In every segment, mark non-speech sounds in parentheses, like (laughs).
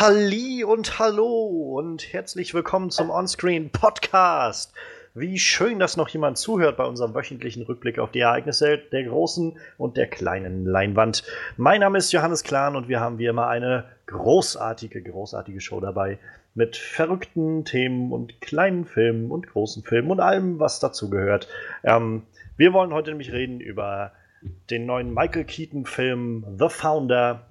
Halli und hallo und herzlich willkommen zum Onscreen Podcast. Wie schön, dass noch jemand zuhört bei unserem wöchentlichen Rückblick auf die Ereignisse der großen und der kleinen Leinwand. Mein Name ist Johannes Klahn und wir haben wie immer eine großartige, großartige Show dabei mit verrückten Themen und kleinen Filmen und großen Filmen und allem, was dazugehört. Ähm, wir wollen heute nämlich reden über den neuen Michael Keaton-Film The Founder,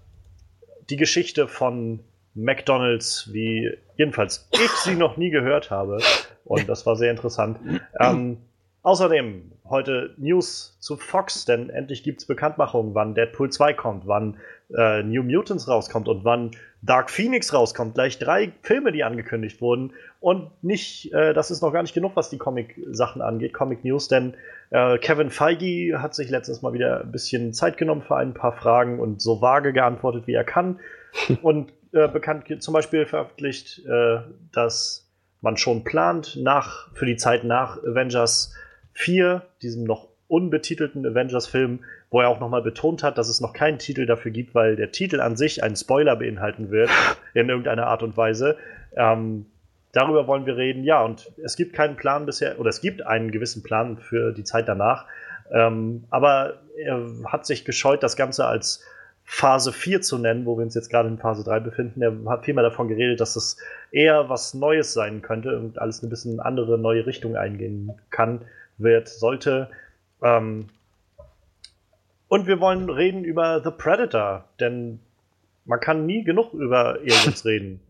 die Geschichte von McDonalds, wie jedenfalls ich sie noch nie gehört habe. Und das war sehr interessant. Ähm, außerdem heute News zu Fox, denn endlich gibt es Bekanntmachungen, wann Deadpool 2 kommt, wann äh, New Mutants rauskommt und wann Dark Phoenix rauskommt. Gleich drei Filme, die angekündigt wurden. Und nicht, äh, das ist noch gar nicht genug, was die Comic-Sachen angeht, Comic News, denn äh, Kevin Feige hat sich letztes Mal wieder ein bisschen Zeit genommen für ein paar Fragen und so vage geantwortet, wie er kann. (laughs) und äh, bekannt zum Beispiel veröffentlicht, äh, dass man schon plant, nach, für die Zeit nach Avengers 4, diesem noch unbetitelten Avengers-Film, wo er auch nochmal betont hat, dass es noch keinen Titel dafür gibt, weil der Titel an sich einen Spoiler beinhalten wird, in irgendeiner Art und Weise. Ähm, darüber wollen wir reden. Ja, und es gibt keinen Plan bisher, oder es gibt einen gewissen Plan für die Zeit danach. Ähm, aber er hat sich gescheut, das Ganze als Phase 4 zu nennen, wo wir uns jetzt gerade in Phase 3 befinden. Er hat vielmehr davon geredet, dass es eher was Neues sein könnte und alles ein bisschen andere neue Richtung eingehen kann, wird, sollte. Ähm und wir wollen reden über The Predator, denn man kann nie genug über Aliens (laughs) reden.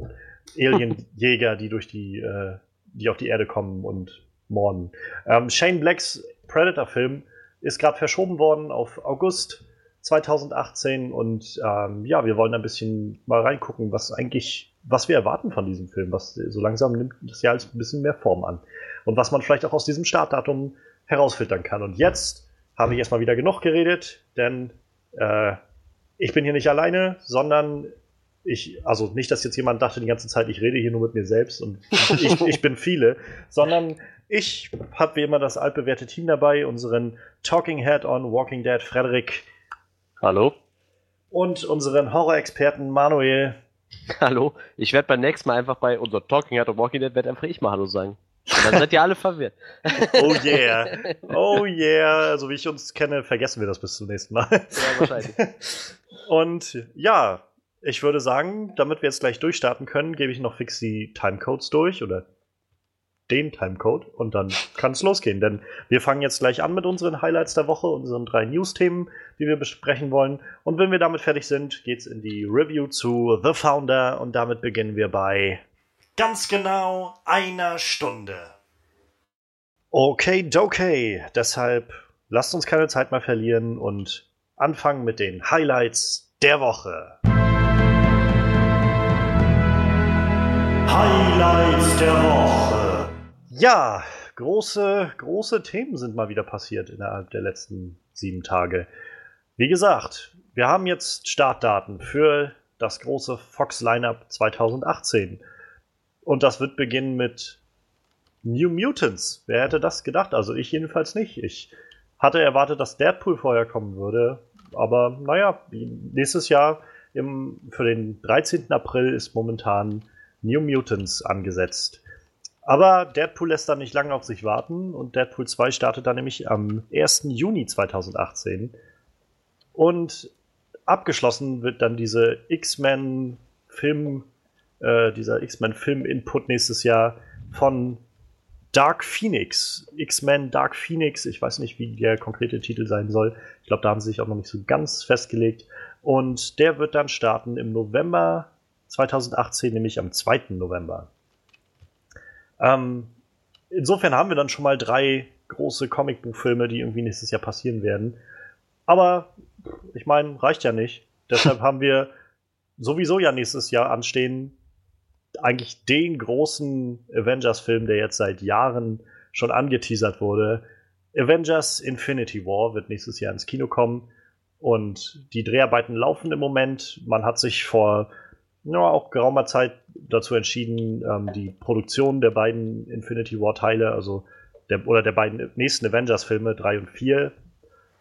Alienjäger, die durch die, äh, die auf die Erde kommen und morden. Ähm, Shane Blacks Predator-Film ist gerade verschoben worden auf August 2018 und ähm, ja, wir wollen ein bisschen mal reingucken, was eigentlich, was wir erwarten von diesem Film. Was so langsam nimmt das ja als ein bisschen mehr Form an. Und was man vielleicht auch aus diesem Startdatum herausfiltern kann. Und jetzt habe ich erstmal wieder genug geredet, denn äh, ich bin hier nicht alleine, sondern ich, also nicht, dass jetzt jemand dachte die ganze Zeit, ich rede hier nur mit mir selbst und (laughs) ich, ich bin viele, sondern ich habe wie immer das altbewährte Team dabei, unseren Talking Head on Walking Dead Frederik. Hallo. Und unseren Horror-Experten Manuel. (laughs) Hallo. Ich werde beim nächsten Mal einfach bei unser Talking Head on Walking Dead, werde einfach ich mal Hallo sagen. Und dann seid ihr alle verwirrt. (laughs) Oh yeah. Oh yeah. Also wie ich uns kenne, vergessen wir das bis zum nächsten Mal. Ja, wahrscheinlich. (laughs) Und ja, ich würde sagen, damit wir jetzt gleich durchstarten können, gebe ich noch fix die Timecodes durch oder den Timecode und dann kann es losgehen. Denn wir fangen jetzt gleich an mit unseren Highlights der Woche, unseren drei News-Themen, die wir besprechen wollen. Und wenn wir damit fertig sind, geht es in die Review zu The Founder und damit beginnen wir bei ganz genau einer Stunde. Okay, okay. Deshalb lasst uns keine Zeit mehr verlieren und anfangen mit den Highlights der Woche. Highlights der Woche. Ja, große, große Themen sind mal wieder passiert innerhalb der letzten sieben Tage. Wie gesagt, wir haben jetzt Startdaten für das große Fox Lineup 2018. Und das wird beginnen mit New Mutants. Wer hätte das gedacht? Also ich jedenfalls nicht. Ich hatte erwartet, dass Deadpool vorher kommen würde. Aber naja, nächstes Jahr im, für den 13. April ist momentan New Mutants angesetzt. Aber Deadpool lässt dann nicht lange auf sich warten und Deadpool 2 startet dann nämlich am 1. Juni 2018. Und abgeschlossen wird dann diese X-Men-Film, äh, dieser X-Men-Film-Input nächstes Jahr von Dark Phoenix. X-Men Dark Phoenix. Ich weiß nicht, wie der konkrete Titel sein soll. Ich glaube, da haben sie sich auch noch nicht so ganz festgelegt. Und der wird dann starten im November 2018, nämlich am 2. November. Ähm, insofern haben wir dann schon mal drei große Comicbuchfilme, die irgendwie nächstes Jahr passieren werden. Aber ich meine, reicht ja nicht. (laughs) Deshalb haben wir sowieso ja nächstes Jahr anstehen eigentlich den großen Avengers-Film, der jetzt seit Jahren schon angeteasert wurde. Avengers Infinity War wird nächstes Jahr ins Kino kommen und die Dreharbeiten laufen im Moment. Man hat sich vor ja, auch geraumer Zeit dazu entschieden, ähm, die Produktion der beiden Infinity War-Teile, also der, oder der beiden nächsten Avengers-Filme 3 und 4,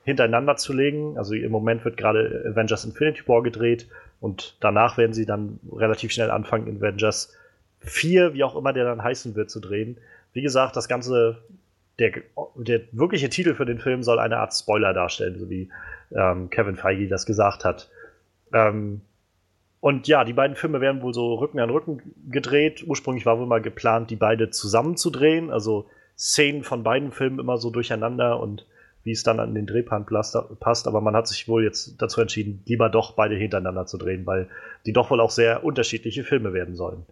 hintereinander zu legen. Also im Moment wird gerade Avengers Infinity War gedreht Und danach werden sie dann relativ schnell anfangen, Avengers 4, wie auch immer der dann heißen wird, zu drehen. Wie gesagt, das Ganze, der, der wirkliche Titel für den Film soll eine Art Spoiler darstellen, so wie ähm, Kevin Feige das gesagt hat. Ähm, und ja, die beiden Filme werden wohl so Rücken an Rücken gedreht. Ursprünglich war wohl mal geplant, die beide zusammen zu drehen, also Szenen von beiden Filmen immer so durcheinander und wie es dann an den Drehplan passt. Aber man hat sich wohl jetzt dazu entschieden, lieber doch beide hintereinander zu drehen, weil die doch wohl auch sehr unterschiedliche Filme werden sollen.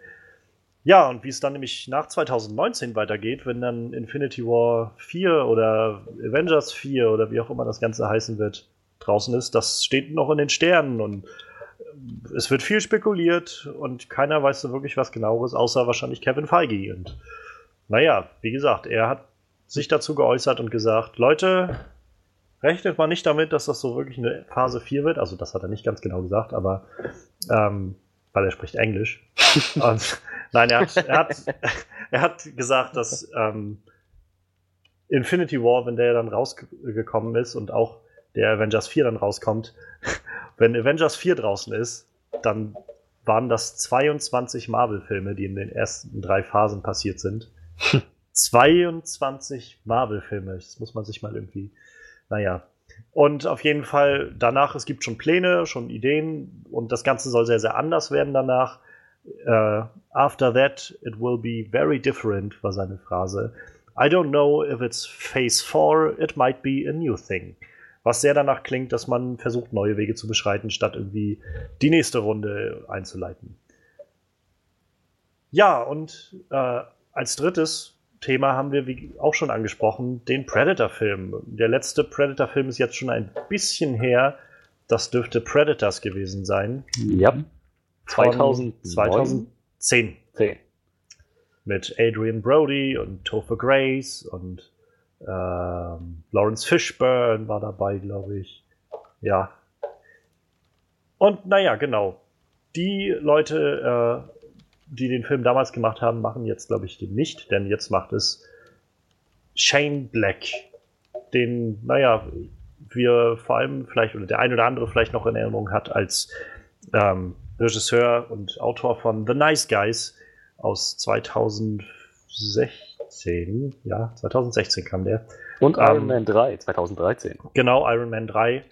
Ja, und wie es dann nämlich nach 2019 weitergeht, wenn dann Infinity War 4 oder Avengers 4 oder wie auch immer das Ganze heißen wird, draußen ist, das steht noch in den Sternen und es wird viel spekuliert und keiner weiß so wirklich was genaueres, außer wahrscheinlich Kevin Feige. Und naja, wie gesagt, er hat sich dazu geäußert und gesagt, Leute, rechnet mal nicht damit, dass das so wirklich eine Phase 4 wird. Also das hat er nicht ganz genau gesagt, aber ähm, weil er spricht Englisch. (laughs) und, nein, er hat, er, hat, er hat gesagt, dass ähm, Infinity War, wenn der dann rausgekommen ist und auch der Avengers 4 dann rauskommt, wenn Avengers 4 draußen ist, dann waren das 22 Marvel-Filme, die in den ersten drei Phasen passiert sind. 22 Marvel-Filme. Das muss man sich mal irgendwie. Naja. Und auf jeden Fall danach, es gibt schon Pläne, schon Ideen und das Ganze soll sehr, sehr anders werden danach. Uh, after that, it will be very different, war seine Phrase. I don't know if it's Phase 4, it might be a new thing. Was sehr danach klingt, dass man versucht, neue Wege zu beschreiten, statt irgendwie die nächste Runde einzuleiten. Ja, und äh, als drittes Thema haben wir, wie auch schon angesprochen, den Predator-Film. Der letzte Predator-Film ist jetzt schon ein bisschen her. Das dürfte Predators gewesen sein. Ja. 2009. 2010. 10. Mit Adrian Brody und Topher Grace und ähm, Lawrence Fishburne war dabei, glaube ich. Ja. Und naja, genau. Die Leute äh, die den Film damals gemacht haben, machen jetzt, glaube ich, den nicht, denn jetzt macht es Shane Black, den, naja, wir vor allem vielleicht, oder der ein oder andere vielleicht noch in Erinnerung hat, als ähm, Regisseur und Autor von The Nice Guys aus 2016. Ja, 2016 kam der. Und Iron ähm, Man 3, 2013. Genau, Iron Man 3.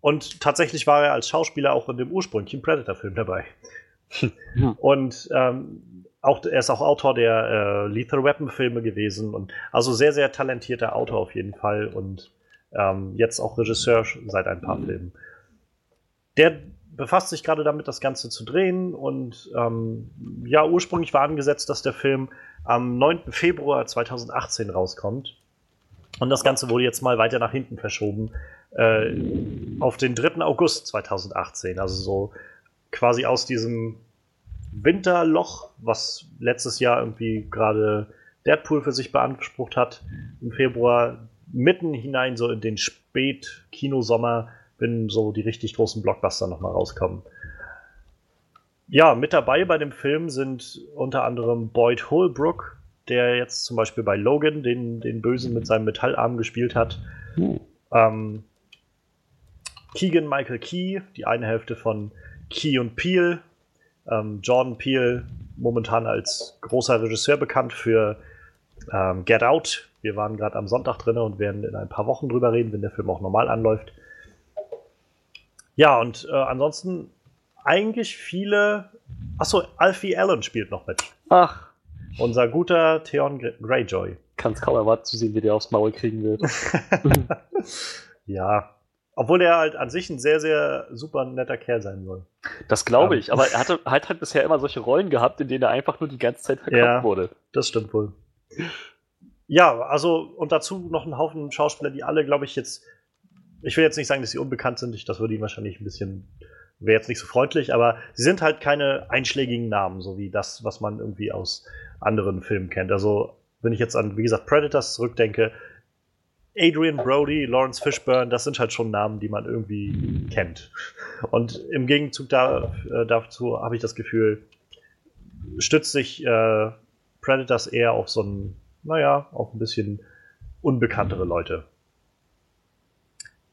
Und tatsächlich war er als Schauspieler auch in dem ursprünglichen Predator-Film dabei. (laughs) Und ähm, auch, er ist auch Autor der äh, Lethal Weapon Filme gewesen und also sehr, sehr talentierter Autor auf jeden Fall und ähm, jetzt auch Regisseur seit ein paar mhm. Filmen. Der befasst sich gerade damit, das Ganze zu drehen und ähm, ja, ursprünglich war angesetzt, dass der Film am 9. Februar 2018 rauskommt. Und das Ganze wurde jetzt mal weiter nach hinten verschoben äh, auf den 3. August 2018, also so quasi aus diesem Winterloch, was letztes Jahr irgendwie gerade Deadpool für sich beansprucht hat, im Februar mitten hinein so in den Spät-Kinosommer, wenn so die richtig großen Blockbuster nochmal rauskommen. Ja, mit dabei bei dem Film sind unter anderem Boyd Holbrook, der jetzt zum Beispiel bei Logan den, den Bösen mit seinem Metallarm gespielt hat. Hm. Ähm, Keegan Michael Key, die eine Hälfte von Key und Peel. Ähm, Jordan Peele, momentan als großer Regisseur bekannt für ähm, Get Out. Wir waren gerade am Sonntag drin und werden in ein paar Wochen drüber reden, wenn der Film auch normal anläuft. Ja, und äh, ansonsten eigentlich viele. Achso, Alfie Allen spielt noch mit. Ach. Unser guter Theon Greyjoy. Kannst kaum erwarten zu sehen, wie der aufs Maul kriegen wird. (laughs) ja, obwohl er halt an sich ein sehr, sehr super netter Kerl sein soll. Das glaube ich, aber er hatte, hat halt bisher immer solche Rollen gehabt, in denen er einfach nur die ganze Zeit verkauft ja, wurde. Das stimmt wohl. Ja, also und dazu noch ein Haufen Schauspieler, die alle, glaube ich, jetzt. Ich will jetzt nicht sagen, dass sie unbekannt sind, das würde ihn wahrscheinlich ein bisschen. Wäre jetzt nicht so freundlich, aber sie sind halt keine einschlägigen Namen, so wie das, was man irgendwie aus anderen Filmen kennt. Also, wenn ich jetzt an, wie gesagt, Predators zurückdenke, Adrian Brody, Lawrence Fishburne, das sind halt schon Namen, die man irgendwie kennt. Und im Gegenzug da, äh, dazu habe ich das Gefühl, stützt sich äh, Predators eher auf so ein, naja, auf ein bisschen unbekanntere Leute.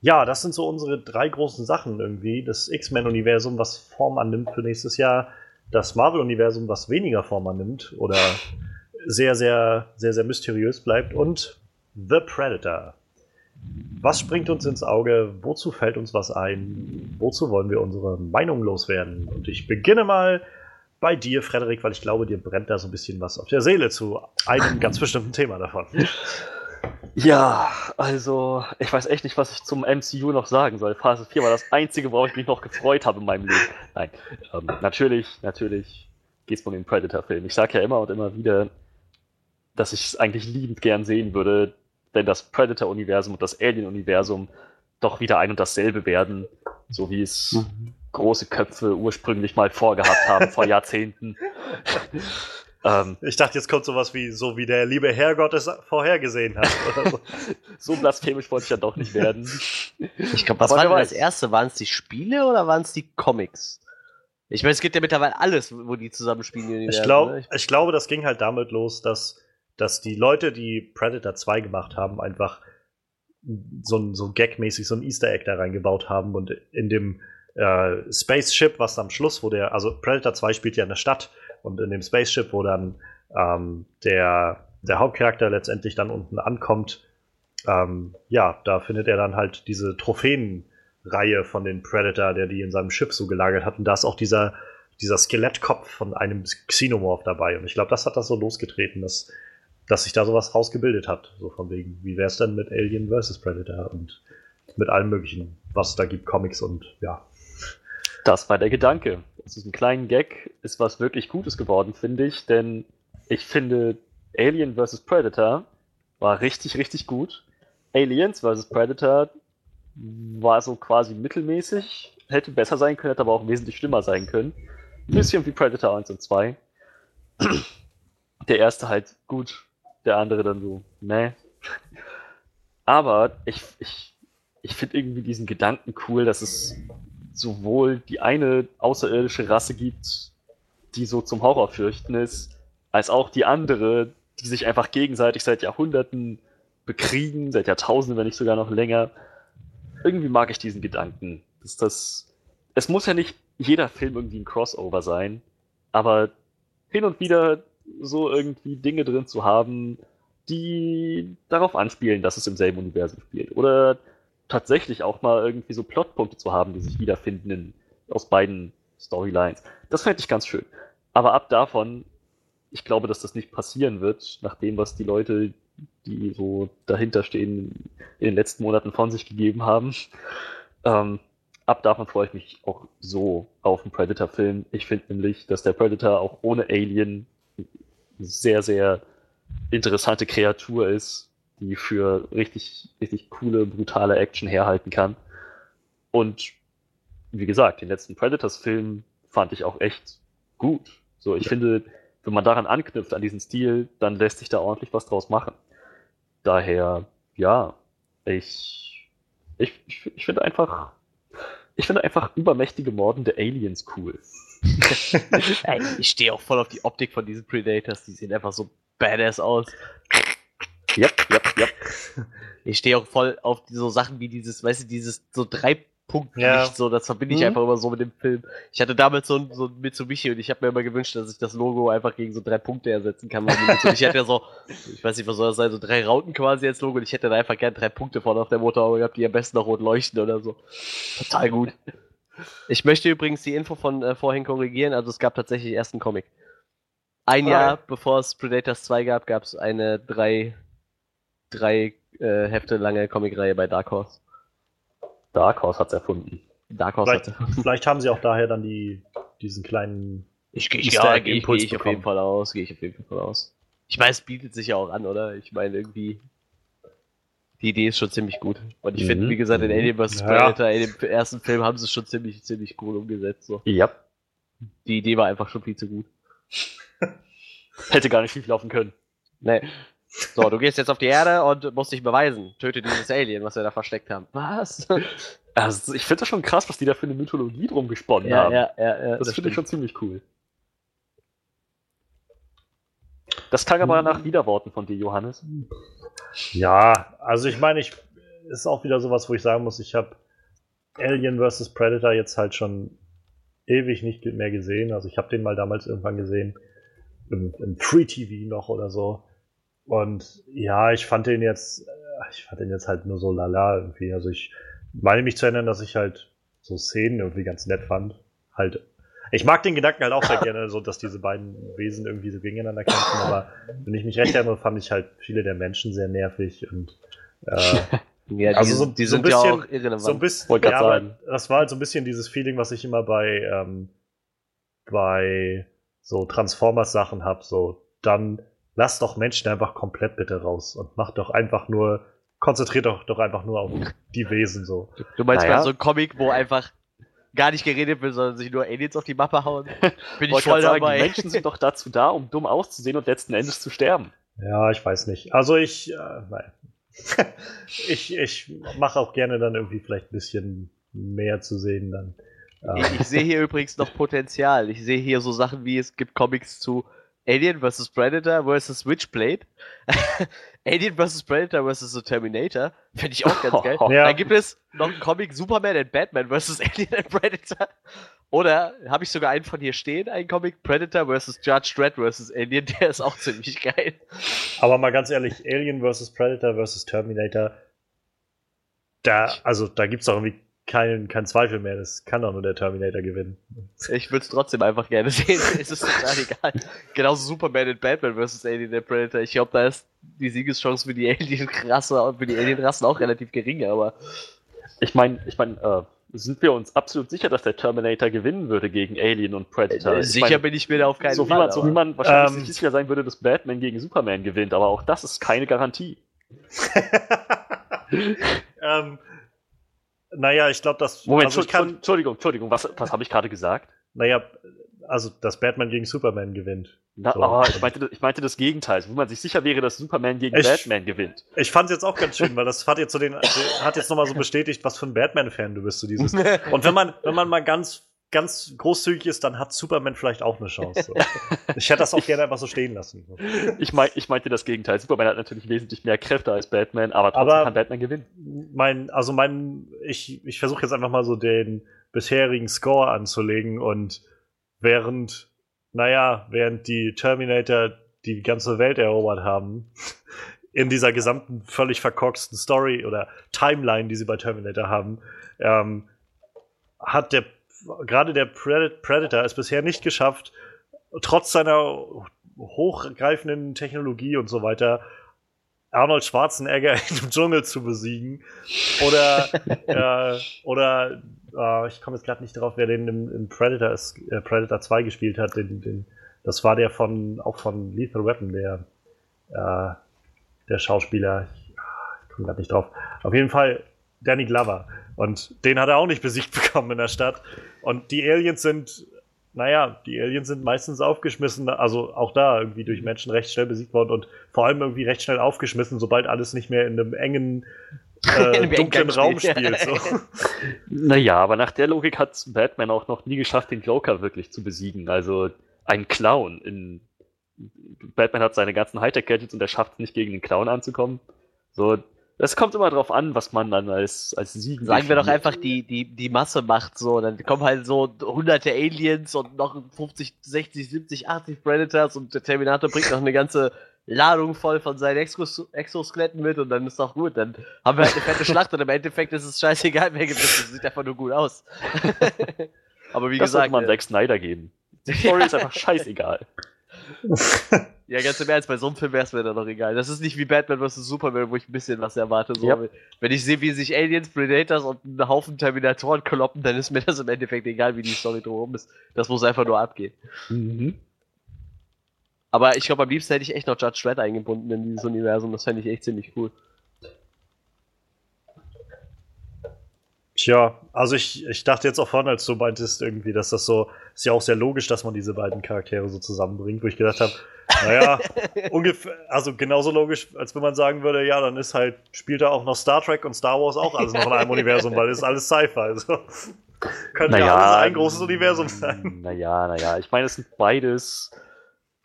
Ja, das sind so unsere drei großen Sachen irgendwie. Das X-Men-Universum, was Form annimmt für nächstes Jahr. Das Marvel-Universum, was weniger Form annimmt oder sehr, sehr, sehr, sehr mysteriös bleibt. Und The Predator. Was springt uns ins Auge? Wozu fällt uns was ein? Wozu wollen wir unsere Meinung loswerden? Und ich beginne mal bei dir, Frederik, weil ich glaube, dir brennt da so ein bisschen was auf der Seele zu einem ganz bestimmten Thema davon. (laughs) Ja, also ich weiß echt nicht, was ich zum MCU noch sagen soll. Phase 4 war das einzige, worauf ich mich noch gefreut habe in meinem Leben. Nein, ähm, natürlich, natürlich geht es um den Predator-Film. Ich sage ja immer und immer wieder, dass ich es eigentlich liebend gern sehen würde, wenn das Predator-Universum und das Alien-Universum doch wieder ein und dasselbe werden, so wie es mhm. große Köpfe ursprünglich mal vorgehabt haben vor (laughs) Jahrzehnten. Ähm, ich dachte, jetzt kommt sowas wie, so wie der liebe Herrgott es vorhergesehen hat. so. (laughs) so blasphemisch wollte ich ja doch nicht werden. Ich glaube, was war denn das erste? Waren es die Spiele oder waren es die Comics? Ich meine, es gibt ja mittlerweile alles, wo die zusammenspielen. Ich, glaub, ne? ich glaube, das ging halt damit los, dass dass die Leute, die Predator 2 gemacht haben, einfach so, so gagmäßig so ein Easter Egg da reingebaut haben und in dem äh, Spaceship, was am Schluss, wo der, also Predator 2 spielt ja in der Stadt und in dem Spaceship, wo dann ähm, der, der Hauptcharakter letztendlich dann unten ankommt, ähm, ja, da findet er dann halt diese Trophäenreihe von den Predator, der die in seinem Schiff so gelagert hat. Und da ist auch dieser, dieser Skelettkopf von einem Xenomorph dabei. Und ich glaube, das hat das so losgetreten, dass dass sich da sowas rausgebildet hat. So von wegen, wie wäre es denn mit Alien vs. Predator und mit allem möglichen, was es da gibt, Comics und ja. Das war der Gedanke. Das ist ein kleiner Gag, ist was wirklich Gutes geworden, finde ich, denn ich finde Alien vs. Predator war richtig, richtig gut. Aliens vs. Predator war so quasi mittelmäßig, hätte besser sein können, hätte aber auch wesentlich schlimmer sein können. Ein bisschen wie Predator 1 und 2. Der erste halt gut, der andere dann so, ne. Aber ich, ich, ich finde irgendwie diesen Gedanken cool, dass es sowohl die eine außerirdische Rasse gibt, die so zum Horror fürchten ist, als auch die andere, die sich einfach gegenseitig seit Jahrhunderten bekriegen, seit Jahrtausenden, wenn nicht sogar noch länger. Irgendwie mag ich diesen Gedanken. Dass das, es muss ja nicht jeder Film irgendwie ein Crossover sein, aber hin und wieder so irgendwie Dinge drin zu haben, die darauf anspielen, dass es im selben Universum spielt. Oder tatsächlich auch mal irgendwie so Plotpunkte zu haben, die sich wiederfinden in, aus beiden Storylines. Das fände ich ganz schön. Aber ab davon, ich glaube, dass das nicht passieren wird, nach dem, was die Leute, die so dahinter stehen, in den letzten Monaten von sich gegeben haben. Ähm, ab davon freue ich mich auch so auf einen Predator-Film. Ich finde nämlich, dass der Predator auch ohne Alien sehr, sehr interessante Kreatur ist, die für richtig, richtig coole, brutale Action herhalten kann. Und wie gesagt, den letzten Predators-Film fand ich auch echt gut. So, ich ja. finde, wenn man daran anknüpft, an diesen Stil, dann lässt sich da ordentlich was draus machen. Daher, ja, ich, ich, ich, finde einfach, ich finde einfach übermächtige mordende Aliens cool. (laughs) ich stehe auch voll auf die Optik von diesen Predators. Die sehen einfach so badass aus. Yep, yep, yep. (laughs) Ich stehe auch voll auf so Sachen wie dieses, weißt du, dieses so drei Punkt ja. so, das verbinde ich mhm. einfach immer so mit dem Film. Ich hatte damals so ein, so ein Mitsubishi und ich habe mir immer gewünscht, dass ich das Logo einfach gegen so drei Punkte ersetzen kann. ich (laughs) hätte ja so, ich weiß nicht, was soll das sein, so drei Rauten quasi als Logo und ich hätte da einfach gern drei Punkte vorne auf der Motorhaube gehabt, die am besten noch rot leuchten oder so. Total gut. Ich möchte übrigens die Info von äh, vorhin korrigieren, also es gab tatsächlich erst einen Comic. Ein oh. Jahr bevor es Predators 2 gab, gab es eine drei, drei äh, Hefte lange Comicreihe bei Dark Horse. Dark Horse hat's erfunden. Dark Horse vielleicht, hat's vielleicht haben sie auch daher dann die, diesen kleinen ich, ich, ja, gehe geh ich auf jeden Fall aus, gehe ich auf jeden Fall aus. Ich meine, es bietet sich ja auch an, oder? Ich meine, irgendwie die Idee ist schon ziemlich gut. Und ich mhm. finde, wie gesagt, in Alien vs. Predator, in dem ersten Film haben sie es schon ziemlich, ziemlich cool umgesetzt. So. Ja. Die Idee war einfach schon viel zu gut. (laughs) Hätte gar nicht schief laufen können. Nee. So, du gehst jetzt auf die Erde und musst dich beweisen. Töte dieses Alien, was wir da versteckt haben. Was? Also, ich finde das schon krass, was die da für eine Mythologie drum gesponnen ja, haben. Ja, ja, ja, das, das finde ich schon ziemlich cool. Das klang aber nach Widerworten von dir, Johannes. Ja, also ich meine, ich, ist auch wieder sowas, wo ich sagen muss, ich habe Alien vs. Predator jetzt halt schon ewig nicht mehr gesehen. Also ich habe den mal damals irgendwann gesehen, im, im Free-TV noch oder so. Und ja, ich fand den jetzt, äh, ich fand den jetzt halt nur so lala irgendwie. Also ich meine mich zu erinnern, dass ich halt so Szenen irgendwie ganz nett fand. Halt, ich mag den Gedanken halt auch sehr (laughs) gerne, so dass diese beiden Wesen irgendwie so gegeneinander kämpfen, aber wenn ich mich recht erinnere, fand ich halt viele der Menschen sehr nervig und äh, (laughs) ja, also die, so, die sind so bisschen, ja auch irrelevant. So ein bisschen, ja, aber das war halt so ein bisschen dieses Feeling, was ich immer bei, ähm, bei so Transformers-Sachen habe. So, dann lass doch Menschen einfach komplett bitte raus und mach doch einfach nur, konzentriert doch, doch einfach nur auf die Wesen so. Du meinst naja. mal so ein Comic, wo einfach gar nicht geredet wird, sondern sich nur Aliens auf die Mappe hauen? (laughs) Bin ich voll sagen, dabei. Die Menschen sind doch dazu da, um dumm auszusehen und letzten Endes zu sterben. Ja, ich weiß nicht. Also ich, äh, nein. (laughs) ich, ich mache auch gerne dann irgendwie vielleicht ein bisschen mehr zu sehen dann. Ich, ich sehe hier übrigens noch Potenzial. Ich sehe hier so Sachen wie es gibt Comics zu Alien vs. Predator vs. Witchblade. (laughs) Alien vs. Predator vs. The Terminator. Finde ich auch ganz geil. (laughs) Ja. Dann gibt es noch einen Comic Superman and Batman vs. (laughs) Alien and Predator. Oder habe ich sogar einen von hier stehen, einen Comic Predator vs. Judge Dredd vs. Alien, der ist auch ziemlich geil. Aber mal ganz ehrlich, Alien vs. Predator vs. Terminator, da, also da gibt es doch irgendwie kein, kein Zweifel mehr. Das kann doch nur der Terminator gewinnen. Ich würde es trotzdem einfach gerne (laughs) sehen. es ist total egal. Genauso Superman und Batman vs. Alien der Predator. Ich glaube, da ist die Siegeschance für die Alien-Rasse und für die Alien-Rassen auch relativ gering, aber. Ich meine, ich meine, äh, sind wir uns absolut sicher, dass der Terminator gewinnen würde gegen Alien und Predator? Äh, sicher mein, bin ich mir da auf keinen so Fall. Man, so wie man wahrscheinlich ähm, sicher sein würde, dass Batman gegen Superman gewinnt, aber auch das ist keine Garantie. (laughs) ähm, naja, ich glaube, das. Moment, also kann, Entschuldigung, Entschuldigung, was, was habe ich gerade gesagt? Naja, also, dass Batman gegen Superman gewinnt. Na, so. oh, ich, meinte, ich meinte das Gegenteil, wo man sich sicher wäre, dass Superman gegen ich, Batman gewinnt. Ich fand es jetzt auch ganz schön, weil das hat jetzt so den, hat jetzt nochmal so bestätigt, was für ein Batman-Fan du bist, so dieses. (laughs) Und wenn man, wenn man mal ganz ganz großzügig ist, dann hat Superman vielleicht auch eine Chance. (laughs) Ich hätte das auch gerne einfach so stehen lassen. Ich, mein, ich meinte das Gegenteil. Superman hat natürlich wesentlich mehr Kräfte als Batman, aber trotzdem aber kann Batman gewinnen. Mein, also mein, ich, ich versuche jetzt einfach mal so den bisherigen Score anzulegen und während, naja, während die Terminator die ganze Welt erobert haben, (laughs) in dieser gesamten völlig verkorksten Story oder Timeline, die sie bei Terminator haben, ähm, hat der gerade der Predator es bisher nicht geschafft, trotz seiner hochgreifenden Technologie und so weiter, Arnold Schwarzenegger (laughs) im Dschungel zu besiegen. Oder, (laughs) äh, oder äh, ich komme jetzt gerade nicht drauf, wer den im, im Predator, ist, äh, Predator 2 gespielt hat. Den, den, das war der von, auch von Lethal Weapon, der, äh, der Schauspieler. Ich, ich komme gerade nicht drauf. Auf jeden Fall Danny Glover. Und den hat er auch nicht besiegt (laughs) bekommen in der Stadt. Und die Aliens sind, naja, die Aliens sind meistens aufgeschmissen, also auch da irgendwie durch Menschen recht schnell besiegt worden und vor allem irgendwie recht schnell aufgeschmissen, sobald alles nicht mehr in einem engen, äh, (laughs) dunklen Raum spielt. So. (laughs) Naja, aber nach der Logik hat Batman auch noch nie geschafft, den Joker wirklich zu besiegen. Also ein Clown in Batman hat seine ganzen Hightech-Gadgets und er schafft es nicht, gegen den Clown anzukommen. So, das kommt immer drauf an, was man dann als, als Sieg. Sagen wir doch einfach, die, die, die Masse macht so. Dann kommen halt so hunderte Aliens und noch 50, 60, 70, 80 Predators und der Terminator bringt noch eine ganze Ladung voll von seinen Exos Exoskeletten mit und dann ist doch gut. Dann haben wir halt eine fette Schlacht und im Endeffekt ist es scheißegal, wer gewinnt. Es sieht einfach nur gut aus. (laughs) Aber wie das gesagt. man äh, Zack Snyder geben. Die Story ist einfach (laughs) scheißegal. (laughs) Ja, ganz im Ernst, bei so einem Film wäre es mir dann noch egal. Das ist nicht wie Batman vs. Superman, wo ich ein bisschen was erwarte. So. Yep. Wenn ich sehe, wie sich Aliens, Predators und einen Haufen Terminatoren kloppen, dann ist mir das im Endeffekt egal, wie die Story drumherum ist. Das muss einfach nur abgehen. Mhm. Aber ich glaube, am liebsten hätte ich echt noch Judge Dredd eingebunden in dieses Universum. Das fände ich echt ziemlich cool. Tja, also ich, ich dachte jetzt auch vorhin, als du meintest, irgendwie, dass das so, ist ja auch sehr logisch, dass man diese beiden Charaktere so zusammenbringt, wo ich gedacht habe, naja, (laughs) ungefähr, also genauso logisch, als wenn man sagen würde, ja, dann ist halt, spielt da auch noch Star Trek und Star Wars auch alles noch in einem (laughs) Universum, weil es ist alles Sci-Fi. Also, könnte naja, ja alles ein großes Universum sein. Naja, naja, ich meine, es sind beides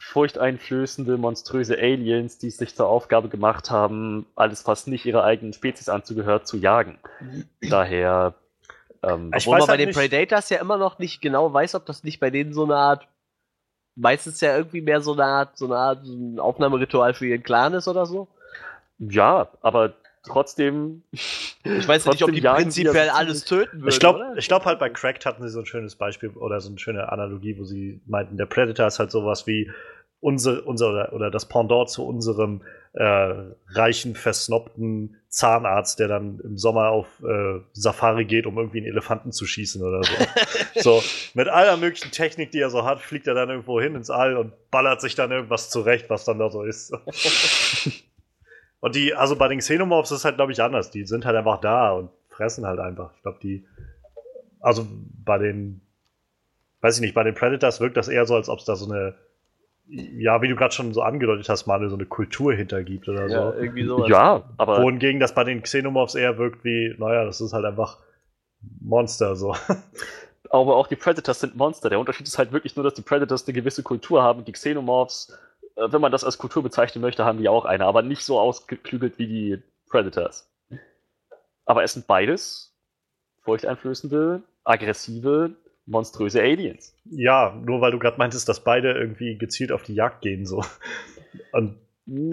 furchteinflößende, monströse Aliens, die es sich zur Aufgabe gemacht haben, alles, was nicht ihrer eigenen Spezies anzugehört, zu jagen. Daher. Ähm, Obwohl man bei halt den Predators ja immer noch nicht genau weiß, ob das nicht bei denen so eine Art, meistens ja irgendwie mehr so eine Art, so eine Art so ein Aufnahmeritual für ihren Clan ist oder so. Ja, aber trotzdem. Ich weiß nicht, ob die prinzipiell alles töten würden. Ich glaube glaub halt bei Cracked hatten sie so ein schönes Beispiel oder so eine schöne Analogie, wo sie meinten, der Predator ist halt sowas wie unser, unser oder das Pendant zu unserem äh, reichen, versnobten Zahnarzt, der dann im Sommer auf äh, Safari geht, um irgendwie einen Elefanten zu schießen oder so. (laughs) so, mit aller möglichen Technik, die er so hat, fliegt er dann irgendwo hin ins All und ballert sich dann irgendwas zurecht, was dann da so ist. (laughs) Und die, also bei den Xenomorphs ist es halt, glaube ich, anders. Die sind halt einfach da und fressen halt einfach. Ich glaube, die, also bei den, weiß ich nicht, bei den Predators wirkt das eher so, als ob es da so eine, ja, wie du gerade schon so angedeutet hast, mal so eine Kultur hintergibt oder so. Ja, irgendwie so. Ja, aber. Wohingegen das bei den Xenomorphs eher wirkt wie, naja, das ist halt einfach Monster so. (laughs) Aber auch die Predators sind Monster. Der Unterschied ist halt wirklich nur, dass die Predators eine gewisse Kultur haben. Die Xenomorphs äh, wenn man das als Kultur bezeichnen möchte, haben die auch eine, aber nicht so ausgeklügelt wie die Predators. Aber es sind beides furchteinflößende, aggressive, monströse Aliens. Ja, nur weil du gerade meintest, dass beide irgendwie gezielt auf die Jagd gehen, so. Und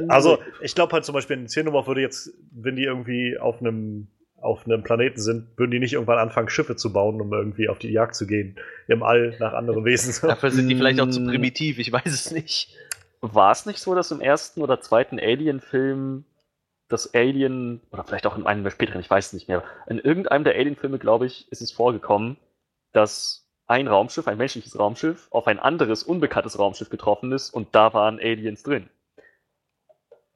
also, ich glaube halt zum Beispiel in Xenomorph würde jetzt, wenn die irgendwie auf einem auf einem Planeten sind, würden die nicht irgendwann anfangen, Schiffe zu bauen, um irgendwie auf die Jagd zu gehen. Im All nach anderen Wesen. Dafür sind die vielleicht auch zu primitiv, ich weiß es nicht. War es nicht so, dass im ersten oder zweiten Alien-Film das Alien, oder vielleicht auch in einem der späteren, ich weiß es nicht mehr, in irgendeinem der Alien-Filme, glaube ich, ist es vorgekommen, dass ein Raumschiff, ein menschliches Raumschiff, auf ein anderes, unbekanntes Raumschiff getroffen ist und da waren Aliens drin.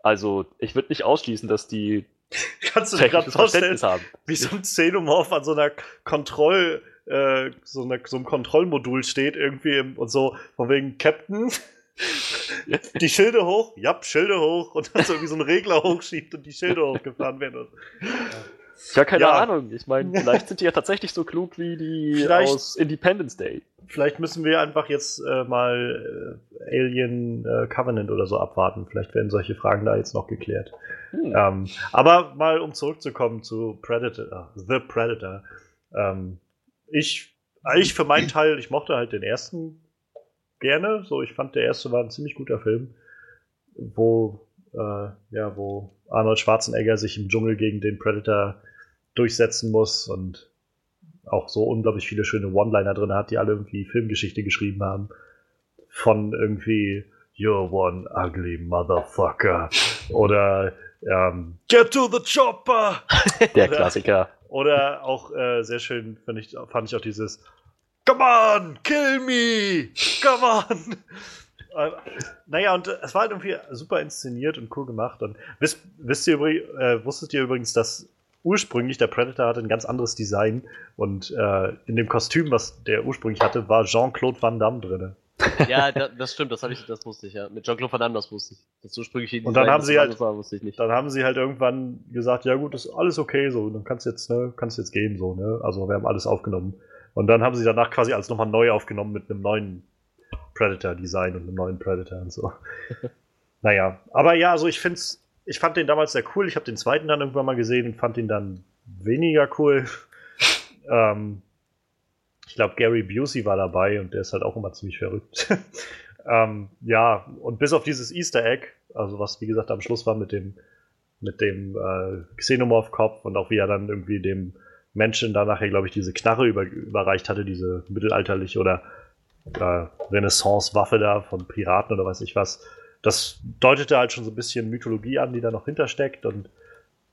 Also, ich würde nicht ausschließen, dass die (laughs) Kannst du dir gerade vorstellen, haben. wie so ein Xenomorph an so einer Kontroll, äh, so, einer, so einem Kontrollmodul steht irgendwie im, und so von wegen Captain, (laughs) die Schilde hoch, ja, Schilde hoch und dann so wie so ein Regler hochschiebt und die Schilde hochgefahren werden. Ja, (laughs) keine ja. Ahnung. Ich meine, (laughs) vielleicht sind die ja tatsächlich so klug wie die vielleicht, aus Independence Day. Vielleicht müssen wir einfach jetzt äh, mal äh, Alien äh, Covenant oder so abwarten. Vielleicht werden solche Fragen da jetzt noch geklärt. Hm. Ähm, aber mal um zurückzukommen zu Predator, The Predator. Ähm, ich, ich für meinen Teil, ich mochte halt den ersten gerne. So, ich fand der erste war ein ziemlich guter Film, wo äh, ja, wo Arnold Schwarzenegger sich im Dschungel gegen den Predator durchsetzen muss und auch so unglaublich viele schöne One-Liner drin hat, die alle irgendwie Filmgeschichte geschrieben haben. Von irgendwie You're one ugly motherfucker oder ähm, Get to the chopper! (laughs) Der Klassiker. Oder auch äh, sehr schön fand ich, fand ich auch dieses Come on, kill me! Come on! Äh, naja, und äh, es war halt irgendwie super inszeniert und cool gemacht. Und wisst, wisst ihr, äh, wusstet ihr übrigens, dass ursprünglich der Predator hatte ein ganz anderes Design und äh, in dem Kostüm, was der ursprünglich hatte, war Jean-Claude Van Damme drin. Ja, das stimmt, das, ich, das wusste ich, ja. Mit Jean-Claude Van Damme, das wusste ich. Das ursprüngliche Design, und dann haben sie halt, war, wusste ich nicht. Dann haben sie halt irgendwann gesagt, ja gut, ist alles okay, so, dann kannst jetzt, ne, kannst jetzt gehen, so, ne. Also wir haben alles aufgenommen. Und dann haben sie danach quasi alles nochmal neu aufgenommen mit einem neuen Predator-Design und einem neuen Predator und so. (laughs) naja, aber ja, also ich find's, ich fand den damals sehr cool. Ich habe den zweiten dann irgendwann mal gesehen und fand ihn dann weniger cool. (laughs) ähm, ich glaube, Gary Busey war dabei und der ist halt auch immer ziemlich verrückt. (laughs) ähm, ja, und bis auf dieses Easter Egg, also was wie gesagt am Schluss war mit dem mit dem äh, Xenomorph-Kopf und auch wie er dann irgendwie dem Menschen da nachher, glaube ich, diese Knarre über, überreicht hatte, diese mittelalterliche oder äh, Renaissance-Waffe da von Piraten oder weiß ich was. Das deutete halt schon so ein bisschen Mythologie an, die da noch hintersteckt und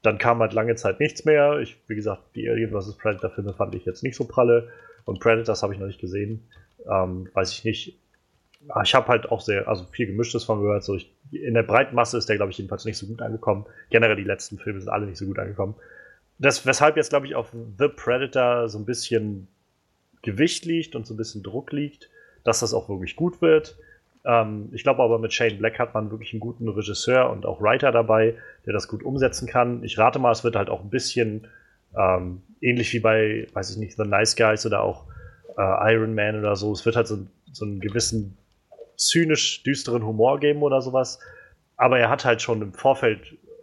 dann kam halt lange Zeit nichts mehr. Ich, wie gesagt, die Alien vs. Predator-Filme fand ich jetzt nicht so pralle und Predators habe ich noch nicht gesehen. Ähm, weiß ich nicht. Ah, ich habe halt auch sehr, also viel Gemischtes von gehört. So ich, in der breiten Masse ist der, glaube ich, jedenfalls nicht so gut angekommen. Generell die letzten Filme sind alle nicht so gut angekommen das, weshalb jetzt, glaube ich, auf The Predator so ein bisschen Gewicht liegt und so ein bisschen Druck liegt, dass das auch wirklich gut wird. Ähm, ich glaube aber, mit Shane Black hat man wirklich einen guten Regisseur und auch Writer dabei, der das gut umsetzen kann. Ich rate mal, es wird halt auch ein bisschen ähm, ähnlich wie bei, weiß ich nicht, The Nice Guys oder auch äh, Iron Man oder so. Es wird halt so, so einen gewissen zynisch düsteren Humor geben oder sowas. Aber er hat halt schon im Vorfeld,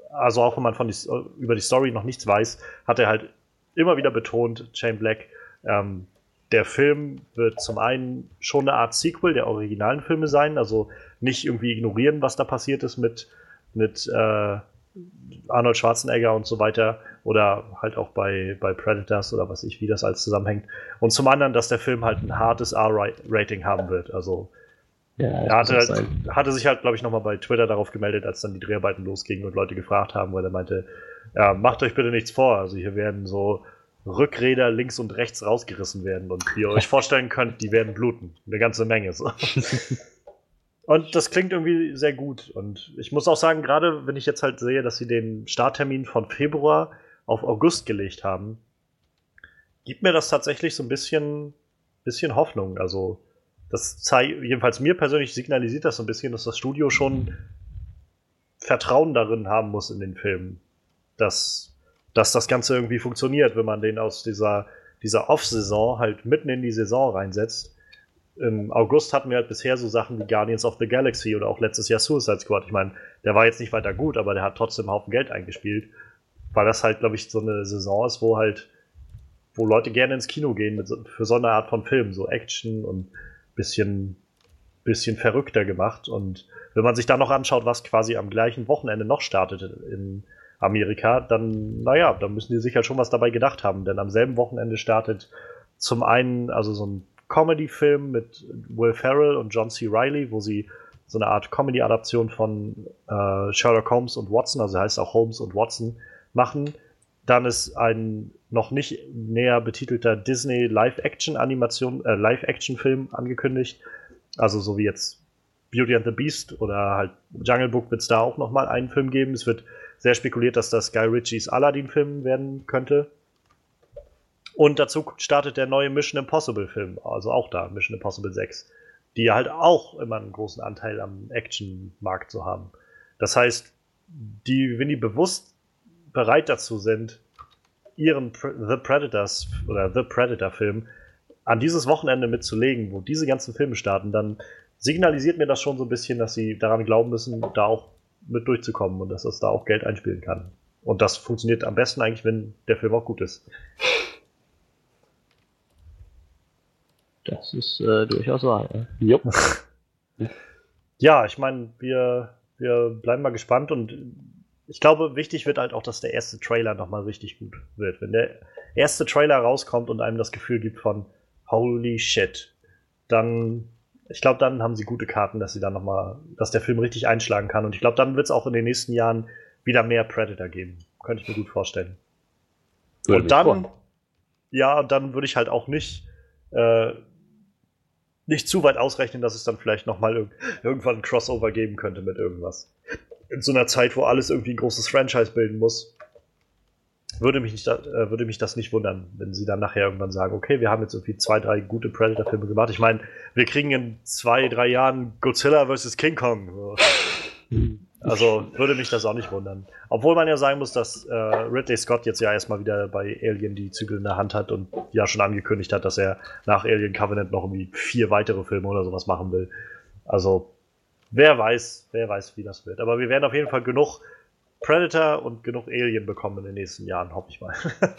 also auch wenn man von die, über die Story noch nichts weiß, hat er halt immer wieder betont, Shane Black, ähm, der Film wird zum einen schon eine Art Sequel der originalen Filme sein, also nicht irgendwie ignorieren, was da passiert ist mit, mit äh, Arnold Schwarzenegger und so weiter oder halt auch bei, bei Predators oder was ich, wie das alles zusammenhängt. Und zum anderen, dass der Film halt ein hartes R-Rating haben wird. Also ja, er hatte, halt, hatte, sich halt, glaube ich, nochmal bei Twitter darauf gemeldet, als dann die Dreharbeiten losgingen und Leute gefragt haben, weil er meinte, ja, macht euch bitte nichts vor. Also hier werden so Rückräder links und rechts rausgerissen werden und wie ihr euch vorstellen könnt, die werden bluten. Eine ganze Menge. So. (laughs) Und das klingt irgendwie sehr gut. Und ich muss auch sagen, gerade wenn ich jetzt halt sehe, dass sie den Starttermin von Februar auf August gelegt haben, gibt mir das tatsächlich so ein bisschen, bisschen Hoffnung. Also, das zeigt, jedenfalls mir persönlich signalisiert das so ein bisschen, dass das Studio schon Vertrauen darin haben muss in den Film. Dass, dass das Ganze irgendwie funktioniert, wenn man den aus dieser, dieser Off-Saison halt mitten in die Saison reinsetzt im August hatten wir halt bisher so Sachen wie Guardians of the Galaxy oder auch letztes Jahr Suicide Squad. Ich meine, der war jetzt nicht weiter gut, aber der hat trotzdem einen Haufen Geld eingespielt, weil das halt, glaube ich, so eine Saison ist, wo halt, wo Leute gerne ins Kino gehen mit, für so eine Art von Film, so Action und bisschen, bisschen verrückter gemacht. Und wenn man sich dann noch anschaut, was quasi am gleichen Wochenende noch startet in Amerika, dann, naja, dann müssen die sich halt schon was dabei gedacht haben, denn am selben Wochenende startet zum einen, also so ein Comedy-Film mit Will Ferrell und John C. Reilly, wo sie so eine Art Comedy-Adaption von äh, Sherlock Holmes und Watson, also heißt auch Holmes und Watson, machen. Dann ist ein noch nicht näher betitelter Disney Live-Action-Animation, äh, Live-Action-Film angekündigt. Also so wie jetzt Beauty and the Beast oder halt Jungle Book wird es da auch nochmal einen Film geben. Es wird sehr spekuliert, dass das Guy Ritchies Aladdin-Film werden könnte. Und dazu startet der neue Mission Impossible Film, also auch da, Mission Impossible 6, die halt auch immer einen großen Anteil am Action-Markt zu haben. Das heißt, die, wenn die bewusst bereit dazu sind, ihren The Predators oder The Predator Film an dieses Wochenende mitzulegen, wo diese ganzen Filme starten, dann signalisiert mir das schon so ein bisschen, dass sie daran glauben müssen, da auch mit durchzukommen und dass das da auch Geld einspielen kann. Und das funktioniert am besten eigentlich, wenn der Film auch gut ist. Das ist äh, durchaus wahr. Ja, (laughs) ja ich meine, wir, wir bleiben mal gespannt und ich glaube, wichtig wird halt auch, dass der erste Trailer nochmal richtig gut wird. Wenn der erste Trailer rauskommt und einem das Gefühl gibt von Holy shit, dann, ich glaube, dann haben sie gute Karten, dass sie dann nochmal, dass der Film richtig einschlagen kann. Und ich glaube, dann wird es auch in den nächsten Jahren wieder mehr Predator geben. Könnte ich mir gut vorstellen. Würde und dann, vor. ja, dann würde ich halt auch nicht äh, nicht zu weit ausrechnen, dass es dann vielleicht nochmal irg irgendwann ein Crossover geben könnte mit irgendwas. In so einer Zeit, wo alles irgendwie ein großes Franchise bilden muss, würde mich, nicht, äh, würde mich das nicht wundern, wenn sie dann nachher irgendwann sagen, okay, wir haben jetzt irgendwie zwei, drei gute Predator-Filme gemacht. Ich meine, wir kriegen in zwei, drei Jahren Godzilla vs. King Kong. So. (laughs) Also würde mich das auch nicht wundern. Obwohl man ja sagen muss, dass äh, Ridley Scott jetzt ja erstmal wieder bei Alien die Zügel in der Hand hat und ja schon angekündigt hat, dass er nach Alien Covenant noch irgendwie vier weitere Filme oder sowas machen will. Also wer weiß, wer weiß, wie das wird. Aber wir werden auf jeden Fall genug Predator und genug Alien bekommen in den nächsten Jahren, hoffe ich mal. (laughs)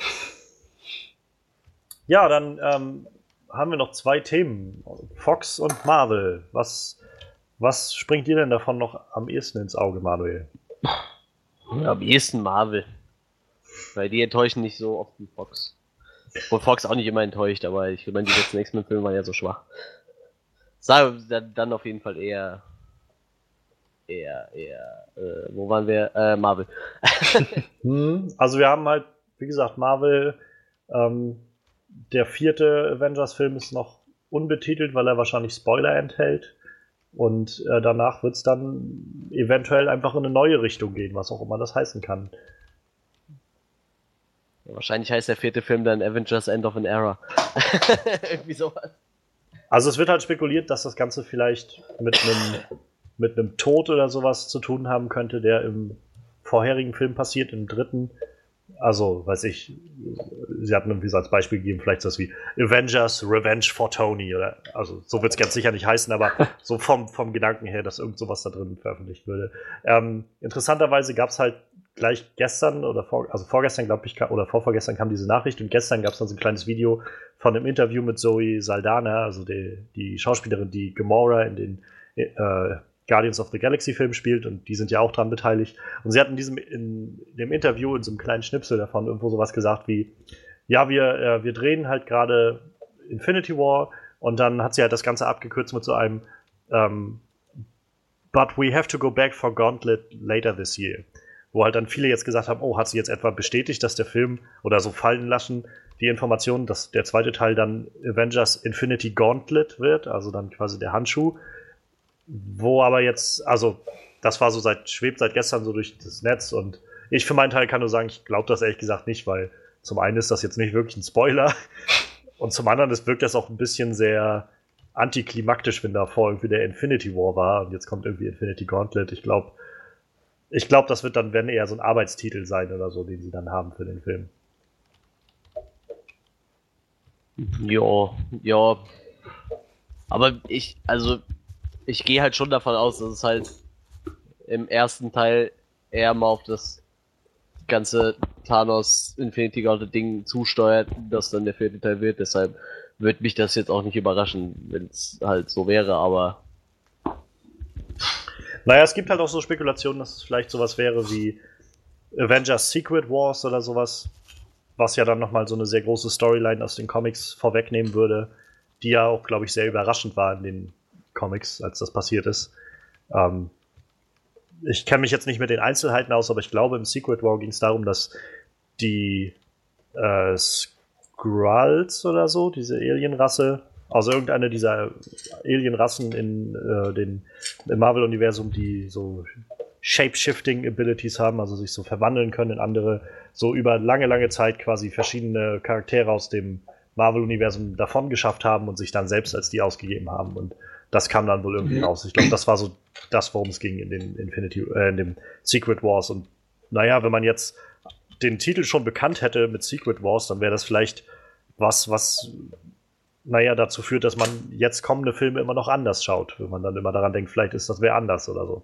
ja, dann ähm, haben wir noch zwei Themen. Fox und Marvel. Was was springt dir denn davon noch am ehesten ins Auge, Manuel? Am ehesten Marvel. Weil die enttäuschen nicht so oft wie Fox. Und Fox auch nicht immer enttäuscht, aber ich meine, die letzten X-Men-Filme waren ja so schwach. Sag dann auf jeden Fall eher. Eher, eher. Äh, wo waren wir? Äh, Marvel. (laughs) (laughs) hm, also, wir haben halt, wie gesagt, Marvel. Ähm, der vierte Avengers-Film ist noch unbetitelt, weil er wahrscheinlich Spoiler enthält. Und äh, danach wird es dann eventuell einfach in eine neue Richtung gehen, was auch immer das heißen kann. Ja, wahrscheinlich heißt der vierte Film dann Avengers End of an Era. (laughs) Irgendwie sowas. Also es wird halt spekuliert, dass das Ganze vielleicht mit einem mit einem Tod oder sowas zu tun haben könnte, der im vorherigen Film passiert, im dritten. also, weiß ich, sie hatten irgendwie so als Beispiel gegeben, vielleicht so wie Avengers Revenge for Tony oder, also so wird es ganz sicher nicht heißen, aber (laughs) so vom, vom Gedanken her, dass irgend sowas da drin veröffentlicht würde. Ähm, interessanterweise gab es halt gleich gestern oder vor, also vorgestern, glaube ich, oder vorvorgestern kam diese Nachricht und gestern gab es dann so ein kleines Video von einem Interview mit Zoe Saldana, also die, die Schauspielerin, die Gamora in den äh, Guardians of the Galaxy Film spielt und die sind ja auch dran beteiligt. Und sie hat in diesem in dem Interview in so einem kleinen Schnipsel davon irgendwo sowas gesagt wie, ja, wir, äh, wir drehen halt gerade Infinity War und dann hat sie halt das Ganze abgekürzt mit so einem ähm, But we have to go back for Gauntlet later this year. Wo halt dann viele jetzt gesagt haben, oh, hat sie jetzt etwa bestätigt, dass der Film oder so fallen lassen, die Information, dass der zweite Teil dann Avengers Infinity Gauntlet wird, also dann quasi der Handschuh wo aber jetzt, also das war so seit, schwebt seit gestern so durch das Netz und ich für meinen Teil kann nur sagen, ich glaube das ehrlich gesagt nicht, weil zum einen ist das jetzt nicht wirklich ein Spoiler (laughs) und zum anderen das wirkt das auch ein bisschen sehr antiklimaktisch, wenn davor irgendwie der Infinity War war und jetzt kommt irgendwie Infinity Gauntlet. Ich glaube, ich glaube, das wird dann, wenn eher so ein Arbeitstitel sein oder so, den sie dann haben für den Film. Ja, ja. Aber ich, also ich gehe halt schon davon aus, dass es halt im ersten Teil eher mal auf das ganze Thanos Infinity Gauntlet Ding zusteuert, dass dann der vierte Teil wird. Deshalb würde mich das jetzt auch nicht überraschen, wenn es halt so wäre, aber. Naja, es gibt halt auch so Spekulationen, dass es vielleicht sowas wäre wie Avengers Secret Wars oder sowas, was ja dann nochmal so eine sehr große Storyline aus den Comics vorwegnehmen würde, die ja auch, glaube ich, sehr überraschend war in den Comics, als das passiert ist. Ähm, ich kenne mich jetzt nicht mit den Einzelheiten aus, aber ich glaube, im Secret War ging es darum, dass die äh, Skrulls oder so, diese Alienrasse, also irgendeine dieser Alienrassen in äh, den, im Marvel-Universum, die so Shape-Shifting-Abilities haben, also sich so verwandeln können in andere, so über lange, lange Zeit quasi verschiedene Charaktere aus dem Marvel-Universum davon geschafft haben und sich dann selbst als die ausgegeben haben. Und das kam dann wohl irgendwie mhm. raus. Ich glaube, das war so das, worum es ging in den Infinity, äh, in dem Secret Wars. Und naja, wenn man jetzt den Titel schon bekannt hätte mit Secret Wars, dann wäre das vielleicht was, was, naja, dazu führt, dass man jetzt kommende Filme immer noch anders schaut, wenn man dann immer daran denkt, vielleicht ist das wer anders oder so.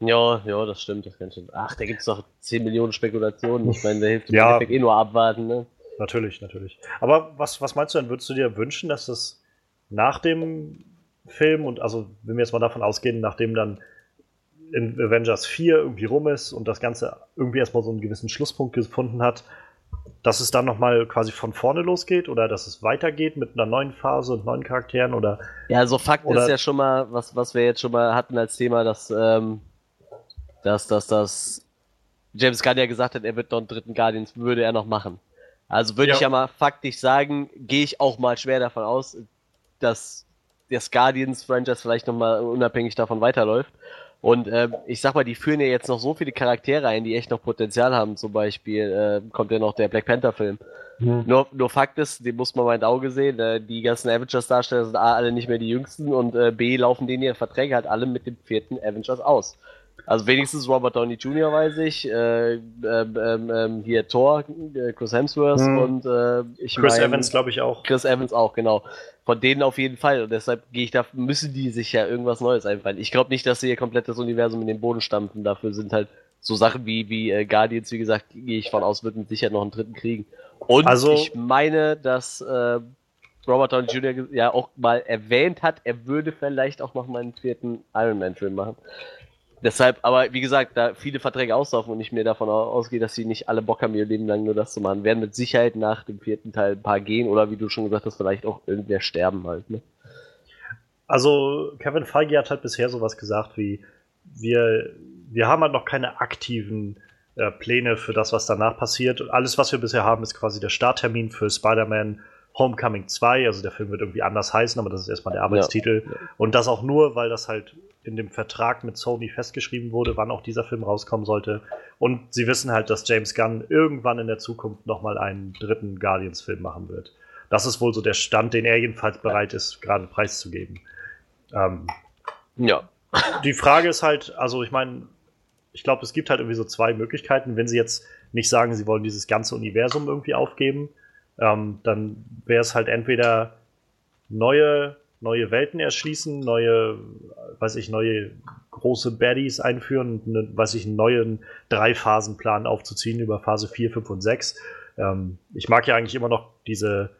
Ja, ja, das stimmt, das kann schon. Ach, da gibt es doch 10 Millionen Spekulationen. Ich meine, da hilft ja, eh nur abwarten, ne? Natürlich, natürlich. Aber was, was meinst du denn? Würdest du dir wünschen, dass das nach dem Film und also, wenn wir jetzt mal davon ausgehen, nachdem dann in Avengers 4 irgendwie rum ist und das Ganze irgendwie erstmal so einen gewissen Schlusspunkt gefunden hat, dass es dann nochmal quasi von vorne losgeht oder dass es weitergeht mit einer neuen Phase und neuen Charakteren oder. Ja, also Fakt ist ja schon mal, was, was wir jetzt schon mal hatten als Thema, dass, ähm, dass, dass, dass James Gunn ja gesagt hat, er wird noch einen dritten Guardians, würde er noch machen. Also würde ja. ich ja mal faktisch sagen, gehe ich auch mal schwer davon aus, dass das Guardians-Franchise vielleicht nochmal unabhängig davon weiterläuft. Und äh, ich sag mal, die führen ja jetzt noch so viele Charaktere ein, die echt noch Potenzial haben. Zum Beispiel äh, kommt ja noch der Black Panther-Film. Mhm. Nur, nur Fakt ist, den muss man mal in Auge sehen, äh, die ganzen Avengers-Darsteller sind A, alle nicht mehr die jüngsten und äh, B, laufen denen ihre Verträge halt alle mit dem vierten Avengers aus. Also wenigstens Robert Downey Jr. weiß ich, äh, ähm, ähm, ähm hier Thor, äh, Chris Hemsworth hm. und äh, ich Chris mein, Evans glaube ich auch. Chris Evans auch, genau. Von denen auf jeden Fall. Und deshalb gehe ich da, müssen die sich ja irgendwas Neues einfallen. Ich glaube nicht, dass sie ihr komplettes Universum in den Boden stampfen. Dafür sind halt so Sachen wie, wie äh, Guardians, wie gesagt, gehe ich von aus, wird mit Sicherheit noch einen dritten kriegen. Und also, ich meine, dass äh, Robert Downey Jr. ja auch mal erwähnt hat, er würde vielleicht auch noch mal einen vierten Iron Man-Film machen. Deshalb, aber wie gesagt, da viele Verträge auslaufen und ich mir davon ausgehe, dass sie nicht alle Bock haben, ihr Leben lang nur das zu machen, werden mit Sicherheit nach dem vierten Teil ein paar gehen oder wie du schon gesagt hast, vielleicht auch irgendwer sterben halt. Ne? Also Kevin Feige hat halt bisher sowas gesagt wie, wir, wir haben halt noch keine aktiven äh, Pläne für das, was danach passiert. Und alles, was wir bisher haben, ist quasi der Starttermin für Spider-Man Homecoming 2. Also der Film wird irgendwie anders heißen, aber das ist erstmal der Arbeitstitel. Ja, ja. Und das auch nur, weil das halt in dem Vertrag mit Sony festgeschrieben wurde, wann auch dieser Film rauskommen sollte. Und sie wissen halt, dass James Gunn irgendwann in der Zukunft nochmal einen dritten Guardians-Film machen wird. Das ist wohl so der Stand, den er jedenfalls bereit ist, gerade preiszugeben. Ähm, ja. Die Frage ist halt, also ich meine, ich glaube, es gibt halt irgendwie so zwei Möglichkeiten. Wenn sie jetzt nicht sagen, sie wollen dieses ganze Universum irgendwie aufgeben, ähm, dann wäre es halt entweder neue, neue Welten erschließen, neue, weiß ich, neue große Baddies einführen, eine, weiß ich, einen neuen Drei-Phasen-Plan aufzuziehen über Phase 4, 5 und 6. Ähm, ich mag ja eigentlich immer noch diese,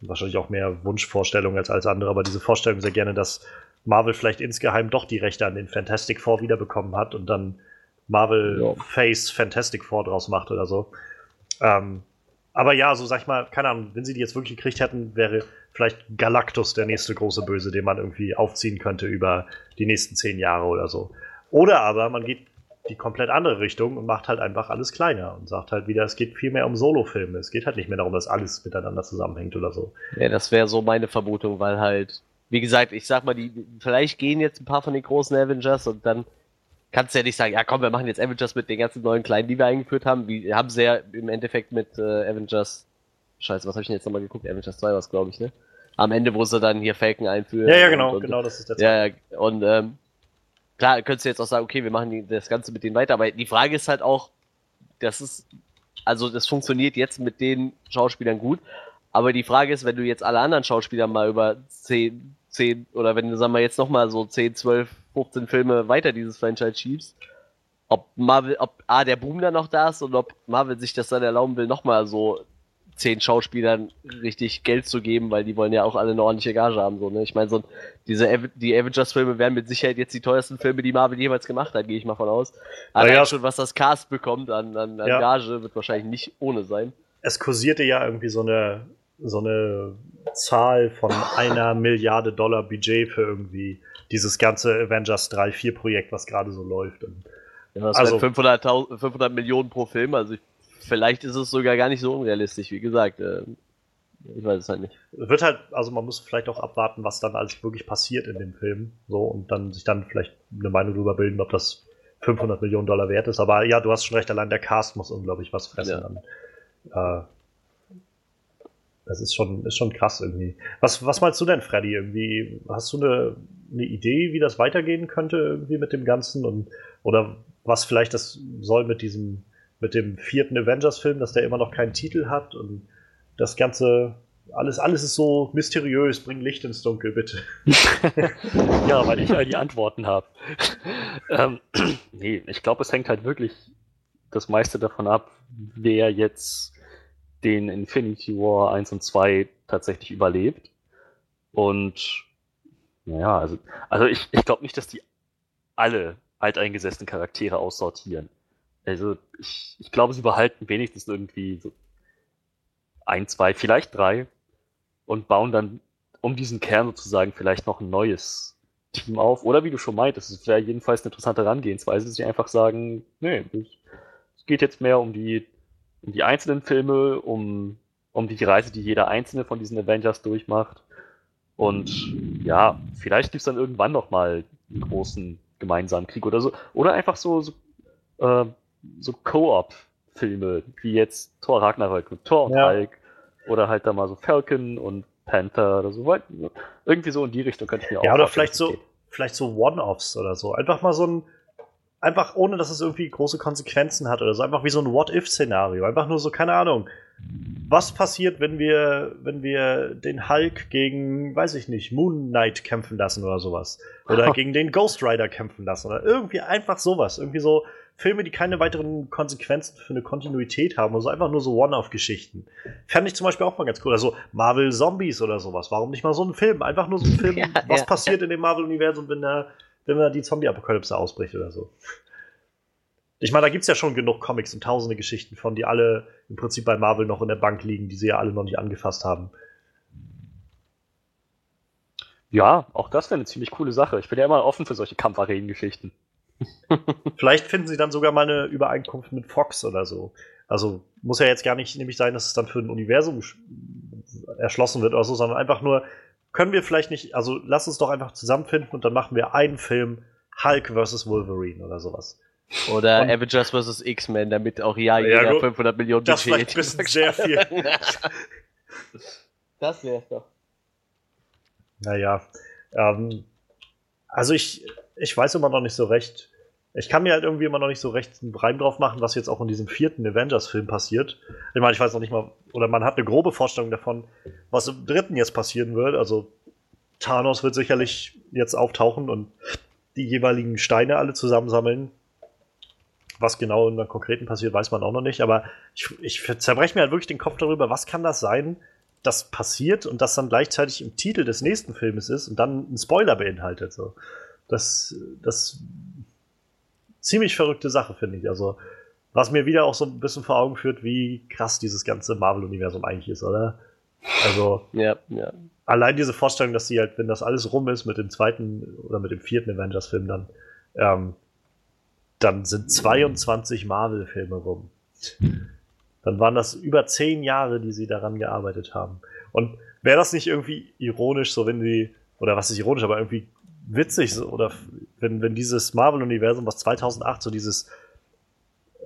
wahrscheinlich auch mehr Wunschvorstellung als alles andere, aber diese Vorstellung sehr gerne, dass Marvel vielleicht insgeheim doch die Rechte an den Fantastic Four wiederbekommen hat und dann Marvel ja. Face Fantastic Four draus macht oder so. Ähm, aber ja, so sag ich mal, keine Ahnung, wenn sie die jetzt wirklich gekriegt hätten, wäre vielleicht Galactus der nächste große Böse, den man irgendwie aufziehen könnte über die nächsten zehn Jahre oder so. Oder aber man geht die komplett andere Richtung und macht halt einfach alles kleiner und sagt halt wieder, es geht viel mehr um Solo-Filme. Es geht halt nicht mehr darum, dass alles miteinander zusammenhängt oder so. Ja, das wäre so meine Vermutung, weil halt, wie gesagt, ich sag mal, die, vielleicht gehen jetzt ein paar von den großen Avengers und dann kannst du ja nicht sagen, ja komm, wir machen jetzt Avengers mit den ganzen neuen kleinen, die wir eingeführt haben. Wir haben sie ja im Endeffekt mit äh, Avengers, scheiße, was habe ich denn jetzt nochmal geguckt? Avengers 2 war es, glaube ich, ne? Am Ende, wo sie dann hier Falcon einführen. Ja, ja, genau, und, und, genau, das ist der Zeit. Ja, und ähm, klar, könntest du jetzt auch sagen, okay, wir machen die, das Ganze mit denen weiter, aber die Frage ist halt auch, das ist, also das funktioniert jetzt mit den Schauspielern gut, aber die Frage ist, wenn du jetzt alle anderen Schauspieler mal über 10, 10 oder wenn du, sagen wir jetzt nochmal so 10, 12, 15 Filme weiter dieses Franchise schiebst, ob Marvel, ob A, der Boom da noch da ist und ob Marvel sich das dann erlauben will, nochmal so zehn Schauspielern richtig Geld zu geben, weil die wollen ja auch alle eine ordentliche Gage haben. So, ne? Ich meine, so, diese die Avengers-Filme werden mit Sicherheit jetzt die teuersten Filme, die Marvel jemals gemacht hat, gehe ich mal von aus. Aber ja, schon, was das Cast bekommt an, an, an ja. Gage, wird wahrscheinlich nicht ohne sein. Es kursierte ja irgendwie so eine, so eine Zahl von (laughs) einer Milliarde Dollar Budget für irgendwie dieses ganze Avengers 3-4 Projekt, was gerade so läuft. Und ja, das also 500, 500 Millionen pro Film, also ich vielleicht ist es sogar gar nicht so unrealistisch, wie gesagt. Äh, ich weiß es halt nicht. Wird halt, also man muss vielleicht auch abwarten, was dann alles wirklich passiert in dem Film. So, und dann sich dann vielleicht eine Meinung darüber bilden, ob das 500 Millionen Dollar wert ist. Aber ja, du hast schon recht, allein der Cast muss unglaublich was fressen. Ja. Äh, das ist schon, ist schon krass irgendwie. Was, was meinst du denn, Freddy? Irgendwie, hast du eine, eine Idee, wie das weitergehen könnte irgendwie mit dem Ganzen? Und, oder was vielleicht das soll mit diesem mit dem vierten Avengers-Film, dass der immer noch keinen Titel hat und das Ganze, alles, alles ist so mysteriös, bring Licht ins Dunkel, bitte. (laughs) (laughs) ja, weil ich all die Antworten habe. (laughs) ähm, nee, ich glaube, es hängt halt wirklich das meiste davon ab, wer jetzt den Infinity War 1 und 2 tatsächlich überlebt. Und naja, also, also ich, ich glaube nicht, dass die alle alteingesessenen Charaktere aussortieren. Also ich, ich glaube, sie behalten wenigstens irgendwie so ein, zwei, vielleicht drei und bauen dann um diesen Kern sozusagen vielleicht noch ein neues Team auf. Oder wie du schon meintest, es wäre jedenfalls eine interessante Herangehensweise, dass sie einfach sagen, nee, es geht jetzt mehr um die, um die einzelnen Filme, um, um die Reise, die jeder einzelne von diesen Avengers durchmacht. Und ja, vielleicht gibt es dann irgendwann noch mal einen großen gemeinsamen Krieg oder so. Oder einfach so, so äh, so Co-op-Filme, wie jetzt Thor Ragnarök mit Thor und ja. Hulk oder halt da mal so Falcon und Panther oder so. Irgendwie so in die Richtung könnte ich mir auch Ja, oder vielleicht so, vielleicht so One-Offs oder so. Einfach mal so ein, einfach ohne, dass es irgendwie große Konsequenzen hat oder so. Einfach wie so ein What-If-Szenario. Einfach nur so, keine Ahnung. Was passiert, wenn wir, wenn wir den Hulk gegen, weiß ich nicht, Moon Knight kämpfen lassen oder sowas? Oder (laughs) gegen den Ghost Rider kämpfen lassen oder irgendwie einfach sowas. Irgendwie so, Filme, die keine weiteren Konsequenzen für eine Kontinuität haben, also einfach nur so One-Off-Geschichten. Fände ich zum Beispiel auch mal ganz cool. Also Marvel Zombies oder sowas. Warum nicht mal so ein Film? Einfach nur so ein (laughs) Film, ja, was ja. passiert in dem Marvel-Universum, wenn da, wenn da die Zombie-Apokalypse ausbricht oder so. Ich meine, da gibt es ja schon genug Comics und tausende Geschichten von, die alle im Prinzip bei Marvel noch in der Bank liegen, die sie ja alle noch nicht angefasst haben. Ja, auch das wäre eine ziemlich coole Sache. Ich bin ja immer offen für solche Kampfarenen-Geschichten. (laughs) Vielleicht finden sie dann sogar mal eine Übereinkunft mit Fox oder so. Also muss ja jetzt gar nicht nämlich sein, dass es dann für ein Universum erschlossen wird oder so, sondern einfach nur, können wir vielleicht nicht, also lass uns doch einfach zusammenfinden und dann machen wir einen Film Hulk vs. Wolverine oder sowas. Oder und, Avengers vs. X-Men, damit auch ja jeder ja, 500 Millionen Das Budget ein bisschen sehr viel. (laughs) das wäre doch. Naja, ähm, also ich, ich weiß immer noch nicht so recht. Ich kann mir halt irgendwie immer noch nicht so recht einen Reim drauf machen, was jetzt auch in diesem vierten Avengers-Film passiert. Ich meine, ich weiß noch nicht mal, oder man hat eine grobe Vorstellung davon, was im dritten jetzt passieren wird. Also Thanos wird sicherlich jetzt auftauchen und die jeweiligen Steine alle zusammensammeln. Was genau in der konkreten passiert, weiß man auch noch nicht. Aber ich, ich zerbreche mir halt wirklich den Kopf darüber, was kann das sein, das passiert und das dann gleichzeitig im Titel des nächsten Filmes ist und dann einen Spoiler beinhaltet. So. Das, das ziemlich verrückte Sache, finde ich. Also, was mir wieder auch so ein bisschen vor Augen führt, wie krass dieses ganze Marvel-Universum eigentlich ist, oder? Also, ja, ja. allein diese Vorstellung, dass sie halt, wenn das alles rum ist mit dem zweiten oder mit dem vierten Avengers-Film, dann, ähm, dann sind 22 Marvel-Filme rum. Dann waren das über zehn Jahre, die sie daran gearbeitet haben. Und wäre das nicht irgendwie ironisch, so wenn sie, oder was ist ironisch, aber irgendwie witzig, so, oder wenn, wenn dieses Marvel-Universum, was 2008 so dieses,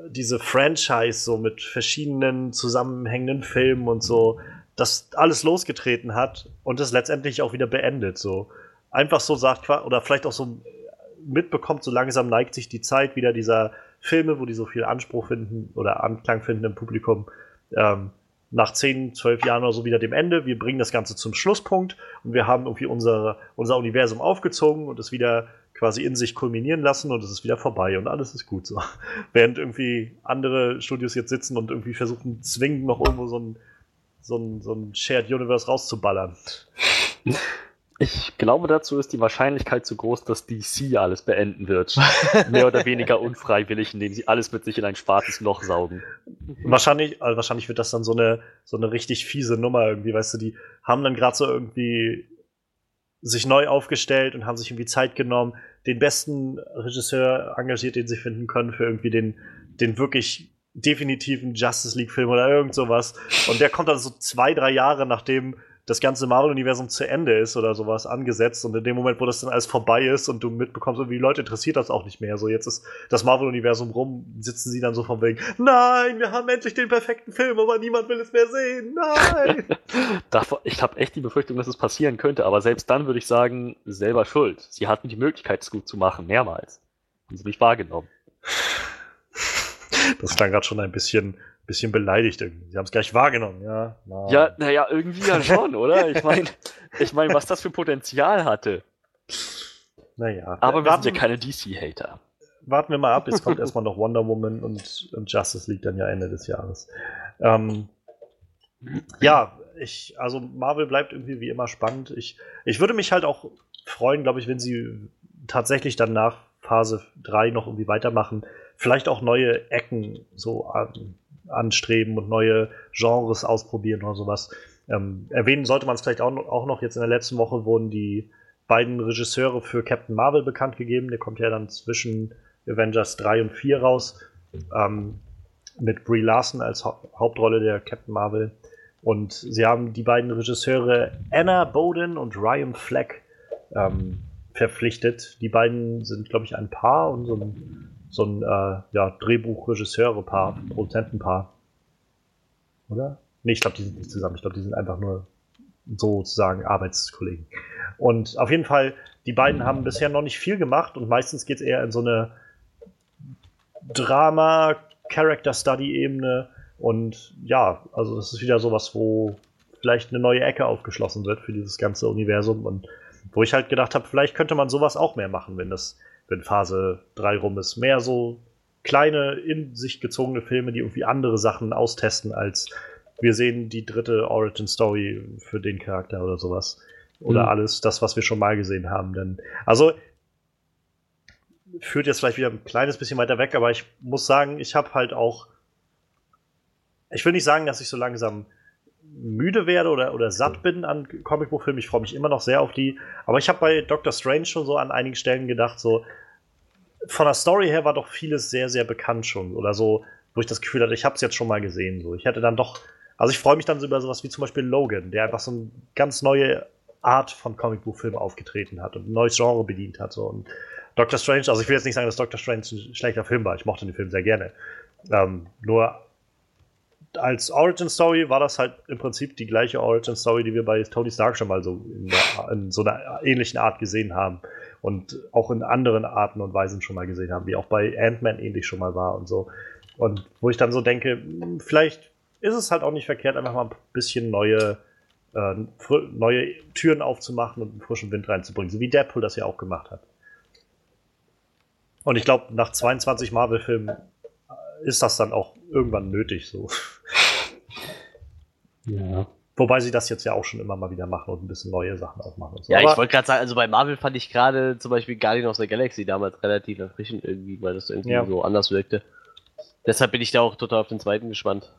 diese Franchise so mit verschiedenen zusammenhängenden Filmen und so, das alles losgetreten hat und es letztendlich auch wieder beendet, so. Einfach so sagt, oder vielleicht auch so mitbekommt, so langsam neigt sich die Zeit wieder dieser Filme, wo die so viel Anspruch finden oder Anklang finden im Publikum, ähm, nach 10, 12 Jahren oder so wieder dem Ende. Wir bringen das Ganze zum Schlusspunkt und wir haben irgendwie unser, unser Universum aufgezogen und es wieder quasi in sich kulminieren lassen und es ist wieder vorbei und alles ist gut so. (laughs) Während irgendwie andere Studios jetzt sitzen und irgendwie versuchen, zwingend noch irgendwo so ein, so ein, so ein Shared Universe rauszuballern. (laughs) Ich glaube, dazu ist die Wahrscheinlichkeit zu groß, dass DC alles beenden wird. (laughs) Mehr oder weniger unfreiwillig, indem sie alles mit sich in ein schwarzes Loch saugen. Wahrscheinlich, also wahrscheinlich wird das dann so eine, so eine richtig fiese Nummer irgendwie, weißt du, die haben dann gerade so irgendwie sich neu aufgestellt und haben sich irgendwie Zeit genommen, den besten Regisseur engagiert, den sie finden können für irgendwie den, den wirklich definitiven Justice League-Film oder irgend sowas. Und der kommt dann so zwei, drei Jahre nachdem das ganze Marvel-Universum zu Ende ist oder sowas angesetzt und in dem Moment, wo das dann alles vorbei ist und du mitbekommst, wie die Leute interessiert das auch nicht mehr. So, jetzt ist das Marvel-Universum rum, sitzen sie dann so von wegen, nein, wir haben endlich den perfekten Film, aber niemand will es mehr sehen, nein! (laughs) ich habe echt die Befürchtung, dass es passieren könnte, aber selbst dann würde ich sagen, selber schuld. Sie hatten die Möglichkeit, es gut zu machen, mehrmals. Haben sie nicht wahrgenommen. Das klang gerade schon ein bisschen bisschen beleidigt irgendwie. Sie haben es gleich wahrgenommen, ja. Na. Ja, naja, irgendwie ja schon, oder? (laughs) Ich meine, ich mein, was das für Potenzial hatte. Naja. Aber wir sind ja keine DC-Hater. Warten wir mal ab, jetzt kommt erstmal noch Wonder Woman und, und, Justice League dann ja Ende des Jahres. Ähm, ja, ich, also Marvel bleibt irgendwie wie immer spannend. Ich, ich würde mich halt auch freuen, glaube ich, wenn sie tatsächlich dann nach Phase 3 noch irgendwie weitermachen. Vielleicht auch neue Ecken so an, anstreben und neue Genres ausprobieren oder sowas. Ähm, erwähnen sollte man es vielleicht auch, auch noch, jetzt in der letzten Woche wurden die beiden Regisseure für Captain Marvel bekannt gegeben. Der kommt ja dann zwischen Avengers 3 und 4 raus. Ähm, mit Brie Larson als ha Hauptrolle der Captain Marvel. Und sie haben die beiden Regisseure Anna Bowden und Ryan Fleck ähm, verpflichtet. Die beiden sind, glaube ich, ein Paar und so ein so ein äh, ja, Drehbuch-Regisseure-Paar, Produzentenpaar. Oder? Nee, ich glaube, die sind nicht zusammen. Ich glaube, die sind einfach nur sozusagen Arbeitskollegen. Und auf jeden Fall, die beiden haben bisher noch nicht viel gemacht und meistens geht es eher in so eine Drama, Character-Study-Ebene. Und ja, also das ist wieder sowas, wo vielleicht eine neue Ecke aufgeschlossen wird für dieses ganze Universum und wo ich halt gedacht habe, vielleicht könnte man sowas auch mehr machen, wenn das wenn Phase 3 rum ist. Mehr so kleine, in sich gezogene Filme, die irgendwie andere Sachen austesten, als wir sehen die dritte Origin Story für den Charakter oder sowas. Oder mhm. alles das, was wir schon mal gesehen haben. Denn, also, führt jetzt vielleicht wieder ein kleines bisschen weiter weg, aber ich muss sagen, ich habe halt auch. Ich will nicht sagen, dass ich so langsam müde werde oder, oder satt bin an Comicbuchfilmen. Ich freue mich immer noch sehr auf die. Aber ich habe bei Doctor Strange schon so an einigen Stellen gedacht, so von der Story her war doch vieles sehr, sehr bekannt schon. Oder so, wo ich das Gefühl hatte, ich habe es jetzt schon mal gesehen. So. Ich hätte dann doch. Also ich freue mich dann so über sowas wie zum Beispiel Logan, der einfach so eine ganz neue Art von Comicbuchfilm aufgetreten hat und ein neues Genre bedient hat. So. Und Doctor Strange, also ich will jetzt nicht sagen, dass Doctor Strange ein schlechter Film war. Ich mochte den Film sehr gerne. Ähm, nur als Origin Story war das halt im Prinzip die gleiche Origin Story, die wir bei Tony Stark schon mal so in, der, in so einer ähnlichen Art gesehen haben. und auch in anderen Arten und Weisen schon mal gesehen haben, wie auch bei Ant-Man ähnlich schon mal war und so. Und wo ich dann so denke, hm, vielleicht ist es halt auch nicht verkehrt, einfach mal ein bisschen neue, äh, neue Türen aufzumachen und einen frischen Wind reinzubringen, so wie Deadpool das ja auch gemacht hat. Und ich glaube, nach 22 Marvel-Filmen ist das dann auch irgendwann nötig so. (laughs) Ja. Wobei sie das jetzt ja auch schon immer mal wieder machen und ein bisschen neue Sachen auch machen. So. Ja, ich wollte gerade sagen, also bei Marvel fand ich gerade zum Beispiel Guardian of the Galaxy damals relativ erfrischend irgendwie, weil das irgendwie ja. so anders wirkte. Deshalb bin ich da auch total auf den zweiten gespannt.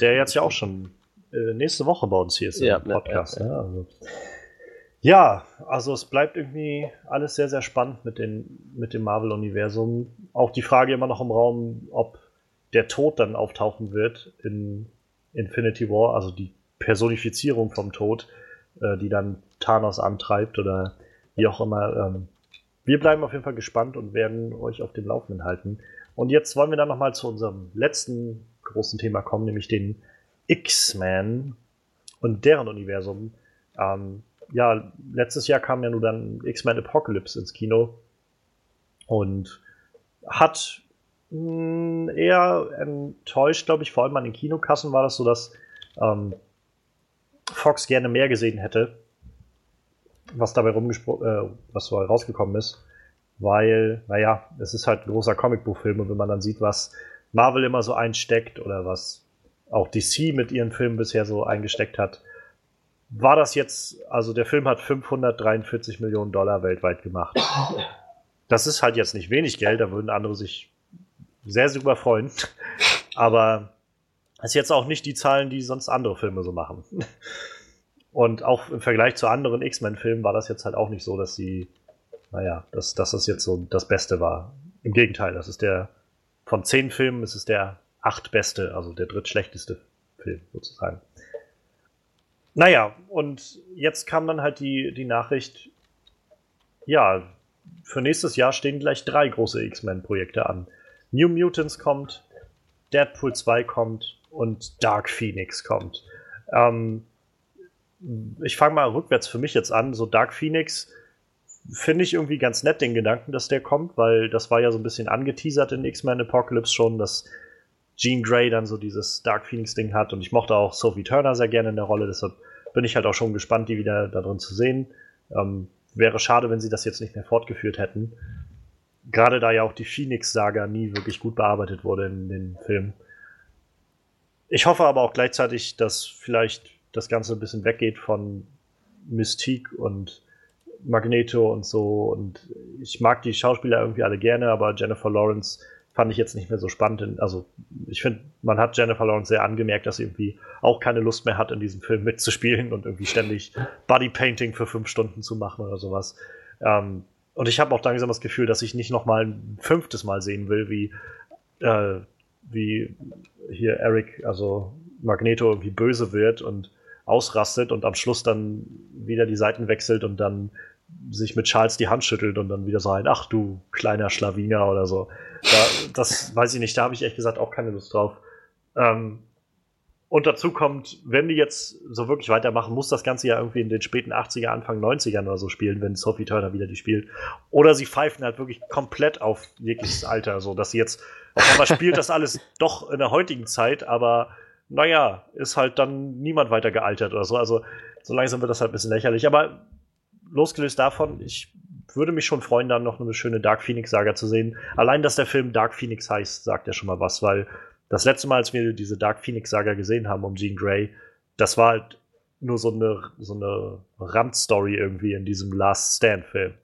Der jetzt ja auch schon äh, nächste Woche bei uns hier ist ja, im Podcast. Ja, ja. Ne? Also. ja, also es bleibt irgendwie alles sehr, sehr spannend mit, den, mit dem Marvel-Universum. Auch die Frage immer noch im Raum, ob der Tod dann auftauchen wird in Infinity War, also die Personifizierung vom Tod, äh, die dann Thanos antreibt oder wie auch immer. Ähm, wir bleiben auf jeden Fall gespannt und werden euch auf dem Laufenden halten. Und jetzt wollen wir dann nochmal zu unserem letzten großen Thema kommen, nämlich den X-Men und deren Universum. Ähm, ja, letztes Jahr kam ja nur dann X-Men Apocalypse ins Kino und hat hm, eher enttäuscht, glaube ich. Vor allem an den Kinokassen war das so, dass ähm, Fox gerne mehr gesehen hätte, was dabei äh, was so rausgekommen ist. Weil, naja, es ist halt ein großer Comicbuchfilm und wenn man dann sieht, was Marvel immer so einsteckt oder was auch DC mit ihren Filmen bisher so eingesteckt hat, war das jetzt, also der Film hat 543 Millionen Dollar weltweit gemacht. Das ist halt jetzt nicht wenig Geld, da würden andere sich sehr, sehr überfreuen. (laughs) Aber es ist jetzt auch nicht die Zahlen, die sonst andere Filme so machen. (laughs) Und auch im Vergleich zu anderen X-Men-Filmen war das jetzt halt auch nicht so, dass sie, naja, dass, dass das jetzt so das Beste war. Im Gegenteil, das ist der, von zehn Filmen ist es der acht beste, also der drittschlechteste Film sozusagen. Naja, und jetzt kam dann halt die, die Nachricht, ja, für nächstes Jahr stehen gleich drei große X-Men-Projekte an. New Mutants kommt, Deadpool 2 kommt und Dark Phoenix kommt. Ähm, ich fange mal rückwärts für mich jetzt an. So Dark Phoenix finde ich irgendwie ganz nett, den Gedanken, dass der kommt, weil das war ja so ein bisschen angeteasert in X-Men Apocalypse schon, dass Jean Grey dann so dieses Dark Phoenix-Ding hat und ich mochte auch Sophie Turner sehr gerne in der Rolle, deshalb bin ich halt auch schon gespannt, die wieder da drin zu sehen. Ähm, wäre schade, wenn sie das jetzt nicht mehr fortgeführt hätten. Gerade da ja auch die Phoenix-Saga nie wirklich gut bearbeitet wurde in den Filmen. Ich hoffe aber auch gleichzeitig, dass vielleicht das Ganze ein bisschen weggeht von Mystique und Magneto und so. Und ich mag die Schauspieler irgendwie alle gerne, aber Jennifer Lawrence fand ich jetzt nicht mehr so spannend. Also ich finde, man hat Jennifer Lawrence sehr angemerkt, dass sie irgendwie auch keine Lust mehr hat, in diesem Film mitzuspielen und irgendwie ständig Bodypainting für fünf Stunden zu machen oder sowas. Ähm, und ich habe auch langsam das Gefühl, dass ich nicht noch mal ein fünftes Mal sehen will, wie, äh, wie hier Eric, also Magneto, irgendwie böse wird und ausrastet und am Schluss dann wieder die Seiten wechselt und dann sich mit Charles die Hand schüttelt und dann wieder so ach du kleiner Schlawiner oder so. Da, das weiß ich nicht, da habe ich ehrlich gesagt auch keine Lust drauf. Ähm, und dazu kommt, wenn die jetzt so wirklich weitermachen, muss das Ganze ja irgendwie in den späten 80er, Anfang 90ern oder so spielen, wenn Sophie Turner wieder die spielt. Oder sie pfeifen halt wirklich komplett auf jegliches Alter, so dass sie jetzt einmal spielt das alles (laughs) doch in der heutigen Zeit, aber naja, ist halt dann niemand weiter gealtert oder so. Also so langsam wird das halt ein bisschen lächerlich. Aber losgelöst davon, ich würde mich schon freuen, dann noch eine schöne Dark Phoenix-Saga zu sehen. Allein, dass der Film Dark Phoenix heißt, sagt ja schon mal was, weil das letzte Mal, als wir diese Dark Phoenix-Saga gesehen haben um Jean Grey, das war halt nur so eine, so eine Randstory irgendwie in diesem Last Stand-Film.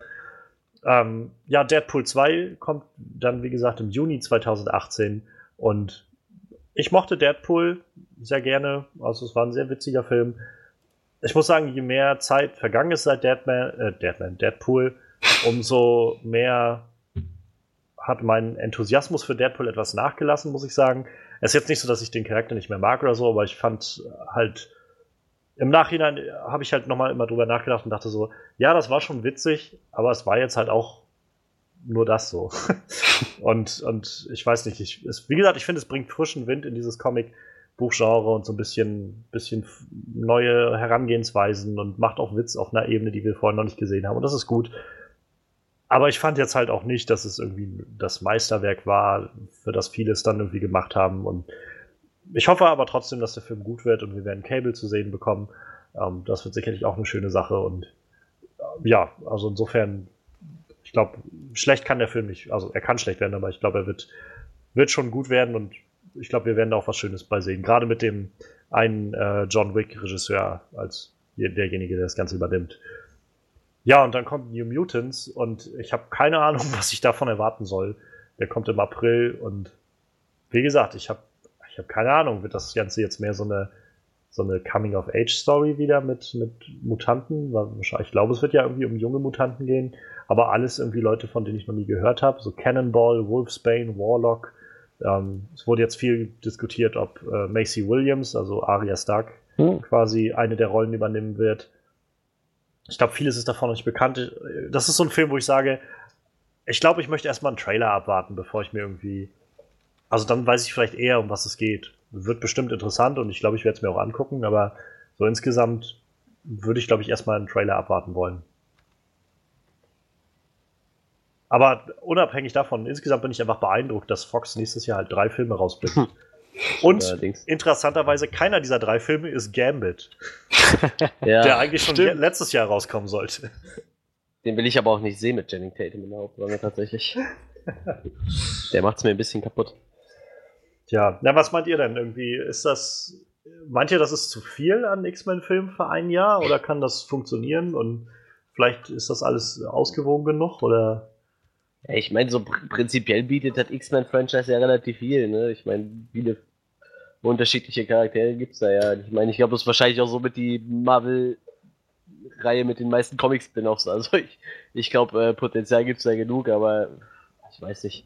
Ähm, ja, Deadpool 2 kommt dann, wie gesagt, im Juni 2018 und ich mochte Deadpool sehr gerne. Also, es war ein sehr witziger Film. Ich muss sagen, je mehr Zeit vergangen ist seit Deadman, äh, Deadman, Deadpool, umso mehr hat mein Enthusiasmus für Deadpool etwas nachgelassen, muss ich sagen. Es ist jetzt nicht so, dass ich den Charakter nicht mehr mag oder so, aber ich fand halt im Nachhinein habe ich halt nochmal immer drüber nachgedacht und dachte so, ja, das war schon witzig, aber es war jetzt halt auch nur das so. (laughs) und, und ich weiß nicht, ich, es, wie gesagt, ich finde, es bringt frischen Wind in dieses Comic. Buchgenre und so ein bisschen, bisschen neue Herangehensweisen und macht auch Witz auf einer Ebene, die wir vorher noch nicht gesehen haben. Und das ist gut. Aber ich fand jetzt halt auch nicht, dass es irgendwie das Meisterwerk war, für das viele es dann irgendwie gemacht haben. Und ich hoffe aber trotzdem, dass der Film gut wird und wir werden Cable zu sehen bekommen. Ähm, das wird sicherlich auch eine schöne Sache. Und äh, ja, also insofern, ich glaube, schlecht kann der Film nicht. Also er kann schlecht werden, aber ich glaube, er wird, wird schon gut werden und ich glaube, wir werden da auch was Schönes bei sehen. Gerade mit dem einen äh, John Wick-Regisseur als derjenige, der das Ganze übernimmt. Ja, und dann kommt New Mutants und ich habe keine Ahnung, (laughs) was ich davon erwarten soll. Der kommt im April und wie gesagt, ich habe ich hab keine Ahnung, wird das Ganze jetzt mehr so eine, so eine Coming-of-Age-Story wieder mit, mit Mutanten? Ich glaube, es wird ja irgendwie um junge Mutanten gehen, aber alles irgendwie Leute, von denen ich noch nie gehört habe. So Cannonball, Wolfsbane, Warlock. Ähm, es wurde jetzt viel diskutiert, ob äh, Macy Williams, also Arya Stark, hm. quasi eine der Rollen übernehmen wird. Ich glaube, vieles ist davon noch nicht bekannt. Das ist so ein Film, wo ich sage, ich glaube, ich möchte erstmal einen Trailer abwarten, bevor ich mir irgendwie. Also dann weiß ich vielleicht eher, um was es geht. Wird bestimmt interessant und ich glaube, ich werde es mir auch angucken, aber so insgesamt würde ich, glaube ich, erstmal einen Trailer abwarten wollen. Aber unabhängig davon, insgesamt bin ich einfach beeindruckt, dass Fox nächstes Jahr halt drei Filme rausbringt. Und Allerdings. interessanterweise, keiner dieser drei Filme ist Gambit. (laughs) ja, der eigentlich schon stimmt. letztes Jahr rauskommen sollte. Den will ich aber auch nicht sehen mit Jenning Tatum in der Hauptrolle tatsächlich. der macht's mir ein bisschen kaputt. Tja, na, was meint ihr denn irgendwie? Ist das. Meint ihr, das ist zu viel an X-Men-Filmen für ein Jahr oder kann das funktionieren und vielleicht ist das alles ausgewogen genug oder ja, ich meine, so pr prinzipiell bietet das X-Men-Franchise ja relativ viel. Ne? Ich meine, viele unterschiedliche Charaktere gibt es da ja. Ich meine, ich glaube, das ist wahrscheinlich auch so mit die Marvel-Reihe mit den meisten Comic-Spin-Offs. Also (laughs) ich, ich glaube, äh, Potenzial gibt es da genug, aber ich weiß nicht.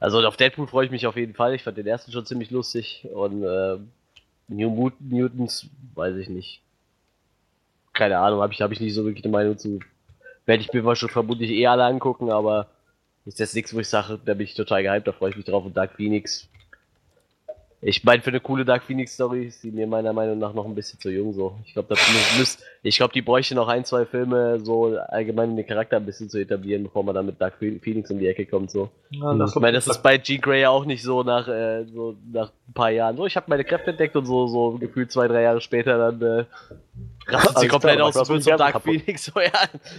Also auf Deadpool freue ich mich auf jeden Fall. Ich fand den ersten schon ziemlich lustig und äh, New Mut Mutants weiß ich nicht. Keine Ahnung, habe ich, hab ich nicht so wirklich eine Meinung zu. Werde ich mir wahrscheinlich vermutlich eh alle angucken, aber ist jetzt nichts, wo ich sage, da bin ich total gehypt, da freue ich mich drauf. Und Dark Phoenix. Ich meine, für eine coole Dark Phoenix Story ist sie mir meiner Meinung nach noch ein bisschen zu jung so. Ich glaube, ich glaube, die bräuchte noch ein, zwei Filme, so allgemein um den Charakter ein bisschen zu etablieren, bevor man dann mit Dark Phoenix um die Ecke kommt, so. Ja, ich meine, das ist bei Jean Grey auch nicht so nach, äh, so nach ein paar Jahren. So, ich habe meine Kräfte entdeckt und so, so gefühlt zwei, drei Jahre später dann, äh, rastet sie komplett aus und wird so Dark kaputt. Phoenix, so, ja,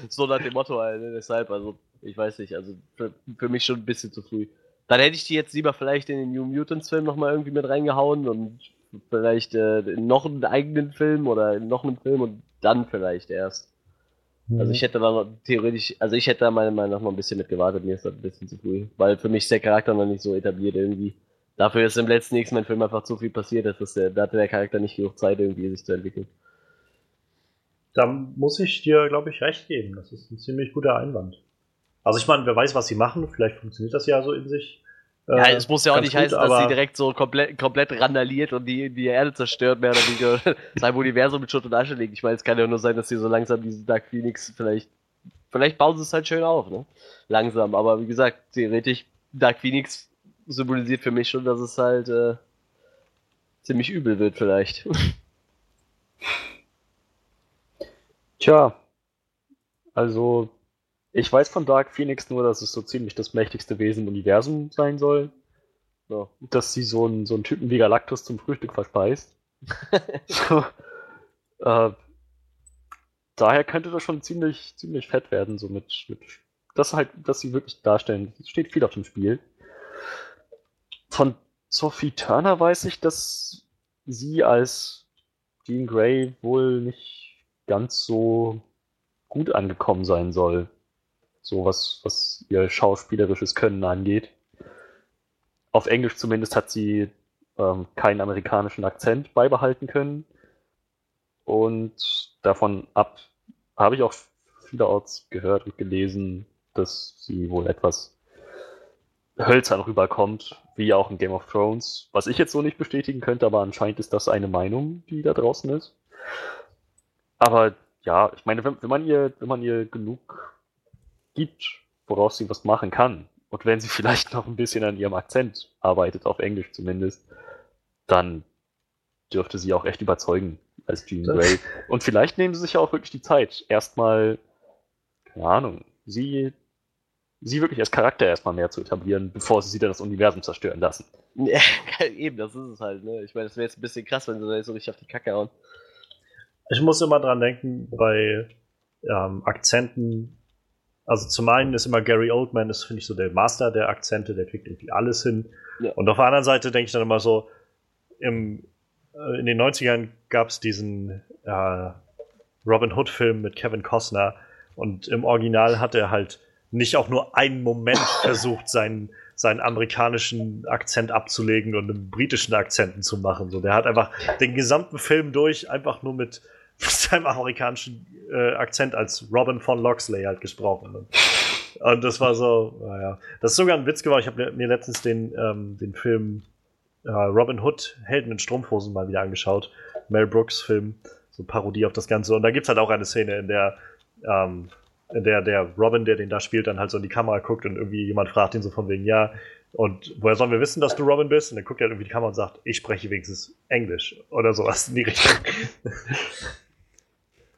so nach dem Motto ne? deshalb, also, ich weiß nicht, also für, für mich schon ein bisschen zu früh. Dann hätte ich die jetzt lieber vielleicht in den New Mutants Film nochmal irgendwie mit reingehauen und vielleicht äh, in noch einen eigenen Film oder in noch einen Film und dann vielleicht erst. Mhm. Also ich hätte da noch theoretisch, also ich hätte da meiner Meinung nach noch ein bisschen mit gewartet, mir ist das ein bisschen zu früh, weil für mich ist der Charakter noch nicht so etabliert irgendwie. Dafür ist im letzten X-Men-Film einfach zu viel passiert, dass der, da hatte der Charakter nicht genug Zeit irgendwie sich zu entwickeln. Da muss ich dir, glaube ich, recht geben. Das ist ein ziemlich guter Einwand. Also ich meine, wer weiß, was sie machen. Vielleicht funktioniert das ja so in sich. Äh, ja, es muss ja auch nicht gut, heißen, dass sie direkt so komplett, komplett randaliert und die, die Erde zerstört, mehr oder weniger (laughs) sein Universum mit Schutt und Asche legt. Ich meine, es kann ja nur sein, dass sie so langsam diesen Dark Phoenix vielleicht, vielleicht bauen sie es halt schön auf, ne? Langsam. Aber wie gesagt, theoretisch, Dark Phoenix symbolisiert für mich schon, dass es halt äh, ziemlich übel wird, vielleicht. (laughs) Tja, also ich weiß von Dark Phoenix nur, dass es so ziemlich das mächtigste Wesen im Universum sein soll. So. Dass sie so einen, so einen Typen wie Galactus zum Frühstück verspeist. (laughs) so, äh, daher könnte das schon ziemlich, ziemlich fett werden, so mit, mit das halt, dass sie wirklich darstellen. Es steht viel auf dem Spiel. Von Sophie Turner weiß ich, dass sie als Jean Grey wohl nicht ganz so gut angekommen sein soll so was, was ihr schauspielerisches Können angeht. Auf Englisch zumindest hat sie ähm, keinen amerikanischen Akzent beibehalten können. Und davon ab habe ich auch vielerorts gehört und gelesen, dass sie wohl etwas hölzern rüberkommt, wie auch in Game of Thrones. Was ich jetzt so nicht bestätigen könnte, aber anscheinend ist das eine Meinung, die da draußen ist. Aber ja, ich meine, wenn, wenn man ihr, wenn man ihr genug gibt, woraus sie was machen kann. Und wenn sie (laughs) vielleicht noch ein bisschen an ihrem Akzent arbeitet, auf Englisch zumindest, dann dürfte sie auch echt überzeugen als Jean Grey. Und vielleicht nehmen sie sich ja auch wirklich die Zeit, erstmal, keine Ahnung, sie, sie wirklich als Charakter erstmal mehr zu etablieren, bevor sie sie dann das Universum zerstören lassen. Ja, (laughs) eben, das ist es halt, ne? Ich meine, das wäre jetzt ein bisschen krass, wenn sie da jetzt so richtig auf die Kacke hauen. Ich muss immer dran denken, bei ähm, Akzenten, also zum einen ist immer Gary Oldman, ist, finde ich, so der Master der Akzente, der kriegt irgendwie alles hin. Ja. Und auf der anderen Seite denke ich dann immer so, im, äh, in den 90ern gab es diesen äh, Robin Hood-Film mit Kevin Costner und im Original hat er halt nicht auch nur einen Moment (laughs) versucht, seinen, seinen amerikanischen Akzent abzulegen und einen britischen Akzenten zu machen. So, der hat einfach den gesamten Film durch einfach nur mit (laughs) seinem amerikanischen äh, Akzent als Robin von Loxley halt gesprochen. Und, und das war so, naja. Das ist sogar ein Witz geworden. Ich habe mir letztens den, ähm, den Film äh, Robin Hood, Helden in Strumpfhosen mal wieder angeschaut. Mel Brooks Film, so Parodie auf das Ganze. Und da gibt es halt auch eine Szene, in der ähm, der der Robin, der den da spielt, dann halt so in die Kamera guckt und irgendwie jemand fragt ihn so von wegen, ja, und woher sollen wir wissen, dass du Robin bist? Und dann guckt er irgendwie die Kamera und sagt, ich spreche wenigstens Englisch oder sowas in die Richtung. (laughs)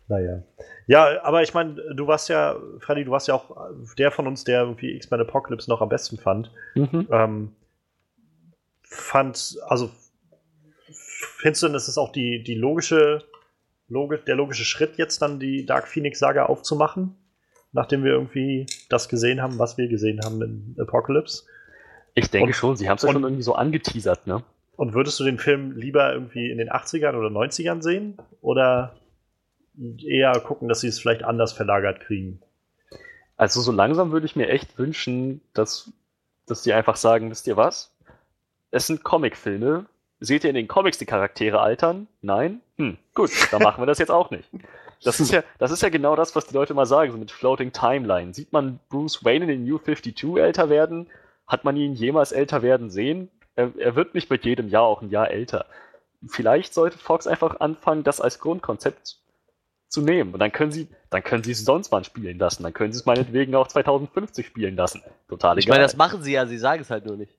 Naja. Ja, aber ich meine, du warst ja, Freddy, du warst ja auch der von uns, der irgendwie X-Men Apocalypse noch am besten fand. Mhm. Ähm, fand, also findest du, das ist auch die, die logische, logisch, der logische Schritt, jetzt dann die Dark Phoenix-Saga aufzumachen? Nachdem wir irgendwie das gesehen haben, was wir gesehen haben in Apocalypse? Ich denke und, schon, sie haben es ja schon irgendwie so angeteasert, ne? Und würdest du den Film lieber irgendwie in den 80ern oder 90ern sehen? Oder eher gucken, dass sie es vielleicht anders verlagert kriegen. Also so langsam würde ich mir echt wünschen, dass, dass die einfach sagen, wisst ihr was? Es sind Comicfilme. Seht ihr in den Comics die Charaktere altern? Nein? Hm, gut, dann machen wir das jetzt auch nicht. Das ist ja, das ist ja genau das, was die Leute mal sagen, so mit Floating Timeline. Sieht man Bruce Wayne in den New 52 älter werden? Hat man ihn jemals älter werden sehen? Er, er wird nicht mit jedem Jahr auch ein Jahr älter. Vielleicht sollte Fox einfach anfangen, das als Grundkonzept zu nehmen. Und dann können sie, dann können sie es sonst wann spielen lassen. Dann können sie es meinetwegen auch 2050 spielen lassen. Total egal. Ich meine, das machen sie ja, sie sagen es halt nur nicht.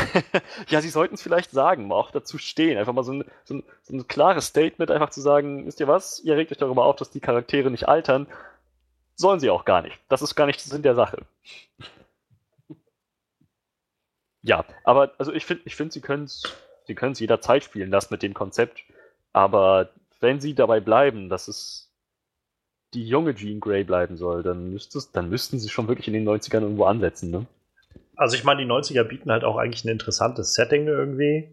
(laughs) ja, sie sollten es vielleicht sagen, mal auch dazu stehen. Einfach mal so ein, so, ein, so ein klares Statement, einfach zu sagen, wisst ihr was, ihr regt euch darüber auf, dass die Charaktere nicht altern. Sollen sie auch gar nicht. Das ist gar nicht Sinn der Sache. ja, aber also ich finde, ich find, sie können es sie können's jederzeit spielen lassen mit dem Konzept. Aber wenn sie dabei bleiben, dass es die junge Jean Grey bleiben soll, dann, müsstest, dann müssten sie schon wirklich in den 90ern irgendwo ansetzen, ne? Also ich meine, die 90er bieten halt auch eigentlich ein interessantes Setting irgendwie.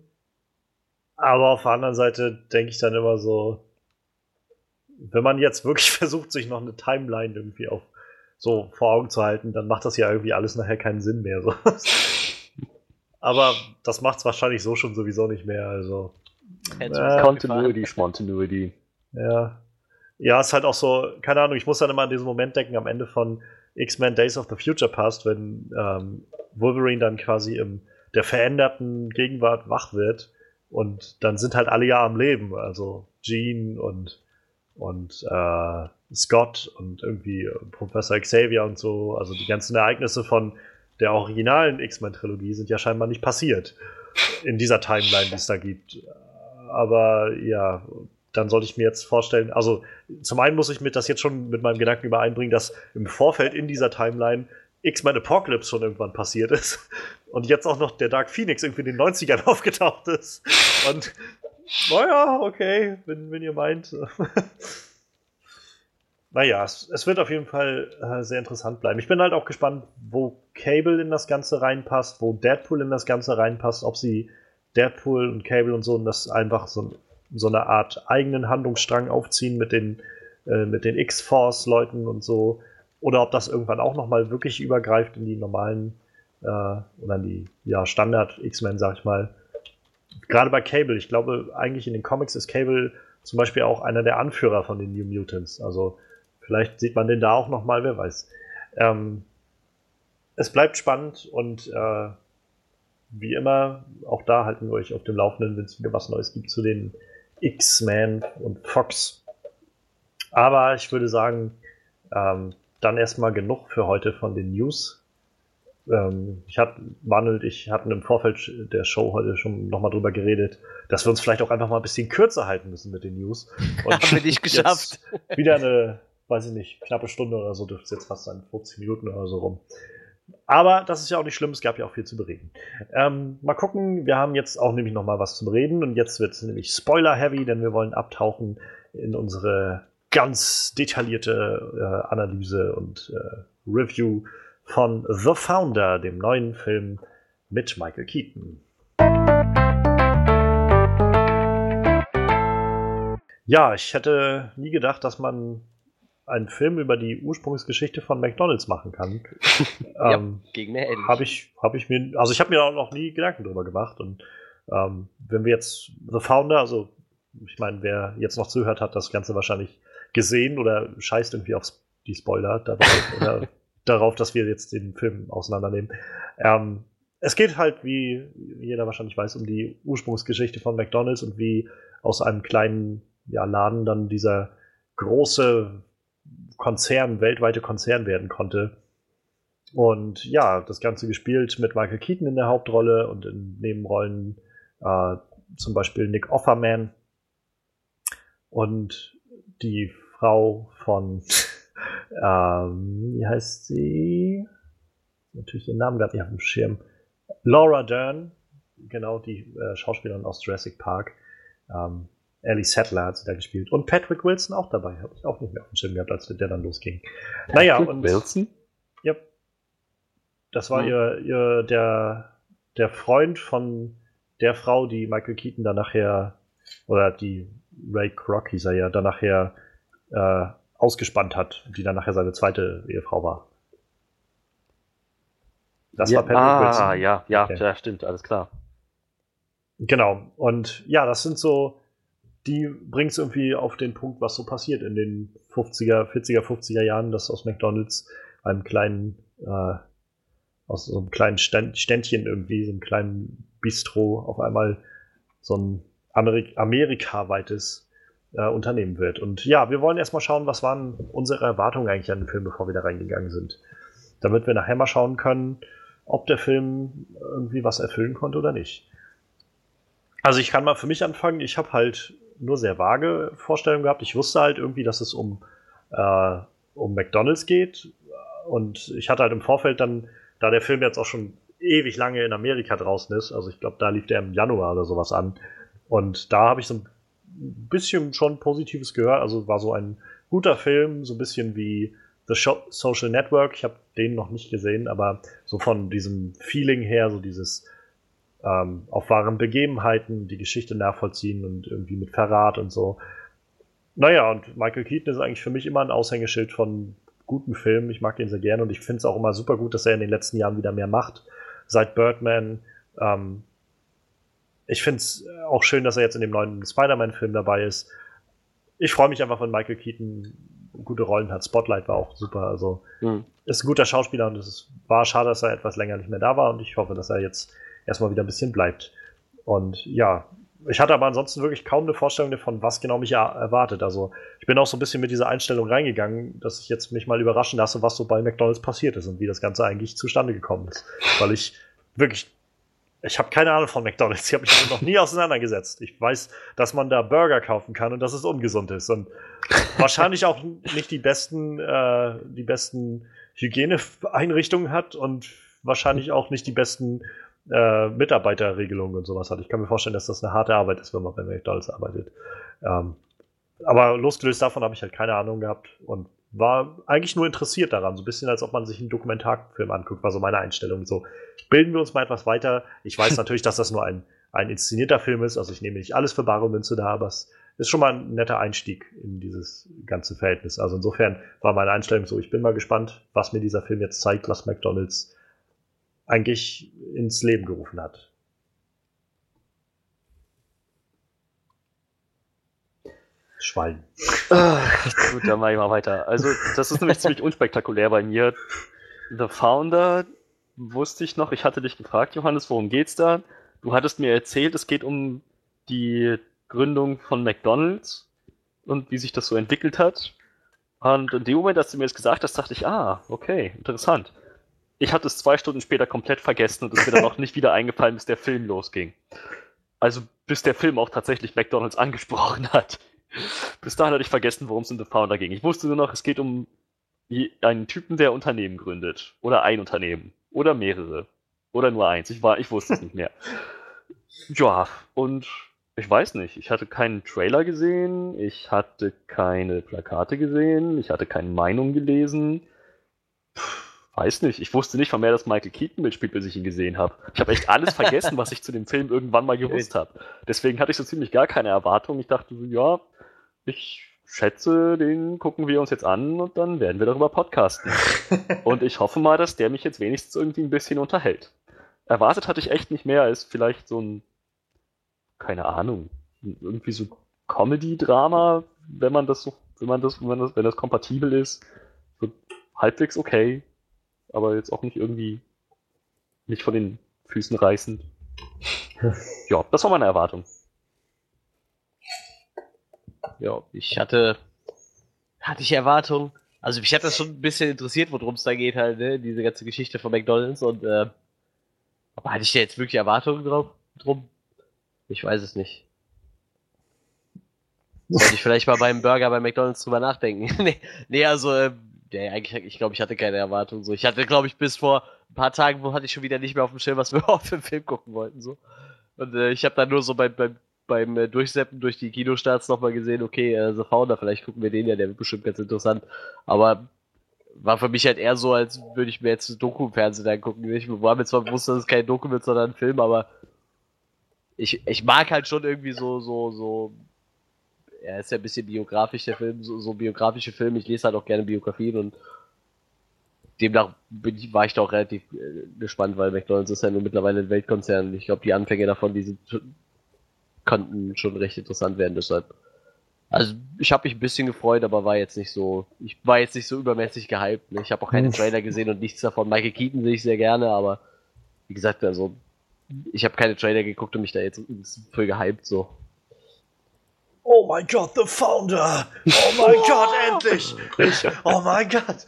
Aber auf der anderen Seite denke ich dann immer so, wenn man jetzt wirklich (laughs) versucht, sich noch eine Timeline irgendwie auf so vor Augen zu halten, dann macht das ja irgendwie alles nachher keinen Sinn mehr. So. (laughs) Aber das macht es wahrscheinlich so schon sowieso nicht mehr. Also äh, Continuity, Spontaneity. Ja. Ja, ist halt auch so, keine Ahnung, ich muss dann immer an diesen Moment denken am Ende von X-Men Days of the Future Past, wenn ähm, Wolverine dann quasi in der veränderten Gegenwart wach wird und dann sind halt alle ja am Leben, also Jean und, und äh, Scott und irgendwie Professor Xavier und so, also die ganzen Ereignisse von der originalen X-Men-Trilogie sind ja scheinbar nicht passiert in dieser Timeline, die es da gibt aber ja, dann sollte ich mir jetzt vorstellen, also zum einen muss ich mir das jetzt schon mit meinem Gedanken übereinbringen, dass im Vorfeld in dieser Timeline X-Men Apocalypse schon irgendwann passiert ist (laughs) und jetzt auch noch der Dark Phoenix irgendwie in den 90ern (laughs) aufgetaucht ist. Und naja, okay, wenn, wenn ihr meint. (laughs) naja, es, es, wird auf jeden Fall äh, sehr interessant bleiben. Ich bin halt auch gespannt, wo Cable in das Ganze reinpasst, wo Deadpool in das Ganze reinpasst, ob sie Deadpool und Cable und so und das einfach so, so eine Art eigenen Handlungsstrang aufziehen mit den, äh, den X-Force-Leuten und so. Oder ob das irgendwann auch nochmal wirklich übergreift in die normalen äh, oder in die ja, Standard-X-Men, sag ich mal. Gerade bei Cable, ich glaube, eigentlich in den Comics ist Cable zum Beispiel auch einer der Anführer von den New Mutants. Also vielleicht sieht man den da auch nochmal, wer weiß. Ähm, es bleibt spannend und äh, wie immer, auch da halten wir euch auf dem Laufenden, wenn es wieder was Neues gibt zu den X-Men und Fox. Aber ich würde sagen, ähm, dann erstmal genug für heute von den News. ähm, ich hatte, Manuel und ich hatten im Vorfeld der Show heute schon nochmal drüber geredet, dass wir uns vielleicht auch einfach mal ein bisschen kürzer halten müssen mit den News. Und (laughs) Haben wir nicht geschafft. Wieder eine, weiß ich nicht, knappe Stunde oder so, dürfte es jetzt fast sein, 50 Minuten oder so rum. Aber das ist ja auch nicht schlimm, es gab ja auch viel zu bereden. Ähm, mal gucken, wir haben jetzt auch nämlich nochmal was zum Reden und jetzt wird es nämlich Spoiler-heavy, denn wir wollen abtauchen in unsere ganz detaillierte äh, Analyse und äh, Review von The Founder, dem neuen Film mit Michael Keaton. Ja, ich hätte nie gedacht, dass man einen Film über die Ursprungsgeschichte von McDonalds machen kann. (laughs) ja, ähm, gegen mehr ähnlich. Habe ich, hab ich mir, also ich habe mir auch noch nie Gedanken darüber gemacht. Und ähm, wenn wir jetzt The Founder, also ich meine, wer jetzt noch zuhört, hat das Ganze wahrscheinlich gesehen oder scheißt irgendwie auf die Spoiler (laughs) dabei oder darauf, dass wir jetzt den Film auseinandernehmen. Ähm, es geht halt, wie jeder wahrscheinlich weiß, um die Ursprungsgeschichte von McDonalds und wie aus einem kleinen ja, Laden dann dieser große Konzern, weltweite Konzern werden konnte. Und ja, das Ganze gespielt mit Michael Keaton in der Hauptrolle und in Nebenrollen äh, zum Beispiel Nick Offerman und die Frau von (laughs) ähm, wie heißt sie? Natürlich den Namen gerade nicht auf dem Schirm. Laura Dern, genau, die äh, Schauspielerin aus Jurassic Park. Ähm, Ellie Sattler hat sie da gespielt. Und Patrick Wilson auch dabei. Habe ich auch nicht mehr auf dem Schirm gehabt, als der dann losging. Patrick naja, und. Wilson? Ja. Das war hm. ihr, ihr der, der Freund von der Frau, die Michael Keaton dann nachher, oder die Ray Kroc hieß er ja, dann nachher äh, ausgespannt hat, die dann nachher seine zweite Ehefrau war. Das ja, war Patrick ah, Wilson. ja, ja, okay. ja, stimmt, alles klar. Genau. Und ja, das sind so, die bringt es irgendwie auf den Punkt, was so passiert in den 50er, 40er, 50er Jahren, dass aus McDonalds einem kleinen, äh, aus so einem kleinen Ständchen irgendwie, so einem kleinen Bistro auf einmal so ein Amerik amerikaweites äh, unternehmen wird. Und ja, wir wollen erstmal schauen, was waren unsere Erwartungen eigentlich an den Film, bevor wir da reingegangen sind. Damit wir nachher mal schauen können, ob der Film irgendwie was erfüllen konnte oder nicht. Also ich kann mal für mich anfangen. Ich habe halt nur sehr vage Vorstellungen gehabt. Ich wusste halt irgendwie, dass es um, äh, um McDonald's geht. Und ich hatte halt im Vorfeld dann, da der Film jetzt auch schon ewig lange in Amerika draußen ist, also ich glaube, da lief der im Januar oder sowas an. Und da habe ich so ein ein bisschen schon Positives gehört. Also war so ein guter Film, so ein bisschen wie The Social Network. Ich habe den noch nicht gesehen, aber so von diesem Feeling her, so dieses ähm, auf wahren Begebenheiten die Geschichte nachvollziehen und irgendwie mit Verrat und so. Naja, und Michael Keaton ist eigentlich für mich immer ein Aushängeschild von guten Filmen. Ich mag den sehr gerne und ich finde es auch immer super gut, dass er in den letzten Jahren wieder mehr macht. Seit Birdman ähm, ich finde es auch schön, dass er jetzt in dem neuen Spider-Man-Film dabei ist. Ich freue mich einfach, wenn Michael Keaton gute Rollen hat. Spotlight war auch super. Also mhm. ist ein guter Schauspieler und es war schade, dass er etwas länger nicht mehr da war und ich hoffe, dass er jetzt erstmal wieder ein bisschen bleibt. Und ja, ich hatte aber ansonsten wirklich kaum eine Vorstellung davon, was genau mich erwartet. Also ich bin auch so ein bisschen mit dieser Einstellung reingegangen, dass ich jetzt mich mal überraschen lasse, was so bei McDonald's passiert ist und wie das Ganze eigentlich zustande gekommen ist. Weil ich wirklich ich habe keine Ahnung von McDonalds. Ich habe mich noch nie auseinandergesetzt. Ich weiß, dass man da Burger kaufen kann und dass es ungesund ist. Und wahrscheinlich auch nicht die besten, äh, die besten Hygieneeinrichtungen hat und wahrscheinlich auch nicht die besten äh, Mitarbeiterregelungen und sowas hat. Ich kann mir vorstellen, dass das eine harte Arbeit ist, wenn man bei McDonalds arbeitet. Ähm, aber losgelöst davon habe ich halt keine Ahnung gehabt und war eigentlich nur interessiert daran, so ein bisschen als ob man sich einen Dokumentarfilm anguckt, war so meine Einstellung. So, bilden wir uns mal etwas weiter. Ich weiß (laughs) natürlich, dass das nur ein, ein inszenierter Film ist, also ich nehme nicht alles für bare Münze da, aber es ist schon mal ein netter Einstieg in dieses ganze Verhältnis. Also insofern war meine Einstellung so, ich bin mal gespannt, was mir dieser Film jetzt zeigt, was McDonalds eigentlich ins Leben gerufen hat. Schwein. Ach, gut, dann mache ich mal weiter. Also, das ist nämlich ziemlich unspektakulär bei mir. The Founder wusste ich noch, ich hatte dich gefragt, Johannes, worum geht's da? Du hattest mir erzählt, es geht um die Gründung von McDonalds und wie sich das so entwickelt hat. Und in dem Moment, als du mir das gesagt hast, dachte ich, ah, okay, interessant. Ich hatte es zwei Stunden später komplett vergessen und es mir dann auch nicht wieder eingefallen, bis der Film losging. Also bis der Film auch tatsächlich McDonalds angesprochen hat. Bis dahin hatte ich vergessen, worum es in The Founder ging. Ich wusste nur noch, es geht um einen Typen, der Unternehmen gründet. Oder ein Unternehmen. Oder mehrere. Oder nur eins. Ich, war, ich wusste es nicht mehr. Ja, und ich weiß nicht. Ich hatte keinen Trailer gesehen. Ich hatte keine Plakate gesehen. Ich hatte keine Meinung gelesen. Weiß nicht. Ich wusste nicht von mehr, dass Michael Keaton mitspielt, bis ich ihn gesehen habe. Ich habe echt alles vergessen, was ich zu dem Film irgendwann mal gewusst habe. Deswegen hatte ich so ziemlich gar keine Erwartung. Ich dachte so, ja, ich schätze, den gucken wir uns jetzt an und dann werden wir darüber podcasten. (laughs) und ich hoffe mal, dass der mich jetzt wenigstens irgendwie ein bisschen unterhält. Erwartet hatte ich echt nicht mehr als vielleicht so ein, keine Ahnung, irgendwie so Comedy-Drama, wenn man das so, wenn man das, wenn das, wenn das kompatibel ist. So halbwegs okay aber jetzt auch nicht irgendwie nicht von den Füßen reißend. (laughs) ja, das war meine Erwartung. Ja, ich hatte, hatte ich Erwartungen. Also mich hat das schon ein bisschen interessiert, worum es da geht halt, ne? diese ganze Geschichte von McDonalds und äh, aber hatte ich da jetzt wirklich Erwartungen drauf, drum? Ich weiß es nicht. Sollte ich vielleicht mal beim Burger bei McDonalds drüber nachdenken. (laughs) nee, nee, also äh, ja, eigentlich, ich glaube, ich hatte keine Erwartung. So. Ich hatte, glaube ich, bis vor ein paar Tagen, wo hatte ich schon wieder nicht mehr auf dem Schirm, was wir (laughs) überhaupt für einen Film gucken wollten. So. Und äh, ich habe dann nur so beim, beim, beim äh, Durchseppen durch die Kinostarts nochmal gesehen, okay, äh, The Founder, vielleicht gucken wir den ja, der wird bestimmt ganz interessant. Aber war für mich halt eher so, als würde ich mir jetzt ein Doku im Fernsehen angucken. Ich war mir zwar bewusst, dass es kein Doku wird, sondern ein Film, aber ich, ich mag halt schon irgendwie so, so, so er ist ja ein bisschen biografisch, der Film, so, so biografische Filme. Ich lese halt auch gerne Biografien und demnach ich, war ich da auch relativ äh, gespannt, weil McDonalds ist ja nur mittlerweile ein Weltkonzern. Ich glaube, die Anfänge davon, die sind, konnten schon recht interessant werden, deshalb. Also ich habe mich ein bisschen gefreut, aber war jetzt nicht so, ich war jetzt nicht so übermäßig gehypt. Ne? Ich habe auch keine Trailer gesehen und nichts davon. Michael Keaton sehe ich sehr gerne, aber wie gesagt, also ich habe keine Trailer geguckt und mich da jetzt für gehypt so. Oh mein Gott, The Founder! Oh mein Gott, (laughs) endlich! Ich, oh mein Gott!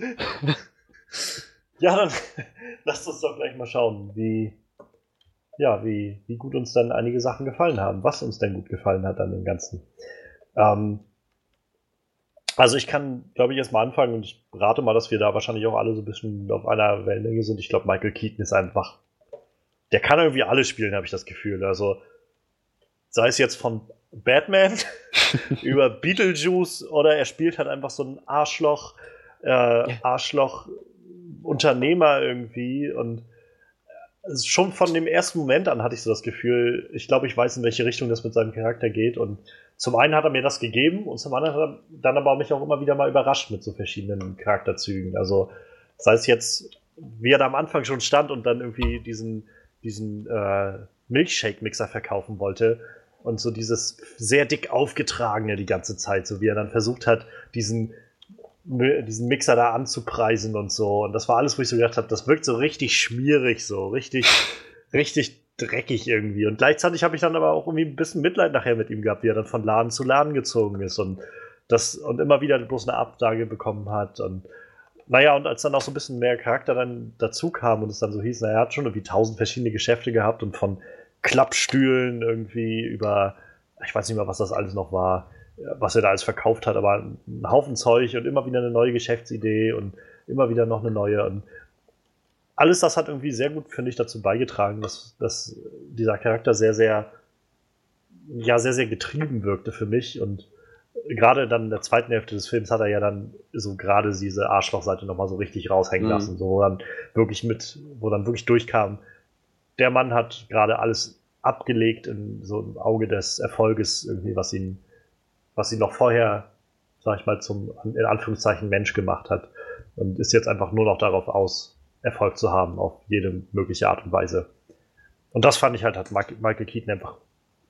Ja, dann (laughs) lasst uns doch gleich mal schauen, wie, ja, wie, wie gut uns dann einige Sachen gefallen haben, was uns denn gut gefallen hat an dem Ganzen. Ähm, also ich kann, glaube ich, erstmal anfangen und ich rate mal, dass wir da wahrscheinlich auch alle so ein bisschen auf einer Wellenlänge sind. Ich glaube, Michael Keaton ist einfach, der kann irgendwie alles spielen, habe ich das Gefühl. Also sei es jetzt von Batman (laughs) über Beetlejuice oder er spielt halt einfach so ein Arschloch, äh, Arschloch Unternehmer irgendwie und schon von dem ersten Moment an hatte ich so das Gefühl, ich glaube, ich weiß, in welche Richtung das mit seinem Charakter geht. Und zum einen hat er mir das gegeben und zum anderen hat er dann aber mich auch immer wieder mal überrascht mit so verschiedenen Charakterzügen. Also sei es jetzt, wie er da am Anfang schon stand und dann irgendwie diesen, diesen äh, Milkshake-Mixer verkaufen wollte und so dieses sehr dick aufgetragene die ganze Zeit, so wie er dann versucht hat, diesen, diesen Mixer da anzupreisen und so. Und das war alles, wo ich so gedacht habe, das wirkt so richtig schmierig, so richtig, richtig dreckig irgendwie. Und gleichzeitig habe ich dann aber auch irgendwie ein bisschen Mitleid nachher mit ihm gehabt, wie er dann von Laden zu Laden gezogen ist und das und immer wieder bloß eine Absage bekommen hat. Und naja, und als dann auch so ein bisschen mehr Charakter dann dazu kam und es dann so hieß, naja, er hat schon irgendwie tausend verschiedene Geschäfte gehabt und von Klappstühlen irgendwie über, ich weiß nicht mehr, was das alles noch war, was er da alles verkauft hat, aber ein Haufen Zeug und immer wieder eine neue Geschäftsidee und immer wieder noch eine neue. Und alles das hat irgendwie sehr gut, finde ich, dazu beigetragen, dass, dass dieser Charakter sehr, sehr, ja, sehr, sehr getrieben wirkte für mich. Und gerade dann in der zweiten Hälfte des Films hat er ja dann so gerade diese Arschlochseite nochmal so richtig raushängen mhm. lassen, so wo dann wirklich mit, wo dann wirklich durchkam, der Mann hat gerade alles abgelegt in so einem Auge des Erfolges, irgendwie, was ihn, was ihn noch vorher, sag ich mal, zum, in Anführungszeichen, Mensch gemacht hat. Und ist jetzt einfach nur noch darauf aus, Erfolg zu haben, auf jede mögliche Art und Weise. Und das fand ich halt, hat Michael Keaton einfach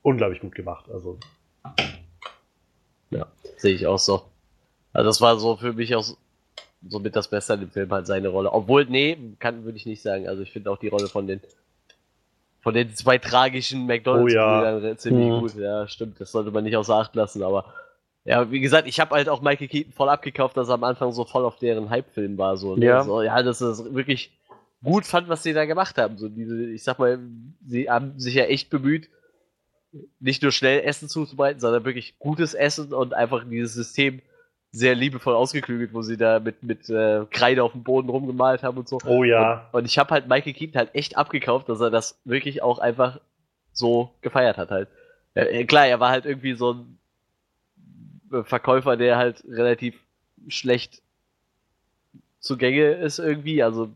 unglaublich gut gemacht. Also. Ja, sehe ich auch so. Also das war so für mich auch so mit das Beste an dem Film halt seine Rolle. Obwohl, nee, kann, würde ich nicht sagen. Also ich finde auch die Rolle von den von den zwei tragischen McDonalds-Brüdern oh, ja. ziemlich mhm. gut. Ja, stimmt. Das sollte man nicht außer Acht lassen, aber ja, wie gesagt, ich habe halt auch Michael Keaton voll abgekauft, dass er am Anfang so voll auf deren Hype-Film war. So, ne? ja. So, ja, das ist wirklich gut fand, was sie da gemacht haben. So diese, ich sag mal, sie haben sich ja echt bemüht, nicht nur schnell Essen zuzubereiten, sondern wirklich gutes Essen und einfach dieses System sehr liebevoll ausgeklügelt, wo sie da mit, mit äh, Kreide auf dem Boden rumgemalt haben und so. Oh ja. Und, und ich habe halt Michael Keaton halt echt abgekauft, dass er das wirklich auch einfach so gefeiert hat halt. Äh, klar, er war halt irgendwie so ein Verkäufer, der halt relativ schlecht zugänge ist irgendwie. Also,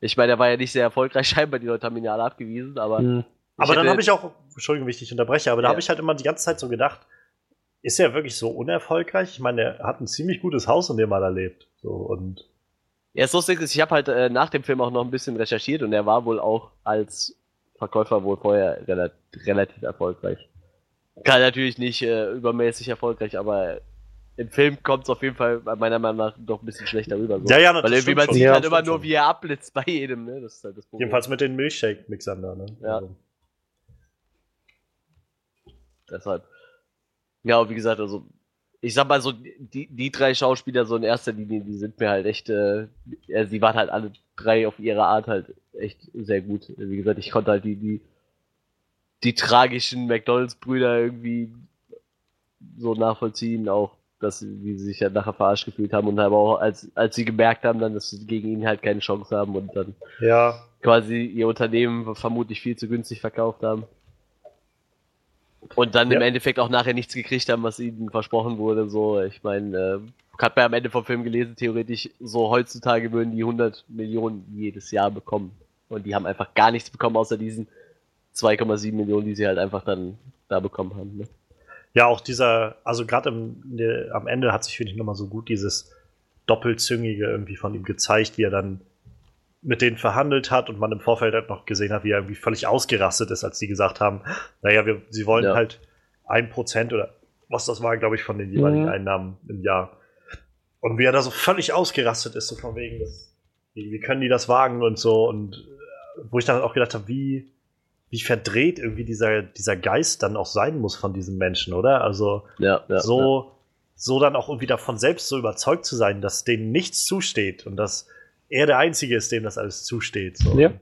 ich meine, er war ja nicht sehr erfolgreich, (laughs) scheinbar, die Leute haben ihn ja alle abgewiesen, aber. Mhm. Aber dann habe ich auch, Entschuldigung, wie ich dich unterbreche, aber ja. da habe ich halt immer die ganze Zeit so gedacht, ist er wirklich so unerfolgreich? Ich meine, er hat ein ziemlich gutes Haus, in dem er da lebt. So, und ja, so ist ich habe halt äh, nach dem Film auch noch ein bisschen recherchiert und er war wohl auch als Verkäufer wohl vorher relativ, relativ erfolgreich. Kann natürlich nicht äh, übermäßig erfolgreich, aber im Film kommt es auf jeden Fall meiner Meinung nach doch ein bisschen schlechter rüber. So. Ja, ja, Weil irgendwie man sieht ja, halt immer nur, wie er abblitzt bei jedem, ne? Das ist halt das Problem. Jedenfalls mit den Milchshake-Mixern da, ne? Ja. Also. Deshalb. Ja, wie gesagt, also ich sag mal so, die, die drei Schauspieler so in erster Linie, die sind mir halt echt, äh, die waren halt alle drei auf ihre Art halt echt sehr gut. Wie gesagt, ich konnte halt die, die, die tragischen McDonalds-Brüder irgendwie so nachvollziehen, auch dass wie sie sich ja nachher verarscht gefühlt haben und aber auch als, als sie gemerkt haben dann, dass sie gegen ihn halt keine Chance haben und dann ja. quasi ihr Unternehmen vermutlich viel zu günstig verkauft haben. Und dann ja. im Endeffekt auch nachher nichts gekriegt haben, was ihnen versprochen wurde. So, ich meine, äh, hat man am Ende vom Film gelesen, theoretisch so heutzutage würden die 100 Millionen jedes Jahr bekommen. Und die haben einfach gar nichts bekommen, außer diesen 2,7 Millionen, die sie halt einfach dann da bekommen haben. Ne? Ja, auch dieser, also gerade am Ende hat sich, finde ich, nochmal so gut dieses Doppelzüngige irgendwie von ihm gezeigt, wie er dann mit denen verhandelt hat und man im Vorfeld halt noch gesehen hat, wie er irgendwie völlig ausgerastet ist, als die gesagt haben, naja, wir, sie wollen ja. halt ein Prozent oder was das war, glaube ich, von den jeweiligen mhm. Einnahmen im Jahr. Und wie er da so völlig ausgerastet ist, so von wegen, das, wie, wie können die das wagen und so. Und äh, wo ich dann auch gedacht habe, wie, wie verdreht irgendwie dieser, dieser Geist dann auch sein muss von diesem Menschen, oder? Also ja, ja, so, ja. so dann auch irgendwie davon selbst so überzeugt zu sein, dass denen nichts zusteht und dass er der Einzige ist, dem das alles zusteht. So. Ja.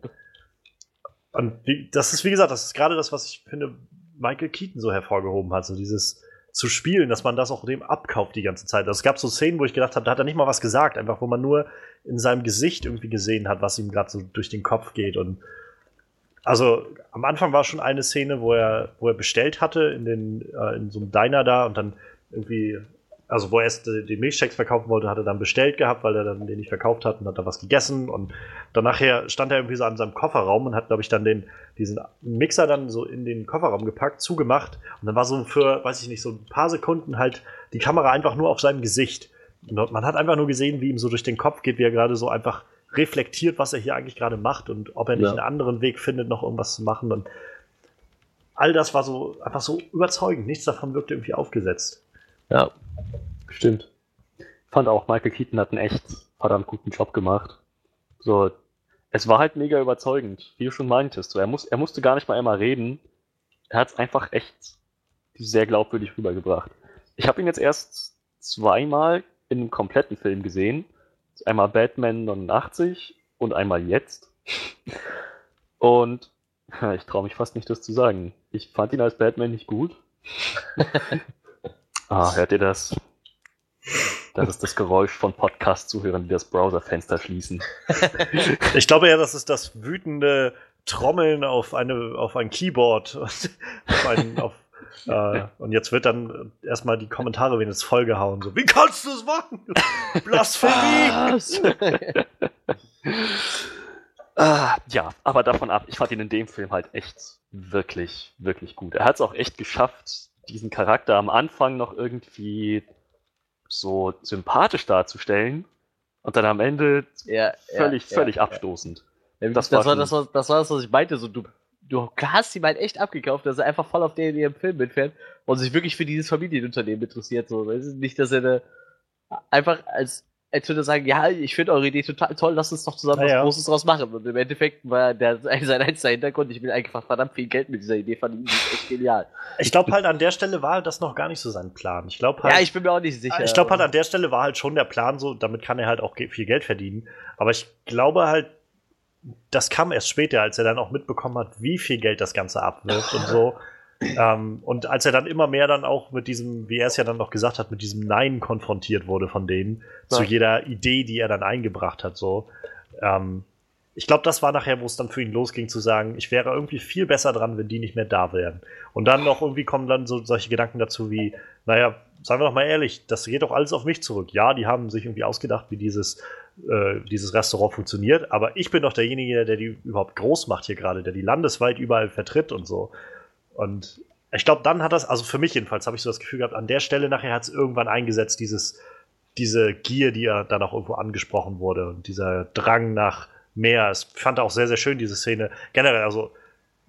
Und wie, das ist, wie gesagt, das ist gerade das, was ich finde, Michael Keaton so hervorgehoben hat. So dieses zu spielen, dass man das auch dem abkauft die ganze Zeit. Also es gab so Szenen, wo ich gedacht habe, da hat er nicht mal was gesagt, einfach wo man nur in seinem Gesicht irgendwie gesehen hat, was ihm gerade so durch den Kopf geht. Und also am Anfang war schon eine Szene, wo er, wo er bestellt hatte in, den, äh, in so einem Diner da und dann irgendwie also wo er erst die Milchshakes verkaufen wollte, hat er dann bestellt gehabt, weil er dann den nicht verkauft hat und hat da was gegessen und dann nachher stand er irgendwie so an seinem Kofferraum und hat, glaube ich, dann den, diesen Mixer dann so in den Kofferraum gepackt, zugemacht und dann war so für, weiß ich nicht, so ein paar Sekunden halt die Kamera einfach nur auf seinem Gesicht. Und man hat einfach nur gesehen, wie ihm so durch den Kopf geht, wie er gerade so einfach reflektiert, was er hier eigentlich gerade macht und ob er nicht ja. einen anderen Weg findet, noch irgendwas zu machen und all das war so einfach so überzeugend. Nichts davon wirkte irgendwie aufgesetzt. Ja, stimmt. Ich fand auch, Michael Keaton hat einen echt verdammt guten Job gemacht. So, es war halt mega überzeugend, wie du schon meintest. So, er, muss, er musste gar nicht mal einmal reden. Er hat es einfach echt sehr glaubwürdig rübergebracht. Ich habe ihn jetzt erst zweimal in einem kompletten Film gesehen. Einmal Batman 89 und einmal jetzt. Und (laughs) ich traue mich fast nicht, das zu sagen. Ich fand ihn als Batman nicht gut. (laughs) Ah, hört ihr das? Das ist das Geräusch von Podcast-Zuhörern, die das Browserfenster schließen. (laughs) Ich glaube ja, das ist das wütende Trommeln auf, eine, auf ein Keyboard. (laughs) auf ein, auf, äh, und jetzt wird dann erstmal die Kommentare wenigstens vollgehauen. So, wie kannst du das machen? Blasphemie! (laughs) ah, ja, aber davon ab, ich fand ihn in dem Film halt echt wirklich, wirklich gut. Er hat es auch echt geschafft, diesen Charakter am Anfang noch irgendwie so sympathisch darzustellen und dann am Ende ja, völlig, ja, völlig ja, abstoßend. Das, das, war, das, war, das war das, was ich meinte. So, du, du hast ihm halt echt abgekauft, dass er einfach voll auf den in ihrem Film mitfährt und sich wirklich für dieses Familienunternehmen interessiert. So. Nicht, dass er eine, einfach als als würde er sagen, ja, ich finde eure Idee total toll, lass uns doch zusammen ja, was ja. Großes draus machen. Und im Endeffekt war der, (laughs) sein einziger Hintergrund, ich will einfach verdammt viel Geld mit dieser Idee verdienen, die ist echt genial. Ich glaube halt, an der Stelle war das noch gar nicht so sein Plan. Ich glaube halt. Ja, ich bin mir auch nicht sicher. Ich glaube halt, an der Stelle war halt schon der Plan so, damit kann er halt auch viel Geld verdienen. Aber ich glaube halt, das kam erst später, als er dann auch mitbekommen hat, wie viel Geld das Ganze abwirft und so. (laughs) Ähm, und als er dann immer mehr dann auch mit diesem, wie er es ja dann noch gesagt hat, mit diesem Nein konfrontiert wurde von denen, ja. zu jeder Idee, die er dann eingebracht hat, so. Ähm, ich glaube, das war nachher, wo es dann für ihn losging, zu sagen, ich wäre irgendwie viel besser dran, wenn die nicht mehr da wären. Und dann noch irgendwie kommen dann so solche Gedanken dazu wie, naja, sagen wir doch mal ehrlich, das geht doch alles auf mich zurück. Ja, die haben sich irgendwie ausgedacht, wie dieses, äh, dieses Restaurant funktioniert, aber ich bin doch derjenige, der die überhaupt groß macht hier gerade, der die landesweit überall vertritt und so. Und ich glaube, dann hat das, also für mich jedenfalls, habe ich so das Gefühl gehabt, an der Stelle nachher hat es irgendwann eingesetzt, dieses, diese Gier, die ja dann auch irgendwo angesprochen wurde und dieser Drang nach mehr. Ich fand auch sehr, sehr schön diese Szene. Generell, also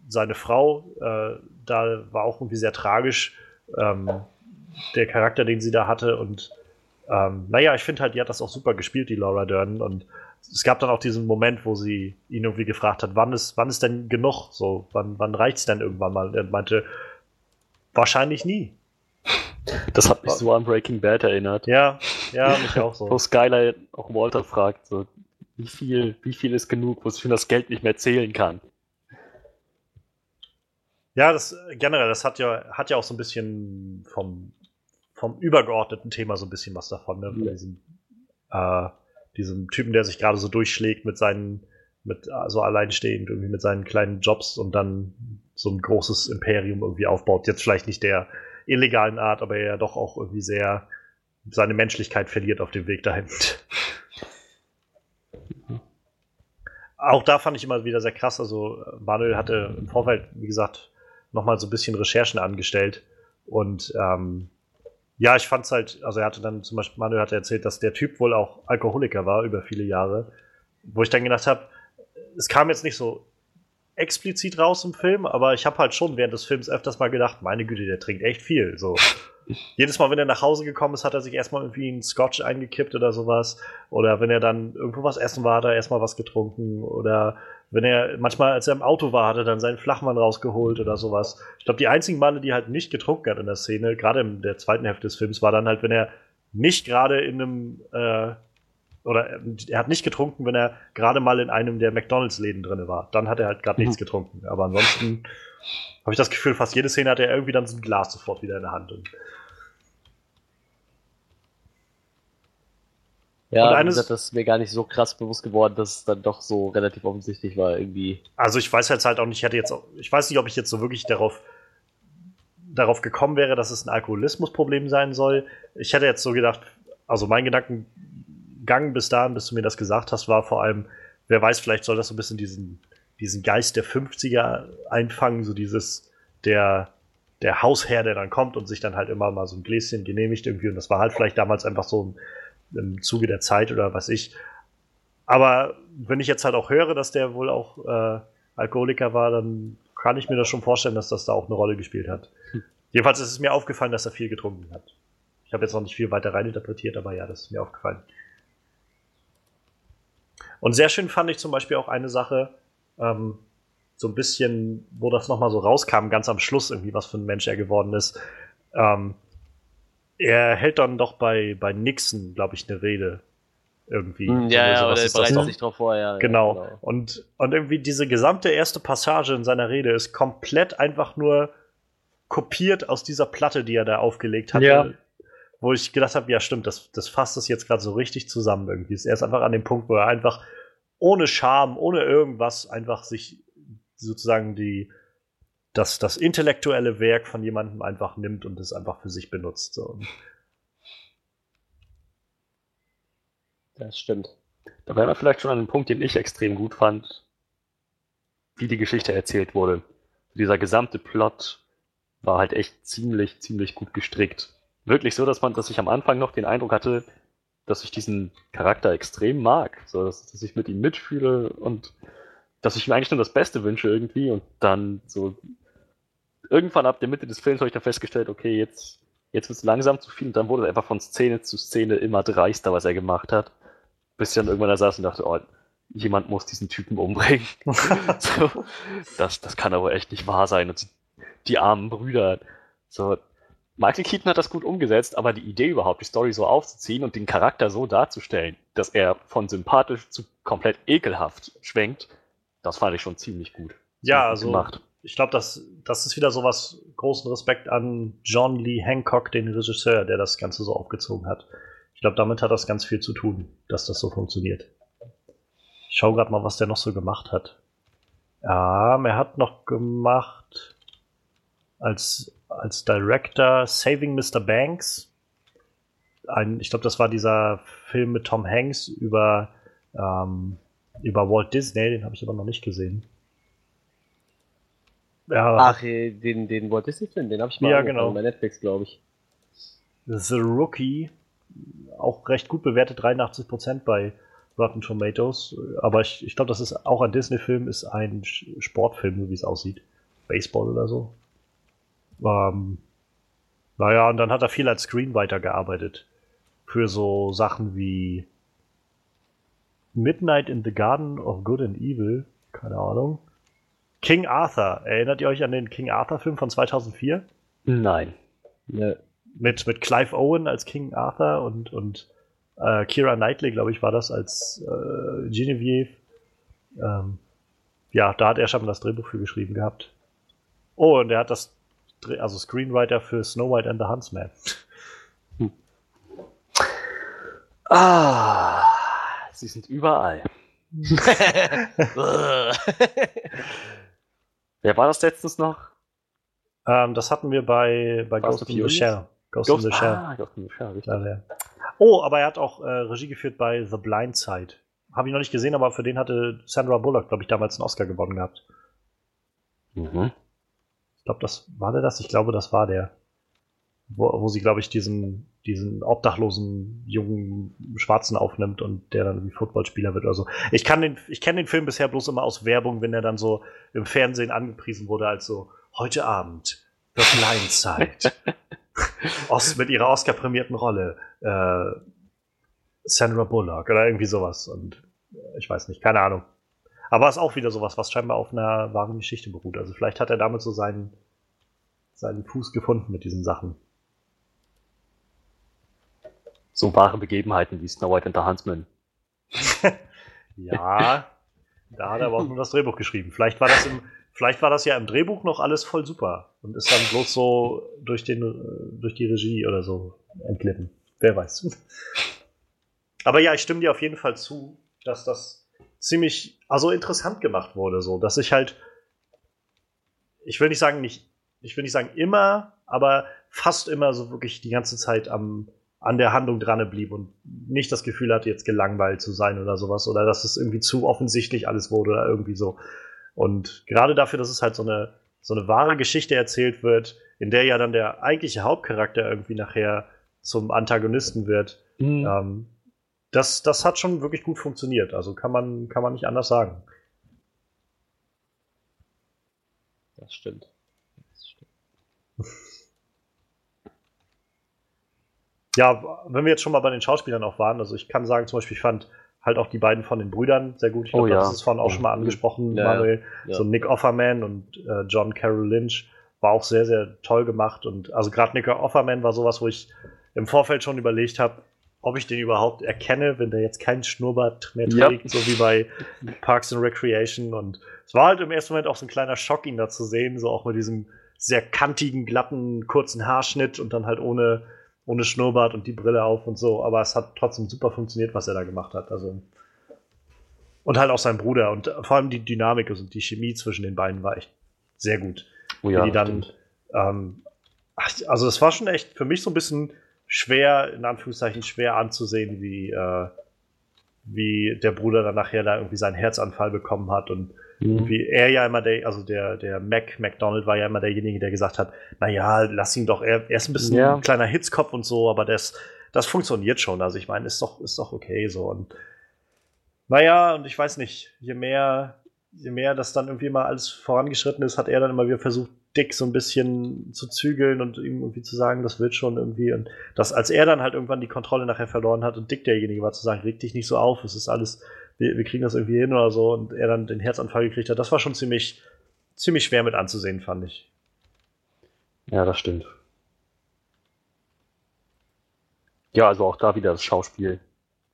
seine Frau, äh, da war auch irgendwie sehr tragisch, ähm, der Charakter, den sie da hatte. Und ähm, naja, ich finde halt, die hat das auch super gespielt, die Laura Dern. Und es gab dann auch diesen Moment, wo sie ihn irgendwie gefragt hat, wann ist, wann ist denn genug? So, wann, wann reicht es denn irgendwann mal? Er meinte, wahrscheinlich nie. Das hat mich so an Breaking Bad erinnert. Ja, ja, mich auch so. (laughs) Wo Skyler auch Walter fragt, so, wie viel, wie viel ist genug, wo es für das Geld nicht mehr zählen kann. Ja, das generell, das hat ja, hat ja auch so ein bisschen vom, vom übergeordneten Thema so ein bisschen was davon, ne? Von ja. diesem, äh, diesem Typen, der sich gerade so durchschlägt mit seinen, mit so also alleinstehend, irgendwie mit seinen kleinen Jobs und dann so ein großes Imperium irgendwie aufbaut. Jetzt vielleicht nicht der illegalen Art, aber er ja doch auch irgendwie sehr seine Menschlichkeit verliert auf dem Weg dahin. Auch da fand ich immer wieder sehr krass. Also Manuel hatte im Vorfeld, wie gesagt, nochmal so ein bisschen Recherchen angestellt. Und ähm, ja, ich fand es halt, also er hatte dann zum Beispiel, Manuel hatte erzählt, dass der Typ wohl auch Alkoholiker war über viele Jahre. Wo ich dann gedacht habe, es kam jetzt nicht so explizit raus im Film, aber ich habe halt schon während des Films öfters mal gedacht, meine Güte, der trinkt echt viel. So. (laughs) Jedes Mal, wenn er nach Hause gekommen ist, hat er sich erstmal irgendwie einen Scotch eingekippt oder sowas. Oder wenn er dann irgendwo was essen war, hat er erstmal was getrunken. Oder wenn er, manchmal, als er im Auto war, hat er dann seinen Flachmann rausgeholt oder sowas. Ich glaube, die einzigen Male, die halt nicht getrunken hat in der Szene, gerade in der zweiten Hälfte des Films, war dann halt, wenn er nicht gerade in einem, äh, oder er hat nicht getrunken, wenn er gerade mal in einem der McDonalds-Läden drin war. Dann hat er halt gerade mhm. nichts getrunken. Aber ansonsten habe ich das Gefühl, fast jede Szene hat er irgendwie dann so ein Glas sofort wieder in der Hand. Und Ja, und eines, das ist mir gar nicht so krass bewusst geworden, dass es dann doch so relativ offensichtlich war irgendwie. Also ich weiß jetzt halt auch nicht, ich hätte jetzt, auch, ich weiß nicht, ob ich jetzt so wirklich darauf darauf gekommen wäre, dass es ein Alkoholismusproblem sein soll. Ich hätte jetzt so gedacht, also mein Gedankengang bis dahin, bis du mir das gesagt hast, war vor allem, wer weiß, vielleicht soll das so ein bisschen diesen, diesen Geist der 50er einfangen, so dieses, der, der Hausherr, der dann kommt und sich dann halt immer mal so ein Gläschen genehmigt irgendwie. Und das war halt vielleicht damals einfach so ein im Zuge der Zeit oder was ich. Aber wenn ich jetzt halt auch höre, dass der wohl auch äh, Alkoholiker war, dann kann ich mir das schon vorstellen, dass das da auch eine Rolle gespielt hat. Hm. Jedenfalls ist es mir aufgefallen, dass er viel getrunken hat. Ich habe jetzt noch nicht viel weiter reininterpretiert, aber ja, das ist mir aufgefallen. Und sehr schön fand ich zum Beispiel auch eine Sache, ähm, so ein bisschen, wo das nochmal so rauskam, ganz am Schluss irgendwie, was für ein Mensch er geworden ist. Ähm, er hält dann doch bei, bei Nixon, glaube ich, eine Rede. Irgendwie. Hm, ja, ja, aber er bereitet sich drauf vor, ja. Genau. Ja, genau. Und, und irgendwie diese gesamte erste Passage in seiner Rede ist komplett einfach nur kopiert aus dieser Platte, die er da aufgelegt hat. Ja. Wo ich gedacht habe, ja, stimmt, das, das fasst das jetzt gerade so richtig zusammen irgendwie. Er ist einfach an dem Punkt, wo er einfach ohne Scham, ohne irgendwas einfach sich sozusagen die, das, das intellektuelle Werk von jemandem einfach nimmt und es einfach für sich benutzt. So. Das stimmt. Da wären wir vielleicht schon an einem Punkt, den ich extrem gut fand, wie die Geschichte erzählt wurde. Dieser gesamte Plot war halt echt ziemlich, ziemlich gut gestrickt. Wirklich so, dass man, dass ich am Anfang noch den Eindruck hatte, dass ich diesen Charakter extrem mag. So, dass, dass ich mit ihm mitfühle und dass ich mir eigentlich nur das Beste wünsche irgendwie und dann so irgendwann ab der Mitte des Films habe ich dann festgestellt, okay, jetzt, jetzt wird es langsam zu viel und dann wurde es einfach von Szene zu Szene immer dreister, was er gemacht hat. Bis ich dann irgendwann da saß und dachte, oh, jemand muss diesen Typen umbringen. (laughs) so, das, das kann aber echt nicht wahr sein. Und die, die armen Brüder. So, Michael Keaton hat das gut umgesetzt, aber die Idee überhaupt, die Story so aufzuziehen und den Charakter so darzustellen, dass er von sympathisch zu komplett ekelhaft schwenkt, Das fand ich schon ziemlich gut. Ja, also gemacht. Ich glaube, das, das ist wieder so was großen Respekt an John Lee Hancock, den Regisseur, der das Ganze so aufgezogen hat. Ich glaube, damit hat das ganz viel zu tun, dass das so funktioniert. Ich schaue gerade mal, was der noch so gemacht hat. Ja, er hat noch gemacht als, als Director Saving Mr. Banks. Ein, ich glaube, das war dieser Film mit Tom Hanks über, ähm, über Walt Disney, den habe ich aber noch nicht gesehen. Ja. Ach, den, den Walt Disney-Film, den habe ich mal ja, genau. bei Netflix, glaube ich. The Rookie, auch recht gut bewertet, 83% bei Rotten Tomatoes. Aber ich, ich glaube, das ist auch ein Disney-Film, ist ein Sportfilm, wie es aussieht. Baseball oder so. Ähm, naja, und dann hat er viel als Screenwriter gearbeitet. Für so Sachen wie Midnight in the Garden of Good and Evil. Keine Ahnung. King Arthur. Erinnert ihr euch an den King Arthur-Film von 2004? Nein. Ja. Mit, mit Clive Owen als King Arthur und, und äh, Kira Knightley, glaube ich, war das als äh, Genevieve. Ähm, ja, da hat er schon das Drehbuch für geschrieben gehabt. Oh, und er hat das, also Screenwriter für Snow White and the Huntsman. Hm. Ah, sie sind überall. (laughs) (laughs) (laughs) Wer war das letztens noch? Ähm, das hatten wir bei, bei Ghost in the Shell. Ghost, Ghost in the Shell. Ah, Ghost in the Shell, richtig. Ja, Oh, aber er hat auch äh, Regie geführt bei The Blind Side. Habe ich noch nicht gesehen, aber für den hatte Sandra Bullock, glaube ich, damals einen Oscar gewonnen gehabt. Mhm. Ich glaube, das war der das? Ich glaube, das war der. Wo, wo sie, glaube ich, diesen, diesen obdachlosen jungen Schwarzen aufnimmt und der dann wie Footballspieler wird oder so. Ich kann den, ich kenne den Film bisher bloß immer aus Werbung, wenn er dann so im Fernsehen angepriesen wurde als so heute Abend The Blind Side. Ost, mit ihrer Oscar-prämierten Rolle. Äh, Sandra Bullock oder irgendwie sowas. Und äh, ich weiß nicht, keine Ahnung. Aber ist auch wieder sowas, was scheinbar auf einer wahren Geschichte beruht. Also vielleicht hat er damit so seinen, seinen Fuß gefunden mit diesen Sachen. So wahre Begebenheiten wie Snow White and the Huntsman. (laughs) ja, da hat er aber auch nur das Drehbuch geschrieben. Vielleicht war das im, Vielleicht war das ja im Drehbuch noch alles voll super und ist dann bloß so durch, den, äh, durch die Regie oder so entglitten. Wer weiß. (laughs) Aber ja, ich stimme dir auf jeden Fall zu, dass das ziemlich, also interessant gemacht wurde, so, dass ich halt, ich will nicht sagen, nicht, ich will nicht sagen immer, aber fast immer so wirklich die ganze Zeit am, an der Handlung dran blieb und nicht das Gefühl hatte, jetzt gelangweilt zu sein oder sowas oder dass es irgendwie zu offensichtlich alles wurde oder irgendwie so. Und gerade dafür, dass es halt so eine, so eine wahre Geschichte erzählt wird, in der ja dann der eigentliche Hauptcharakter irgendwie nachher zum Antagonisten wird, mhm. ähm, das, das hat schon wirklich gut funktioniert. Also kann man, kann man nicht anders sagen. Das stimmt. Das stimmt. Ja, wenn wir jetzt schon mal bei den Schauspielern auch waren, also ich kann sagen, zum Beispiel, ich fand halt auch die beiden von den Brüdern sehr gut. Ich glaube, oh, ja. das ist vorhin auch schon mal angesprochen, ja, Manuel. Ja. So Nick Offerman und äh, John Carroll Lynch war auch sehr, sehr toll gemacht. Und also gerade Nick Offerman war sowas, wo ich im Vorfeld schon überlegt habe, ob ich den überhaupt erkenne, wenn der jetzt kein Schnurrbart mehr trägt, so wie bei Parks and Recreation. Und es war halt im ersten Moment auch so ein kleiner Schock, ihn da zu sehen, so auch mit diesem sehr kantigen, glatten, kurzen Haarschnitt und dann halt ohne ohne Schnurrbart und die Brille auf und so, aber es hat trotzdem super funktioniert, was er da gemacht hat. Also und halt auch sein Bruder und vor allem die Dynamik und die Chemie zwischen den beiden war echt sehr gut. Oh ja, die dann, ähm, also es war schon echt für mich so ein bisschen schwer, in Anführungszeichen schwer anzusehen, wie, äh, wie der Bruder dann nachher da irgendwie seinen Herzanfall bekommen hat und Mhm. Wie er ja immer der, also der, der Mac, McDonald war ja immer derjenige, der gesagt hat, naja, lass ihn doch, er, er ist ein bisschen ja. ein kleiner Hitzkopf und so, aber das, das funktioniert schon. Also ich meine, ist doch, ist doch okay so. Und naja, und ich weiß nicht, je mehr, je mehr das dann irgendwie mal alles vorangeschritten ist, hat er dann immer wieder versucht, Dick so ein bisschen zu zügeln und ihm irgendwie zu sagen, das wird schon irgendwie. Und das, als er dann halt irgendwann die Kontrolle nachher verloren hat und Dick derjenige war, zu sagen, reg dich nicht so auf, es ist alles, wir, wir kriegen das irgendwie hin oder so und er dann den Herzanfall gekriegt hat, das war schon ziemlich, ziemlich schwer mit anzusehen, fand ich. Ja, das stimmt. Ja, also auch da wieder das Schauspiel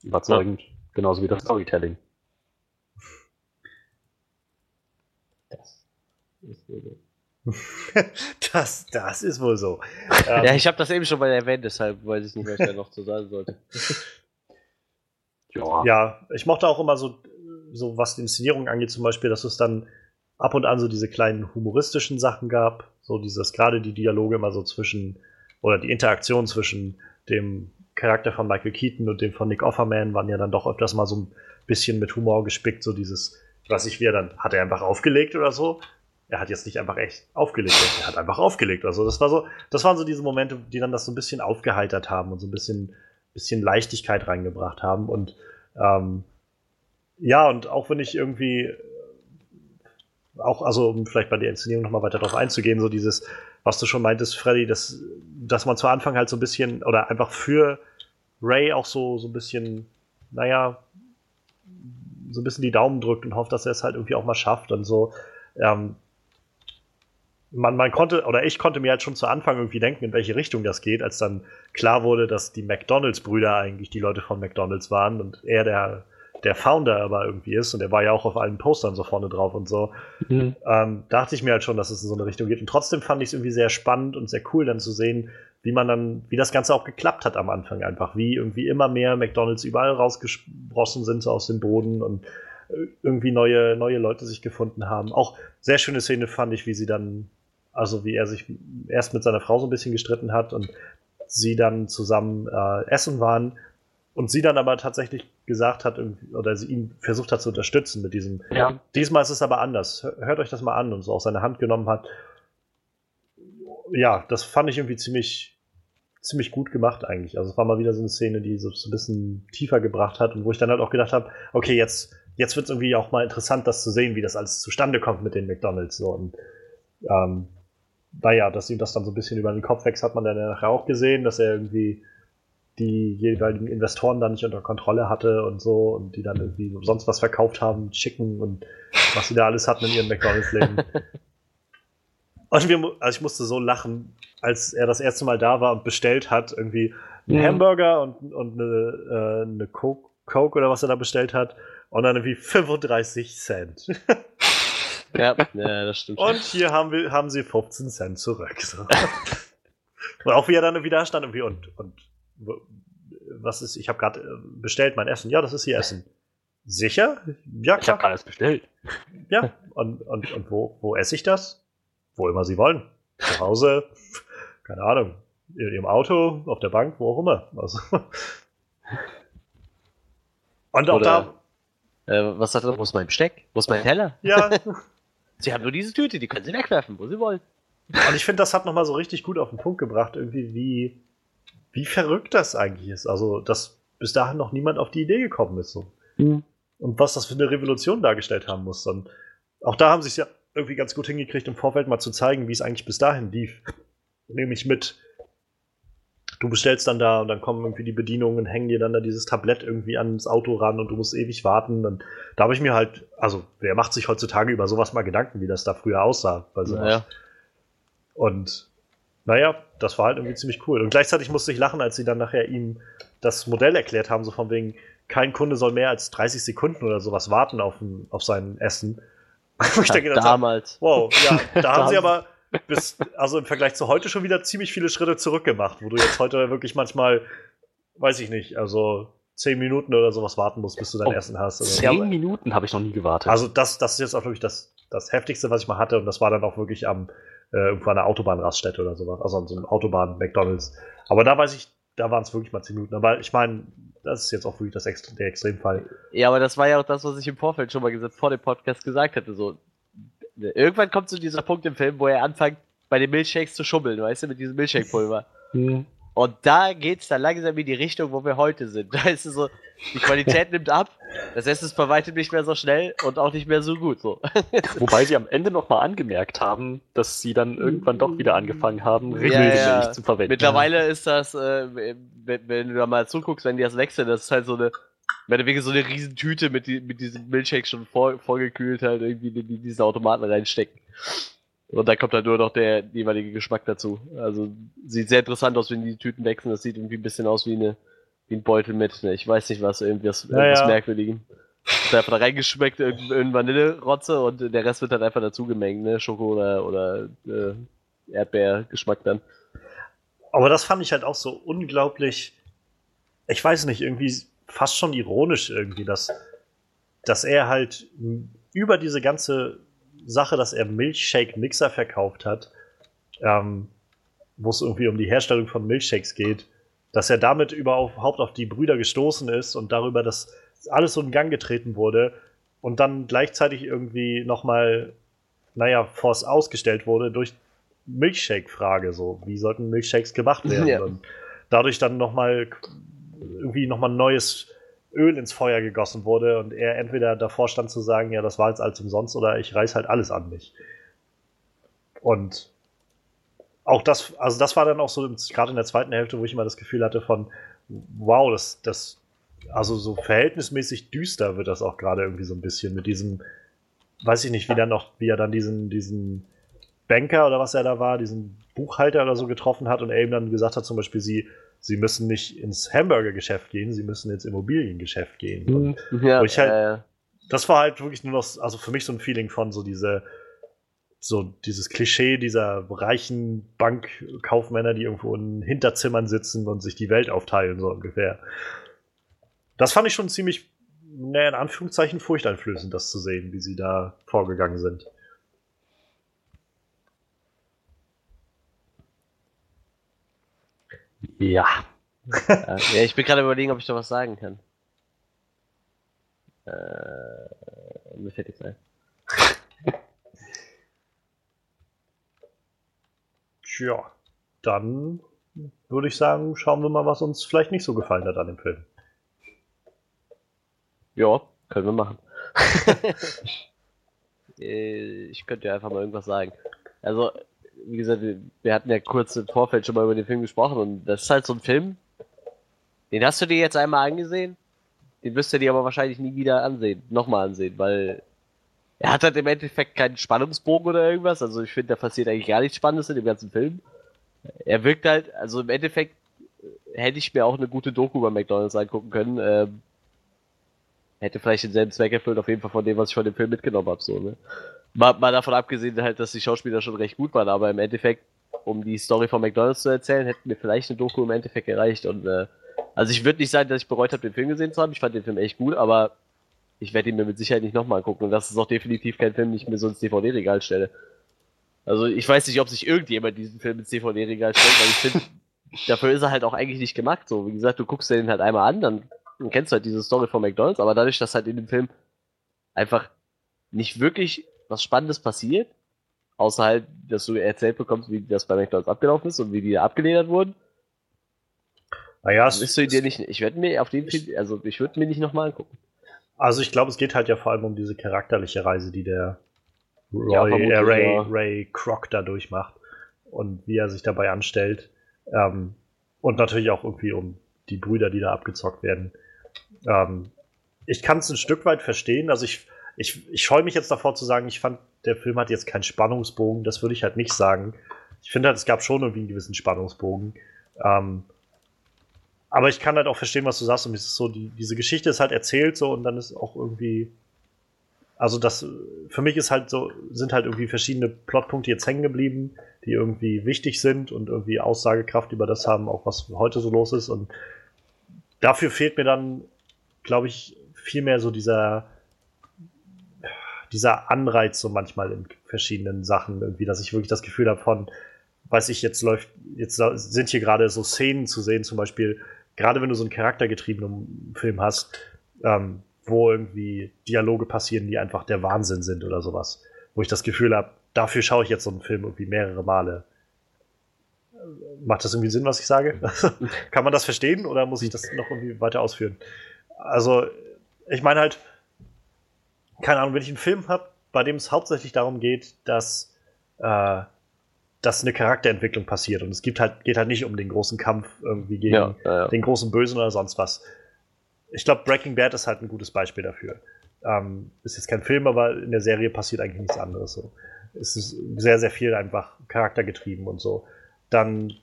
überzeugend, ja. genauso wie das Storytelling. das, (laughs) das ist wohl so. ja, ähm, ich habe das eben schon mal erwähnt, deshalb weiß ich nicht, was ich da noch zu sagen sollte. (laughs) ja. ja, ich mochte auch immer so, so was die Inszenierung angeht, zum Beispiel, dass es dann ab und an so diese kleinen humoristischen Sachen gab. So dieses, gerade die Dialoge immer so zwischen, oder die Interaktion zwischen dem Charakter von Michael Keaton und dem von Nick Offerman waren ja dann doch öfters mal so ein bisschen mit Humor gespickt, so dieses, ich weiß nicht, wie er dann, hat er einfach aufgelegt oder so? Er hat jetzt nicht einfach echt aufgelegt, er hat einfach aufgelegt. Also das war so, das waren so diese Momente, die dann das so ein bisschen aufgeheitert haben und so ein bisschen, bisschen Leichtigkeit reingebracht haben. Und ähm, ja, und auch wenn ich irgendwie auch, also um vielleicht bei der Inszenierung nochmal weiter darauf einzugehen, so dieses, was du schon meintest, Freddy, dass, dass man zu Anfang halt so ein bisschen, oder einfach für Ray auch so, so ein bisschen, naja, so ein bisschen die Daumen drückt und hofft, dass er es halt irgendwie auch mal schafft und so. Ähm, man, man konnte, oder ich konnte mir halt schon zu Anfang irgendwie denken, in welche Richtung das geht, als dann klar wurde, dass die McDonalds-Brüder eigentlich die Leute von McDonalds waren und er der, der Founder aber irgendwie ist und er war ja auch auf allen Postern so vorne drauf und so. Mhm. Ähm, dachte ich mir halt schon, dass es in so eine Richtung geht. Und trotzdem fand ich es irgendwie sehr spannend und sehr cool, dann zu sehen, wie man dann, wie das Ganze auch geklappt hat am Anfang einfach, wie irgendwie immer mehr McDonalds überall rausgesprossen sind so aus dem Boden und äh, irgendwie neue, neue Leute sich gefunden haben. Auch sehr schöne Szene fand ich, wie sie dann, also wie er sich erst mit seiner Frau so ein bisschen gestritten hat und sie dann zusammen äh, essen waren und sie dann aber tatsächlich gesagt hat, oder sie ihn versucht hat zu unterstützen mit diesem. Ja. Diesmal ist es aber anders. Hört euch das mal an und so auch seine Hand genommen hat. Ja, das fand ich irgendwie ziemlich, ziemlich gut gemacht eigentlich. Also es war mal wieder so eine Szene, die so, so ein bisschen tiefer gebracht hat und wo ich dann halt auch gedacht habe, okay, jetzt, jetzt wird es irgendwie auch mal interessant, das zu sehen, wie das alles zustande kommt mit den McDonalds. So. Und ähm, naja, dass ihm das dann so ein bisschen über den Kopf wächst, hat man dann nachher auch gesehen, dass er irgendwie die jeweiligen Investoren dann nicht unter Kontrolle hatte und so und die dann irgendwie sonst was verkauft haben, Chicken und was sie da alles hatten in ihren McDonalds-Läden. und (laughs) wir, also ich musste so lachen, als er das erste Mal da war und bestellt hat, irgendwie einen mhm. Hamburger und, und eine, äh, eine Coke, Coke oder was er da bestellt hat. Und dann irgendwie 35 Cent. (laughs) ja, ja, das stimmt. Und hier haben, wir, haben sie 15 Cent zurück. So. (laughs) und auch wie er dann wieder stand irgendwie und, und was ist, ich habe gerade äh, bestellt mein Essen. Ja, das ist hier Essen. Sicher? Ja, klar. Ich habe alles bestellt. Ja, und, und, und wo, wo esse ich das? Wo immer Sie wollen. Zu Hause, keine Ahnung, in Ihrem Auto, auf der Bank, wo auch immer. Also. Und auch Oder, da. Äh, was sagt er? Wo ist mein Besteck? Wo ist mein Teller? Ja. (laughs) Sie haben nur diese Tüte, die können Sie wegwerfen, wo Sie wollen. Und ich finde, das hat nochmal so richtig gut auf den Punkt gebracht, irgendwie, wie, wie verrückt das eigentlich ist. Also, dass bis dahin noch niemand auf die Idee gekommen ist. So. Mhm. Und was das für eine Revolution dargestellt haben muss. Und auch da haben sie es ja irgendwie ganz gut hingekriegt, im Vorfeld mal zu zeigen, wie es eigentlich bis dahin lief. Nämlich mit, du bestellst dann da und dann kommen irgendwie die Bedienungen, hängen dir dann da dieses Tablett irgendwie ans Auto ran und du musst ewig warten. Und da habe ich mir halt, also wer macht sich heutzutage über sowas mal Gedanken, wie das da früher aussah? Also, naja. Und naja, das war halt irgendwie ziemlich cool. Und gleichzeitig musste ich lachen, als sie dann nachher ihm das Modell erklärt haben, so von wegen, kein Kunde soll mehr als 30 Sekunden oder sowas warten auf, ein, auf sein Essen. (laughs) ja, damals. Sag, wow, ja, (laughs) da haben sie aber bis, also im Vergleich zu heute schon wieder ziemlich viele Schritte zurückgemacht, wo du jetzt heute wirklich manchmal, weiß ich nicht, also zehn Minuten oder sowas warten musst, bis du dein oh, Essen hast. Zehn ja, Minuten habe ich noch nie gewartet. Also das, das ist jetzt auch wirklich das, das heftigste, was ich mal hatte und das war dann auch wirklich am äh, irgendwo an einer Autobahnraststätte oder sowas, also an so einem Autobahn-McDonalds. Aber da weiß ich, da waren es wirklich mal 10 Minuten. Aber ich meine, das ist jetzt auch wirklich das Ext der Extremfall. Ja, aber das war ja auch das, was ich im Vorfeld schon mal gesagt, vor dem Podcast gesagt hatte. So, irgendwann kommt zu dieser Punkt im Film, wo er anfängt, bei den Milchshakes zu schummeln, weißt du, mit diesem Milchshake-Pulver. Mhm. Und da geht es dann langsam in die Richtung, wo wir heute sind. (laughs) Da ist so, die Qualität nimmt ab, das Essen ist weitem nicht mehr so schnell und auch nicht mehr so gut. So. (laughs) Wobei sie am Ende nochmal angemerkt haben, dass sie dann irgendwann doch wieder angefangen haben, regelmäßig ja, ja. zu verwenden. Mittlerweile ist das, äh, wenn, wenn, du da mal zuguckst, wenn die das wechseln, das ist halt so eine, wenn so eine Riesentüte mit, die, mit diesem Milchshake schon vor, vorgekühlt halt irgendwie in, in diesen Automaten reinstecken. Und da kommt halt nur noch der jeweilige Geschmack dazu. Also sieht sehr interessant aus, wenn die Tüten wechseln. Das sieht irgendwie ein bisschen aus wie, eine, wie ein Beutel mit, ne? ich weiß nicht was, irgendwas, ja, irgendwas ja. Merkwürdiges. Da einfach da reingeschmeckt, irgendein Vanille-Rotze und der Rest wird dann einfach dazu gemengt, ne? Schoko oder, oder äh, Erdbeergeschmack dann. Aber das fand ich halt auch so unglaublich, ich weiß nicht, irgendwie fast schon ironisch irgendwie, dass, dass er halt über diese ganze Sache, dass er Milchshake-Mixer verkauft hat, ähm, wo es irgendwie um die Herstellung von Milchshakes geht, dass er damit überhaupt auf die Brüder gestoßen ist und darüber, dass alles so in Gang getreten wurde und dann gleichzeitig irgendwie nochmal, naja, vors ausgestellt wurde durch Milchshake-Frage, so, wie sollten Milchshakes gemacht werden? Ja. Und dadurch dann nochmal irgendwie nochmal neues Öl ins Feuer gegossen wurde und er entweder davor stand zu sagen, ja, das war jetzt alles umsonst oder ich reiß halt alles an mich. Und auch das, also das war dann auch so, gerade in der zweiten Hälfte, wo ich immer das Gefühl hatte von, wow, das, das, also so verhältnismäßig düster wird das auch gerade irgendwie so ein bisschen mit diesem, weiß ich nicht, wie dann noch, wie er dann diesen, diesen Banker oder was er da war, diesen Buchhalter oder so getroffen hat und er ihm dann gesagt hat, zum Beispiel, sie, sie müssen nicht ins Hamburger-Geschäft gehen, sie müssen ins Immobiliengeschäft gehen. Und ja, ich halt, äh, das war halt wirklich nur noch, also für mich so ein Feeling von so diese, so dieses Klischee dieser reichen Bankkaufmänner, die irgendwo in Hinterzimmern sitzen und sich die Welt aufteilen, so ungefähr. Das fand ich schon ziemlich, naja, in Anführungszeichen furchteinflößend, das zu sehen, wie sie da vorgegangen sind. Ja. ja, ich bin gerade überlegen, ob ich da was sagen kann. Äh, mir fällt nichts ein. Tja, dann würde ich sagen, schauen wir mal, was uns vielleicht nicht so gefallen hat an dem Film. Ja, können wir machen. (laughs) Äh, ich könnte ja einfach mal irgendwas sagen. Also, wie gesagt, wir hatten ja kurz im Vorfeld schon mal über den Film gesprochen und das ist halt so ein Film, den hast du dir jetzt einmal angesehen, den wirst du dir aber wahrscheinlich nie wieder ansehen, nochmal ansehen, weil er hat halt im Endeffekt keinen Spannungsbogen oder irgendwas. Also ich finde, da passiert eigentlich gar nichts Spannendes in dem ganzen Film. Er wirkt halt, also im Endeffekt äh, hätte ich mir auch eine gute Doku über McDonalds angucken können. Ähm, hätte vielleicht denselben Zweck erfüllt, auf jeden Fall von dem, was ich von dem Film mitgenommen habe. So, ne? Mal, mal davon abgesehen, halt, dass die Schauspieler schon recht gut waren, aber im Endeffekt, um die Story von McDonalds zu erzählen, hätte mir vielleicht eine Doku im Endeffekt gereicht. Und äh, also ich würde nicht sagen, dass ich bereut habe, den Film gesehen zu haben. Ich fand den Film echt gut, aber ich werde ihn mir mit Sicherheit nicht nochmal angucken. Und das ist auch definitiv kein Film, den ich mir so ins DVD-Regal stelle. Also ich weiß nicht, ob sich irgendjemand diesen Film ins DVD-Regal stellt, weil ich finde, (laughs) dafür ist er halt auch eigentlich nicht gemacht. So, wie gesagt, du guckst dir den halt einmal an, dann, dann kennst du halt diese Story von McDonalds, aber dadurch, dass halt in dem Film einfach nicht wirklich was Spannendes passiert, außer halt, dass du erzählt bekommst, wie das bei McDonalds abgelaufen ist und wie die abgelehnt wurden. Naja, es, du dir nicht, ich werde mir auf den Film, also ich würde mir nicht nochmal angucken. Also ich glaube, es geht halt ja vor allem um diese charakterliche Reise, die der Roy, ja, äh, Ray, ja. Ray Kroc da durchmacht und wie er sich dabei anstellt. Ähm, und natürlich auch irgendwie um die Brüder, die da abgezockt werden. Ähm, ich kann es ein Stück weit verstehen. Also ich, ich, ich scheue mich jetzt davor zu sagen, ich fand, der Film hat jetzt keinen Spannungsbogen. Das würde ich halt nicht sagen. Ich finde halt, es gab schon irgendwie einen gewissen Spannungsbogen. Ähm, aber ich kann halt auch verstehen, was du sagst. Und es ist so, die, diese Geschichte ist halt erzählt so und dann ist auch irgendwie. Also das, für mich ist halt so, sind halt irgendwie verschiedene Plotpunkte jetzt hängen geblieben, die irgendwie wichtig sind und irgendwie Aussagekraft über das haben, auch was heute so los ist. Und dafür fehlt mir dann, glaube ich, viel mehr so dieser, dieser Anreiz so manchmal in verschiedenen Sachen irgendwie, dass ich wirklich das Gefühl habe von, weiß ich, jetzt läuft, jetzt sind hier gerade so Szenen zu sehen, zum Beispiel, gerade wenn du so einen charaktergetriebenen Film hast, ähm, wo irgendwie Dialoge passieren, die einfach der Wahnsinn sind oder sowas. Wo ich das Gefühl habe, dafür schaue ich jetzt so einen Film irgendwie mehrere Male. Macht das irgendwie Sinn, was ich sage? (laughs) Kann man das verstehen oder muss ich das noch irgendwie weiter ausführen? Also, ich meine halt, keine Ahnung, wenn ich einen Film habe, bei dem es hauptsächlich darum geht, dass äh, dass eine Charakterentwicklung passiert. Und es gibt halt, geht halt nicht um den großen Kampf irgendwie gegen ja, ja, den großen Bösen oder sonst was. Ich glaube, Breaking Bad ist halt ein gutes Beispiel dafür. Ähm, ist jetzt kein Film, aber in der Serie passiert eigentlich nichts anderes. So. Es ist sehr, sehr viel einfach charaktergetrieben und so. Dann,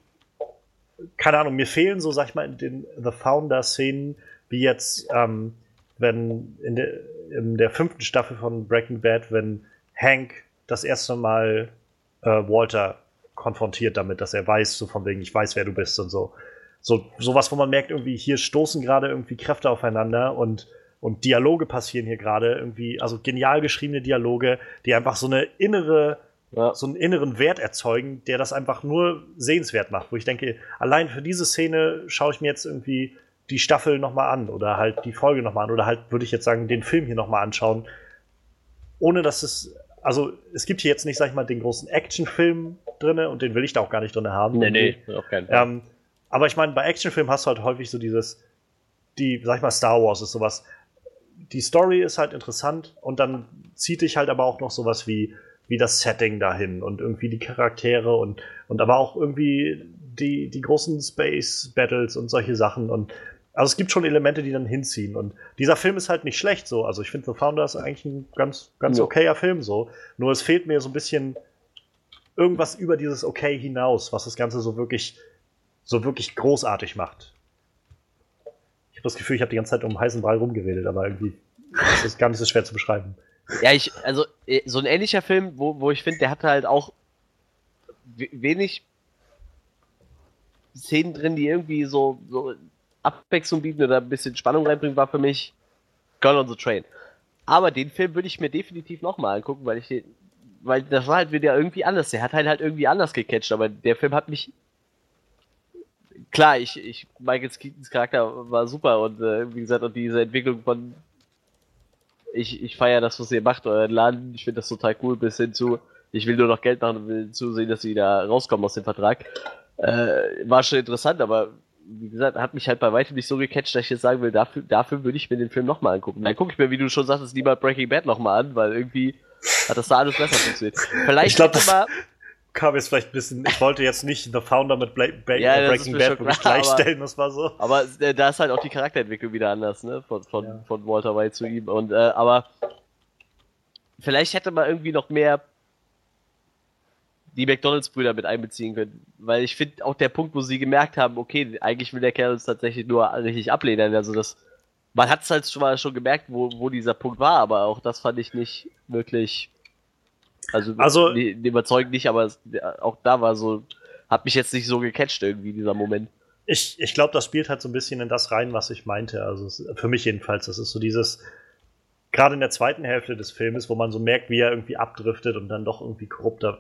keine Ahnung, mir fehlen so, sag ich mal, in den The Founder-Szenen, wie jetzt, ähm, wenn in der, in der fünften Staffel von Breaking Bad, wenn Hank das erste Mal äh, Walter konfrontiert damit, dass er weiß, so von wegen, ich weiß, wer du bist und so. So sowas, wo man merkt, irgendwie hier stoßen gerade irgendwie Kräfte aufeinander und und Dialoge passieren hier gerade irgendwie, also genial geschriebene Dialoge, die einfach so eine innere ja. so einen inneren Wert erzeugen, der das einfach nur sehenswert macht, wo ich denke, allein für diese Szene schaue ich mir jetzt irgendwie die Staffel nochmal an oder halt die Folge nochmal an oder halt würde ich jetzt sagen, den Film hier nochmal anschauen, ohne dass es, also es gibt hier jetzt nicht, sag ich mal, den großen Actionfilm drinne und den will ich da auch gar nicht drin haben. Nee, nee, auf keinen Fall. Ähm, aber ich meine, bei Actionfilmen hast du halt häufig so dieses, die, sag ich mal, Star Wars ist sowas, die Story ist halt interessant und dann zieht dich halt aber auch noch sowas wie wie das Setting dahin und irgendwie die Charaktere und, und aber auch irgendwie die, die großen Space Battles und solche Sachen und also es gibt schon Elemente, die dann hinziehen und dieser Film ist halt nicht schlecht so. Also ich finde The Founder ist eigentlich ein ganz, ganz ja. okayer Film so. Nur es fehlt mir so ein bisschen irgendwas über dieses Okay hinaus, was das Ganze so wirklich, so wirklich großartig macht. Ich habe das Gefühl, ich habe die ganze Zeit um heißen Brei rumgeredet, aber irgendwie ist das gar nicht so schwer zu beschreiben. Ja, ich, also, äh, so ein ähnlicher Film, wo, wo ich finde, der hatte halt auch wenig Szenen drin, die irgendwie so, so Abwechslung bieten oder ein bisschen Spannung reinbringen, war für mich Girl on the Train. Aber den Film würde ich mir definitiv nochmal angucken, weil ich weil das war halt wieder irgendwie anders. Der hat halt halt irgendwie anders gecatcht, aber der Film hat mich klar, ich, ich Michael Keatons Charakter war super und äh, wie gesagt, und diese Entwicklung von ich, ich feiere das, was ihr macht, euren Laden. Ich finde das total cool, bis hin zu, ich will nur noch Geld machen und will zusehen, dass sie da rauskommen aus dem Vertrag. Äh, war schon interessant, aber wie gesagt, hat mich halt bei weitem nicht so gecatcht, dass ich jetzt sagen will, dafür, dafür würde ich mir den Film nochmal angucken. Dann gucke ich mir, wie du schon sagtest, lieber Breaking Bad nochmal an, weil irgendwie hat das da alles besser funktioniert. Vielleicht ich glaub, mal kam jetzt vielleicht ein bisschen, ich wollte jetzt nicht The Founder mit Bla Bla ja, Breaking Bad wirklich gleichstellen, das war so. Aber äh, da ist halt auch die Charakterentwicklung wieder anders, ne, von, von, ja. von Walter White zu ihm. Und, äh, aber vielleicht hätte man irgendwie noch mehr die McDonalds-Brüder mit einbeziehen können. Weil ich finde auch der Punkt, wo sie gemerkt haben, okay, eigentlich will der Kerl uns tatsächlich nur richtig ablehnen. Also das, man hat es halt schon mal schon gemerkt, wo, wo dieser Punkt war, aber auch das fand ich nicht wirklich also, also überzeugt nicht, aber auch da war so, hat mich jetzt nicht so gecatcht irgendwie, dieser Moment. Ich, ich glaube, das spielt halt so ein bisschen in das rein, was ich meinte. Also für mich jedenfalls, das ist so dieses, gerade in der zweiten Hälfte des Filmes, wo man so merkt, wie er irgendwie abdriftet und dann doch irgendwie korrupter,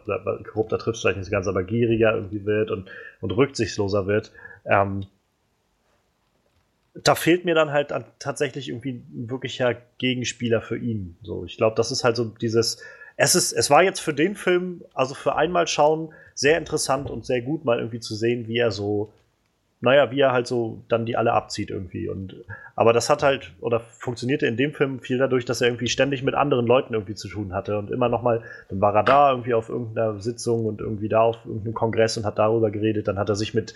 korrupter trifft vielleicht nicht ganz, aber gieriger irgendwie wird und, und rücksichtsloser wird. Ähm, da fehlt mir dann halt tatsächlich irgendwie ein wirklicher Gegenspieler für ihn. So, ich glaube, das ist halt so dieses, es ist, es war jetzt für den Film, also für einmal schauen, sehr interessant und sehr gut, mal irgendwie zu sehen, wie er so, naja, wie er halt so dann die alle abzieht irgendwie. Und, aber das hat halt, oder funktionierte in dem Film viel dadurch, dass er irgendwie ständig mit anderen Leuten irgendwie zu tun hatte und immer nochmal, dann war er da irgendwie auf irgendeiner Sitzung und irgendwie da auf irgendeinem Kongress und hat darüber geredet, dann hat er sich mit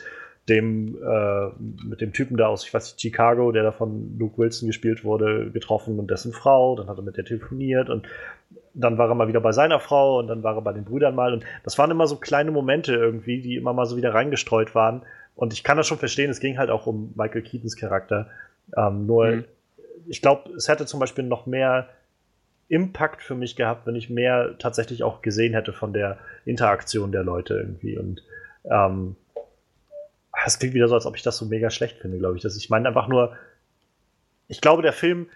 dem, äh, mit dem Typen da aus, ich weiß nicht, Chicago, der da von Luke Wilson gespielt wurde, getroffen und dessen Frau, dann hat er mit der telefoniert und dann war er mal wieder bei seiner Frau und dann war er bei den Brüdern mal. Und das waren immer so kleine Momente irgendwie, die immer mal so wieder reingestreut waren. Und ich kann das schon verstehen, es ging halt auch um Michael Keatons Charakter. Ähm, nur, mhm. ich glaube, es hätte zum Beispiel noch mehr Impact für mich gehabt, wenn ich mehr tatsächlich auch gesehen hätte von der Interaktion der Leute irgendwie. Und ähm, es klingt wieder so, als ob ich das so mega schlecht finde, glaube ich. Dass ich meine einfach nur, ich glaube, der Film,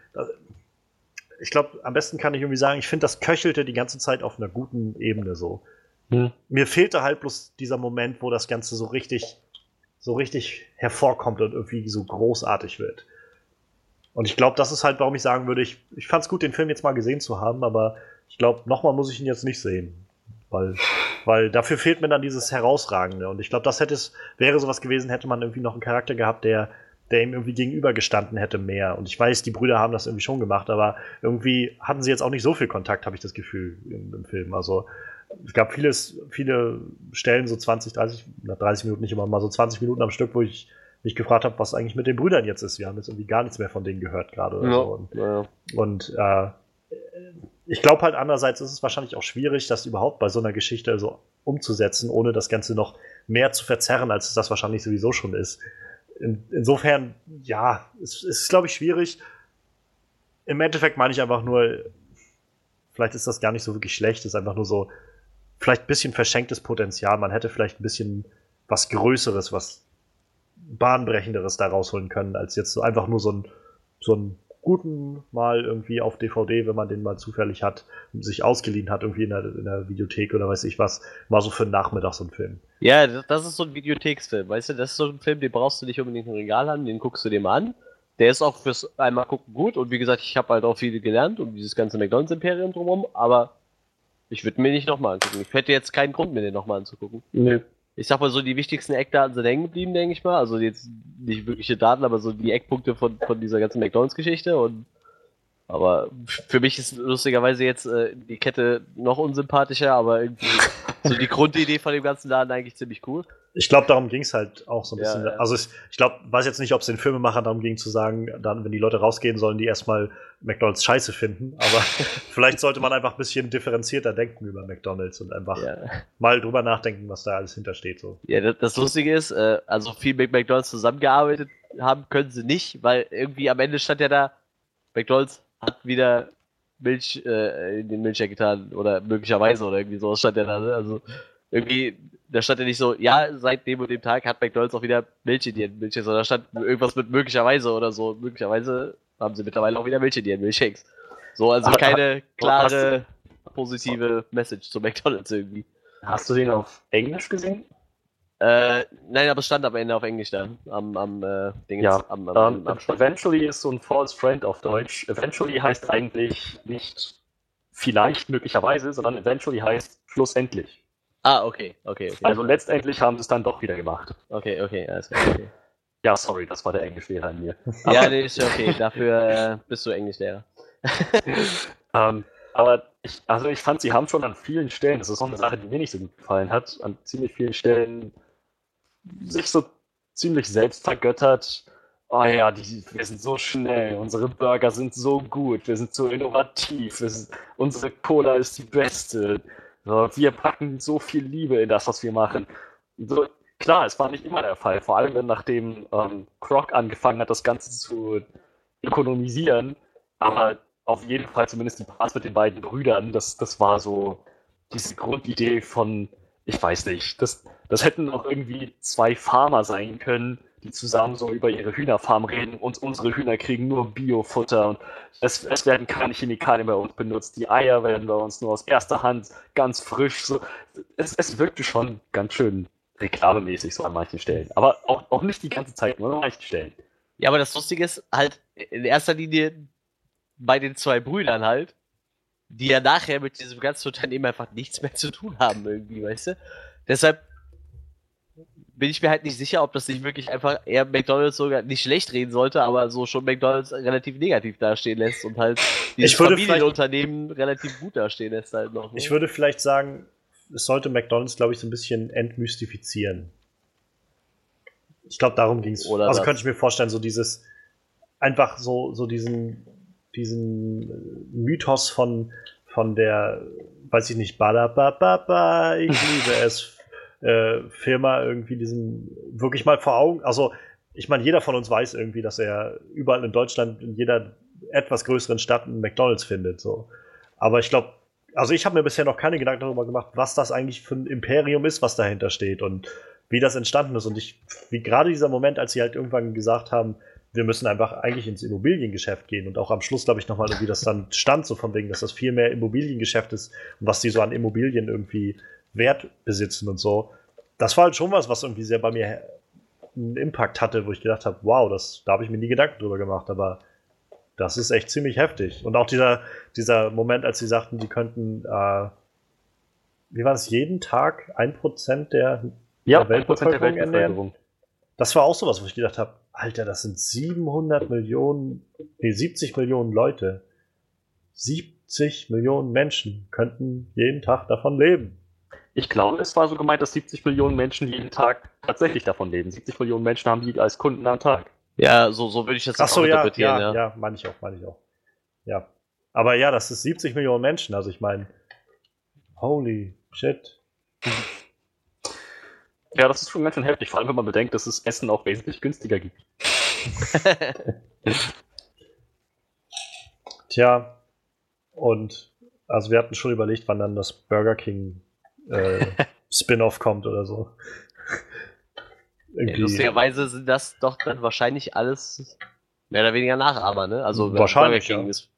ich glaube, am besten kann ich irgendwie sagen, ich finde, das köchelte die ganze Zeit auf einer guten Ebene so. Hm. Mir fehlte halt bloß dieser Moment, wo das Ganze so richtig, so richtig hervorkommt und irgendwie so großartig wird. Und ich glaube, das ist halt, warum ich sagen würde, ich, ich fand es gut, den Film jetzt mal gesehen zu haben, aber ich glaube, nochmal muss ich ihn jetzt nicht sehen. Weil, weil dafür fehlt mir dann dieses Herausragende. Und ich glaube, das hätte es, wäre sowas gewesen, hätte man irgendwie noch einen Charakter gehabt, der, der ihm irgendwie gegenübergestanden hätte mehr. Und ich weiß, die Brüder haben das irgendwie schon gemacht, aber irgendwie hatten sie jetzt auch nicht so viel Kontakt, habe ich das Gefühl, im, im, Film. Also es gab vieles, viele Stellen, so 20, 30, 30 Minuten nicht immer mal so 20 Minuten am Stück, wo ich mich gefragt habe, was eigentlich mit den Brüdern jetzt ist. Wir haben jetzt irgendwie gar nichts mehr von denen gehört gerade. Ja, so. Und, ja. und äh, ich glaube halt andererseits ist es wahrscheinlich auch schwierig, das überhaupt bei so einer Geschichte so umzusetzen, ohne das Ganze noch mehr zu verzerren, als es das wahrscheinlich sowieso schon ist in, insofern, ja, es, es ist, glaube ich, schwierig. im Endeffekt meine ich einfach nur, vielleicht ist das gar nicht so wirklich schlecht, ist einfach nur so, vielleicht ein bisschen verschenktes Potenzial. Man hätte vielleicht ein bisschen was Größeres, was Bahnbrechenderes da rausholen können, als jetzt so einfach nur so ein, so ein guten Mal irgendwie auf DVD, wenn man den mal zufällig hat, sich ausgeliehen hat, irgendwie in der, in der Videothek oder weiß ich was, mal so für einen Nachmittag so ein Film. Ja, das ist so ein Videotheksfilm, weißt du, das ist so ein Film, den brauchst du nicht unbedingt im Regal haben, den guckst du dir mal an. Der ist auch fürs einmal gucken gut und wie gesagt, ich habe halt auch viel gelernt um dieses ganze McDonalds-Imperium drumherum, aber ich würde mir nicht nochmal angucken. Ich hätte jetzt keinen Grund, mir den nochmal anzugucken. Nö. Ich sag mal so, die wichtigsten Eckdaten sind hängen geblieben, denke ich mal. Also jetzt nicht wirkliche Daten, aber so die Eckpunkte von, von dieser ganzen McDonalds-Geschichte und aber für mich ist lustigerweise jetzt äh, die Kette noch unsympathischer, aber irgendwie so die (laughs) Grundidee von dem ganzen Laden eigentlich ziemlich cool. Ich glaube, darum ging es halt auch so ein bisschen. Ja, ja. Also ich, ich glaube, weiß jetzt nicht, ob es den Filmemachern darum ging zu sagen, dann, wenn die Leute rausgehen, sollen die erstmal McDonalds scheiße finden. Aber (laughs) vielleicht sollte man einfach ein bisschen differenzierter denken über McDonalds und einfach Ja, mal drüber nachdenken, was da alles hintersteht. So. ja das, das Lustige ist, äh, also viel mit McDonalds zusammengearbeitet haben können sie nicht, weil irgendwie am Ende stand ja da, McDonalds hat wieder Milch äh, in den Milchshake getan oder möglicherweise oder irgendwie sowas stand ja da. Ne? Also irgendwie, da stand ja nicht so, ja, seit dem und dem Tag hat McDonalds auch wieder Milch in ihren Milchshakes, sondern da stand irgendwas mit möglicherweise oder so. Möglicherweise haben sie mittlerweile auch wieder Milch in ihren Milchshakes. So, also keine klare, positive Message zu McDonalds irgendwie. Hast du den auf Englisch gesehen? Äh, nein, aber es stand am Ende auf Englisch da. Am, am, äh, Ding Ja, am, am, Ähm, am eventually ist so ein false friend auf Deutsch. Eventually heißt eigentlich nicht vielleicht möglicherweise, sondern eventually heißt schlussendlich. Ah, okay, okay, okay. Also letztendlich haben sie es dann doch wieder gemacht. Okay, okay, alles klar, okay. Ja, sorry, das war der Englischlehrer in mir. (laughs) Ja, nee, ist okay. Dafür äh, bist du Englischlehrer. (laughs) Ähm, aber ich, also ich fand, sie haben schon an vielen Stellen, das ist auch eine Sache, die mir nicht so gut gefallen hat, an ziemlich vielen Stellen sich so ziemlich selbst vergöttert. Oh ja, die, wir sind so schnell, unsere Burger sind so gut, wir sind so innovativ, sind, unsere Cola ist die beste. So, wir packen so viel Liebe in das, was wir machen. So, klar, es war nicht immer der Fall, vor allem wenn nachdem ähm, Croc angefangen hat, das Ganze zu ökonomisieren, aber auf jeden Fall zumindest die Parts mit den beiden Brüdern, das, das war so diese Grundidee von, ich weiß nicht, das, das hätten auch irgendwie zwei Farmer sein können, die zusammen so über ihre Hühnerfarm reden und unsere Hühner kriegen nur Biofutter und es, es werden keine Chemikalien bei uns benutzt, die Eier werden bei uns nur aus erster Hand ganz frisch. So. Es, es wirkte schon ganz schön reklamemäßig so an manchen Stellen, aber auch, auch nicht die ganze Zeit, nur an manchen Stellen. Ja, aber das Lustige ist halt in erster Linie bei den zwei Brüdern halt, die ja nachher mit diesem ganzen Unternehmen einfach nichts mehr zu tun haben irgendwie, weißt du? Deshalb bin ich mir halt nicht sicher, ob das nicht wirklich einfach eher McDonalds sogar nicht schlecht reden sollte, aber so schon McDonalds relativ negativ dastehen lässt und halt dieses Familienunternehmen relativ gut dastehen lässt halt noch. Ne? Ich würde vielleicht sagen, es sollte McDonalds, glaube ich, so ein bisschen entmystifizieren. Ich glaube, darum ging es. Also das. könnte ich mir vorstellen, so dieses, einfach so, so diesen, diesen äh, Mythos von, von der, weiß ich nicht, Badabababa, ich liebe es, äh, Firma irgendwie diesen wirklich mal vor Augen, also ich meine, jeder von uns weiß irgendwie, dass er überall in Deutschland, in jeder etwas größeren Stadt einen McDonalds findet, so. Aber ich glaube, also ich habe mir bisher noch keine Gedanken darüber gemacht, was das eigentlich für ein Imperium ist, was dahinter steht und wie das entstanden ist. Und ich, wie gerade dieser Moment, als sie halt irgendwann gesagt haben, wir müssen einfach eigentlich ins Immobiliengeschäft gehen und auch am Schluss, glaube ich, nochmal, wie das dann stand, so von wegen, dass das viel mehr Immobiliengeschäft ist und was die so an Immobilien irgendwie Wert besitzen und so. Das war halt schon was, was irgendwie sehr bei mir einen Impact hatte, wo ich gedacht habe, wow, das, da habe ich mir nie Gedanken drüber gemacht, aber das ist echt ziemlich heftig. Und auch dieser, dieser Moment, als sie sagten, die könnten, äh, wie war das, jeden Tag ein Prozent der, Ja, Der 1% der Weltbevölkerung Weltbevölkerung. das war auch sowas, wo ich gedacht habe, Alter, das sind 700 Millionen, nee, 70 Millionen Leute. 70 Millionen Menschen könnten jeden Tag davon leben. Ich glaube, es war so gemeint, dass 70 Millionen Menschen jeden Tag tatsächlich davon leben. 70 Millionen Menschen haben die als Kunden am Tag. Ja, so, so würde ich das Ach so, ja, interpretieren, ja, ja, meine ich auch, meine ich auch. Ja. Aber ja, das ist 70 Millionen Menschen, also ich meine, holy shit. Ja, das ist schon ganz schön heftig, vor allem wenn man bedenkt, dass es Essen auch wesentlich günstiger gibt. (laughs) Tja, und also wir hatten schon überlegt, wann dann das Burger King äh, Spin-off kommt oder so. Ja, lustigerweise sind das doch dann wahrscheinlich alles mehr oder weniger Nachahmer, ne? Also wahrscheinlich, ja. ist.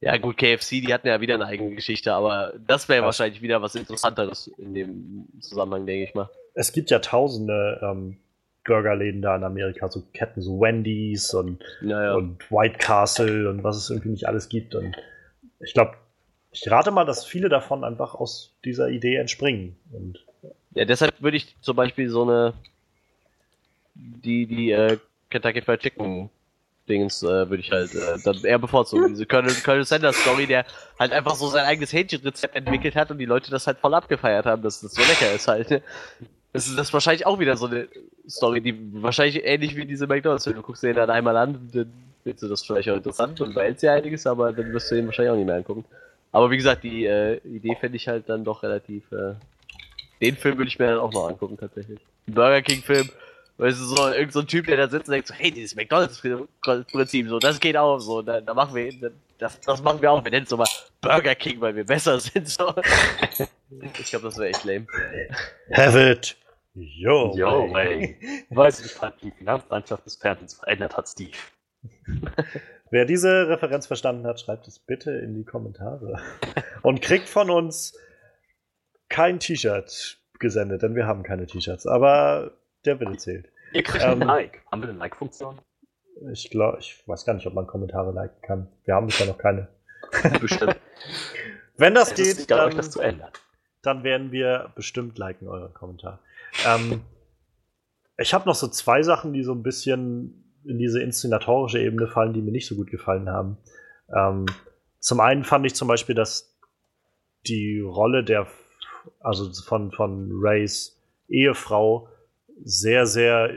Ja, gut, KFC, die hatten ja wieder eine eigene Geschichte, aber das wäre wahrscheinlich wieder was Interessanteres in dem Zusammenhang, denke ich mal. Es gibt ja tausende ähm, Burgerläden da in Amerika, so Ketten, so Wendy's und, naja. und White Castle und was es irgendwie nicht alles gibt. Und ich glaube, ich rate mal, dass viele davon einfach aus dieser Idee entspringen. Und ja, deshalb würde ich zum Beispiel so eine die, die äh, Kentucky Fried Chicken Dings äh, würde ich halt äh, dann eher bevorzugen. Diese Colonel, Colonel Sanders Story, der halt einfach so sein eigenes Hähnchenrezept entwickelt hat und die Leute das halt voll abgefeiert haben, dass das so lecker ist halt. Das ist das wahrscheinlich auch wieder so eine Story, die wahrscheinlich ähnlich wie diese McDonalds, wenn du guckst dir dann einmal an, dann findest du das vielleicht auch interessant und behältst dir einiges, aber dann wirst du ihn wahrscheinlich auch nicht mehr angucken. Aber wie gesagt, die äh, Idee fände ich halt dann doch relativ. Äh, den Film würde ich mir dann auch noch angucken, tatsächlich. Burger King-Film, Weißt du, so irgendein so Typ, der da sitzt und denkt so, hey, dieses McDonalds-Prinzip, so, das geht auch, so, da, da machen wir, das, das machen wir auch, wir nennen es so mal Burger King, weil wir besser (laughs) sind, so. ich glaube, das wäre echt lame. Have it Yo, Yo way. Weiß ich, wie die Finanzlandschaft des Fernsehens verändert hat, Steve. Wer diese Referenz verstanden hat, schreibt es bitte in die Kommentare. Und kriegt von uns kein T-Shirt gesendet, denn wir haben keine T-Shirts. Aber der Wille zählt. Ihr kriegt ähm, ein Like. Haben wir eine Like-Funktion? Ich glaube, ich weiß gar nicht, ob man Kommentare liken kann. Wir haben bisher noch keine. Bestimmt. (laughs) Wenn das es geht, dann, das dann, werden wir bestimmt liken euren Kommentar. Ähm, ich habe noch so zwei Sachen, die so ein bisschen in diese inszenatorische Ebene fallen, die mir nicht so gut gefallen haben. Ähm, zum einen fand ich zum Beispiel, dass die Rolle der, also von, von Rays Ehefrau sehr, sehr,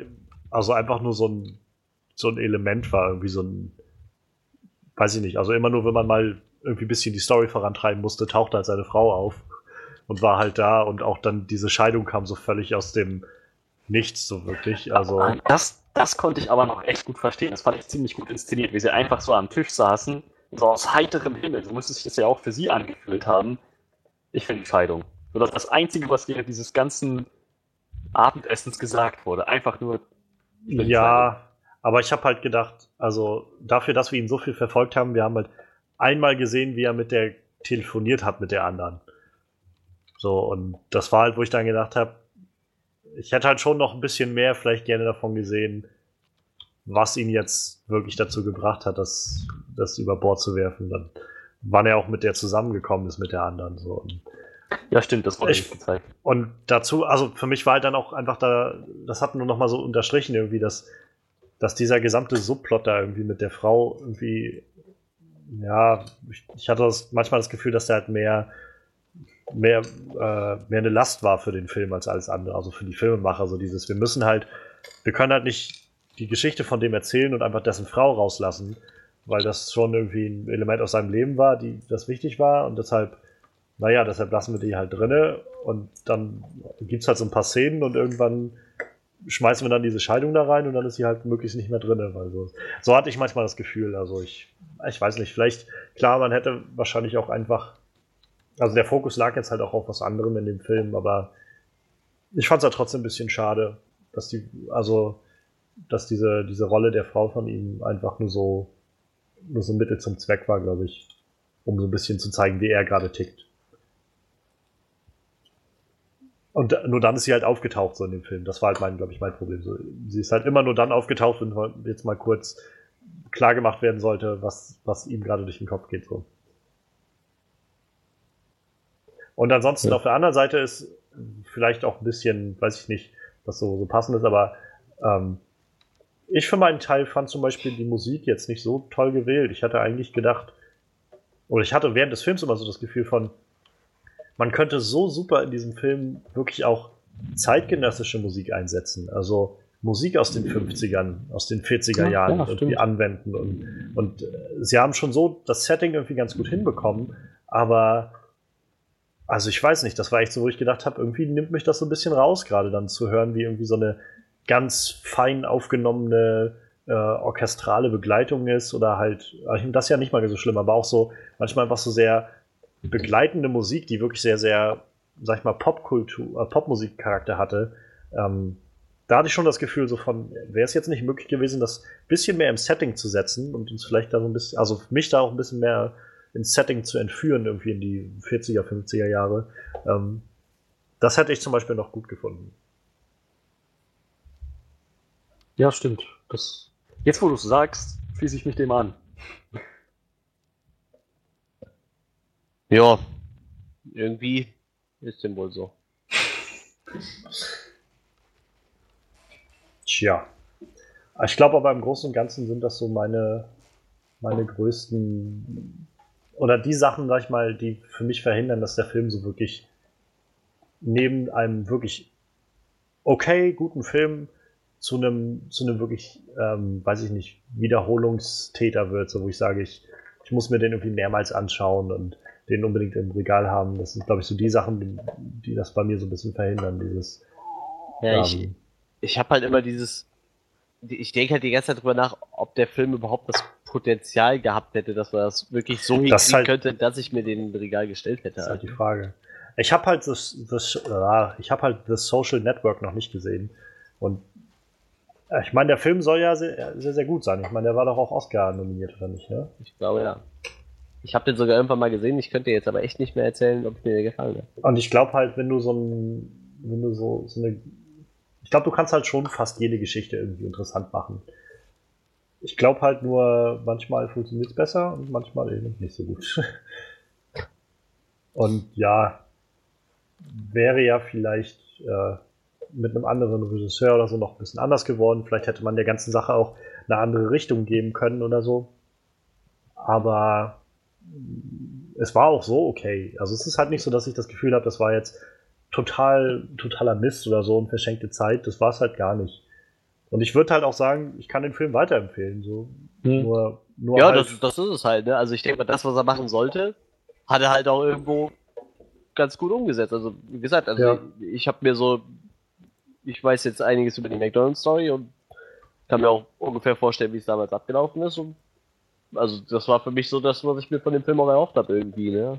also einfach nur so ein, so ein Element war, irgendwie so ein, weiß ich nicht, also immer nur, wenn man mal irgendwie ein bisschen die Story vorantreiben musste, tauchte halt seine Frau auf und war halt da und auch dann diese Scheidung kam so völlig aus dem Nichts, so wirklich. Also das, das konnte ich aber noch echt gut verstehen. Das fand ich ziemlich gut inszeniert, wie sie einfach so am Tisch saßen, so aus heiterem Himmel. So müsste sich das ja auch für sie angefühlt haben. Ich finde die Scheidung. So, das, das Einzige, was während dieses ganzen Abendessens gesagt wurde. Einfach nur. Ja, aber ich habe halt gedacht, also dafür, dass wir ihn so viel verfolgt haben, wir haben halt einmal gesehen, wie er mit der telefoniert hat mit der anderen. So, und das war halt, wo ich dann gedacht habe, ich hätte halt schon noch ein bisschen mehr vielleicht gerne davon gesehen, was ihn jetzt wirklich dazu gebracht hat, das, das über Bord zu werfen. Dann, wann er auch mit der zusammengekommen ist, mit der anderen. So. Und ja, stimmt, das wurde ich, nicht gezeigt. Und dazu, also für mich war halt dann auch einfach da, das hat nur noch mal so unterstrichen irgendwie, dass, dass dieser gesamte Subplot da irgendwie mit der Frau irgendwie, ja, ich, ich hatte das, manchmal das Gefühl, dass der halt mehr, mehr, äh, mehr eine Last war für den Film als alles andere, also für die Filmemacher, so dieses, wir müssen halt, wir können halt nicht die Geschichte von dem erzählen und einfach dessen Frau rauslassen, weil das schon irgendwie ein Element aus seinem Leben war, die das wichtig war und deshalb naja, deshalb lassen wir die halt drinne und dann gibt es halt so ein paar Szenen und irgendwann schmeißen wir dann diese Scheidung da rein und dann ist sie halt möglichst nicht mehr drinne. Weil so, so hatte ich manchmal das Gefühl. Also ich, ich weiß nicht, vielleicht, klar, man hätte wahrscheinlich auch einfach, also der Fokus lag jetzt halt auch auf was anderem in dem Film, aber ich fand es halt trotzdem ein bisschen schade, dass die, also, dass diese, diese Rolle der Frau von ihm einfach nur so, nur so Mittel zum Zweck war, glaube ich, um so ein bisschen zu zeigen, wie er gerade tickt. Und nur dann ist sie halt aufgetaucht so in dem Film. Das war halt mein, glaube ich, mein Problem. So, sie ist halt immer nur dann aufgetaucht, wenn jetzt mal kurz klar gemacht werden sollte, was, was ihm gerade durch den Kopf geht. So. Und ansonsten ja. auf der anderen Seite ist vielleicht auch ein bisschen, weiß ich nicht, was so, so passend ist, aber ähm, ich für meinen Teil fand zum Beispiel die Musik jetzt nicht so toll gewählt. Ich hatte eigentlich gedacht, oder ich hatte während des Films immer so das Gefühl von, man könnte so super in diesem Film wirklich auch zeitgenössische Musik einsetzen. Also Musik aus den 50ern, aus den 40er Jahren ja, irgendwie anwenden. Und, und äh, sie haben schon so das Setting irgendwie ganz gut hinbekommen, aber also ich weiß nicht, das war echt so, wo ich gedacht habe, irgendwie nimmt mich das so ein bisschen raus, gerade dann zu hören, wie irgendwie so eine ganz fein aufgenommene äh, orchestrale Begleitung ist oder halt, also das ist ja nicht mal so schlimm, aber auch so manchmal einfach so sehr begleitende Musik, die wirklich sehr, sehr, sag ich mal, Popkultur, äh, Popmusikcharakter hatte. Ähm, da hatte ich schon das Gefühl, so von, wäre es jetzt nicht möglich gewesen, das bisschen mehr im Setting zu setzen und uns vielleicht da so ein bisschen, also mich da auch ein bisschen mehr ins Setting zu entführen, irgendwie in die 40er, 50er Jahre. Ähm, das hätte ich zum Beispiel noch gut gefunden. Ja, stimmt. Das, jetzt, wo du es sagst, schließe ich mich dem an. Ja, irgendwie ist dem wohl so. Tja. Ich glaube aber im Großen und Ganzen sind das so meine, meine größten oder die Sachen, sag ich mal, die für mich verhindern, dass der Film so wirklich neben einem wirklich okay, guten Film zu einem, zu einem wirklich, ähm, weiß ich nicht, Wiederholungstäter wird, so wo ich sage, ich, ich muss mir den irgendwie mehrmals anschauen und den unbedingt im Regal haben. Das sind, glaube ich, so die Sachen, die, die, das bei mir so ein bisschen verhindern, dieses. Ja, ähm, ich, ich habe halt immer dieses, ich denke halt die ganze Zeit drüber nach, ob der Film überhaupt das Potenzial gehabt hätte, dass man das wirklich so hinkriegen halt, könnte, dass ich mir den Regal gestellt hätte. Das ist halt die Frage. Ich habe halt das, das äh, ich habe halt das Social Network noch nicht gesehen und ich meine, der Film soll ja sehr, sehr, sehr gut sein. Ich meine, der war doch auch Oscar nominiert, oder nicht, ne? Ich glaube, ja. Ich habe den sogar irgendwann mal gesehen, ich könnte jetzt aber echt nicht mehr erzählen, ob mir der gefallen hat. Und ich glaube halt, wenn du so ein, wenn du so, so eine, ich glaube, du kannst halt schon fast jede Geschichte irgendwie interessant machen. Ich glaube halt nur, manchmal funktioniert es besser und manchmal eben nicht so gut. (laughs) und ja, wäre ja vielleicht äh, mit einem anderen Regisseur oder so noch ein bisschen anders geworden. Vielleicht hätte man der ganzen Sache auch eine andere Richtung geben können oder so. Aber es war auch so okay. Also es ist halt nicht so, dass ich das Gefühl habe, das war jetzt total, totaler Mist oder so und verschenkte Zeit. Das war es halt gar nicht. Und ich würde halt auch sagen, ich kann den Film weiterempfehlen. So. Hm. Nur, nur ja, halt das, das ist es halt. Ne? Also ich denke mal, das, was er machen sollte, hat er halt auch irgendwo ganz gut umgesetzt. Also wie gesagt, also ja. ich, ich habe mir so, ich weiß jetzt einiges über die McDonald's-Story und kann mir auch ungefähr vorstellen, wie es damals abgelaufen ist. Und also das war für mich so das, was ich mir von dem Film auch erhofft habe irgendwie, ne?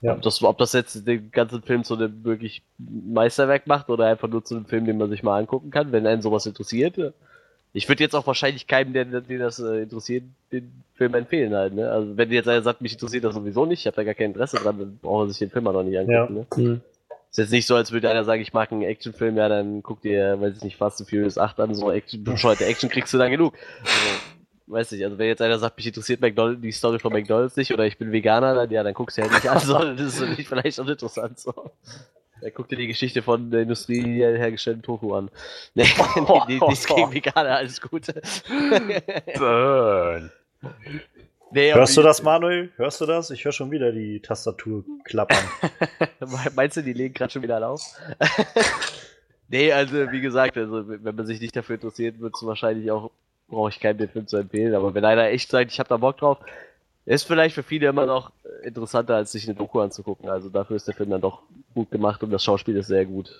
Ja. Ob, das, ob das jetzt den ganzen Film zu einem wirklich Meisterwerk macht oder einfach nur zu einem Film, den man sich mal angucken kann, wenn einen sowas interessiert. Ich würde jetzt auch wahrscheinlich keinem, der, den das äh, interessiert, den Film empfehlen halt, ne? Also wenn jetzt einer sagt, mich interessiert das sowieso nicht, ich habe da gar kein Interesse dran, dann braucht man sich den Film auch noch nicht angucken, ja. ne? Mhm. Ist jetzt nicht so, als würde einer sagen, ich mag einen Actionfilm, ja, dann guck dir, weiß ich nicht, Fast and Furious 8 an, so Action, bescheuerte Action kriegst du dann genug. Also, weiß nicht, also wenn jetzt einer sagt, mich interessiert McDonald's, die Story von McDonalds nicht oder ich bin Veganer, dann ja, dann guckst du halt nicht an, (laughs) sondern das ist für dich vielleicht uninteressant so. Dann guck dir die Geschichte von der Industrie hergestellten Tofu an. (laughs) Nee, oh, nee, nichts gegen (laughs) Veganer, alles Gute. Burn. Nee, Hörst du das, Manuel? Hörst du das? Ich höre schon wieder die Tastatur klappern. Meinst du, die legen gerade schon wieder auf? nee, also wie gesagt, also wenn man sich nicht dafür interessiert, wird es wahrscheinlich auch brauche ich keinen den Film zu empfehlen. Aber wenn einer echt sagt, ich habe da Bock drauf, ist vielleicht für viele immer noch interessanter, als sich eine Doku anzugucken. Also dafür ist der Film dann doch gut gemacht und das Schauspiel ist sehr gut.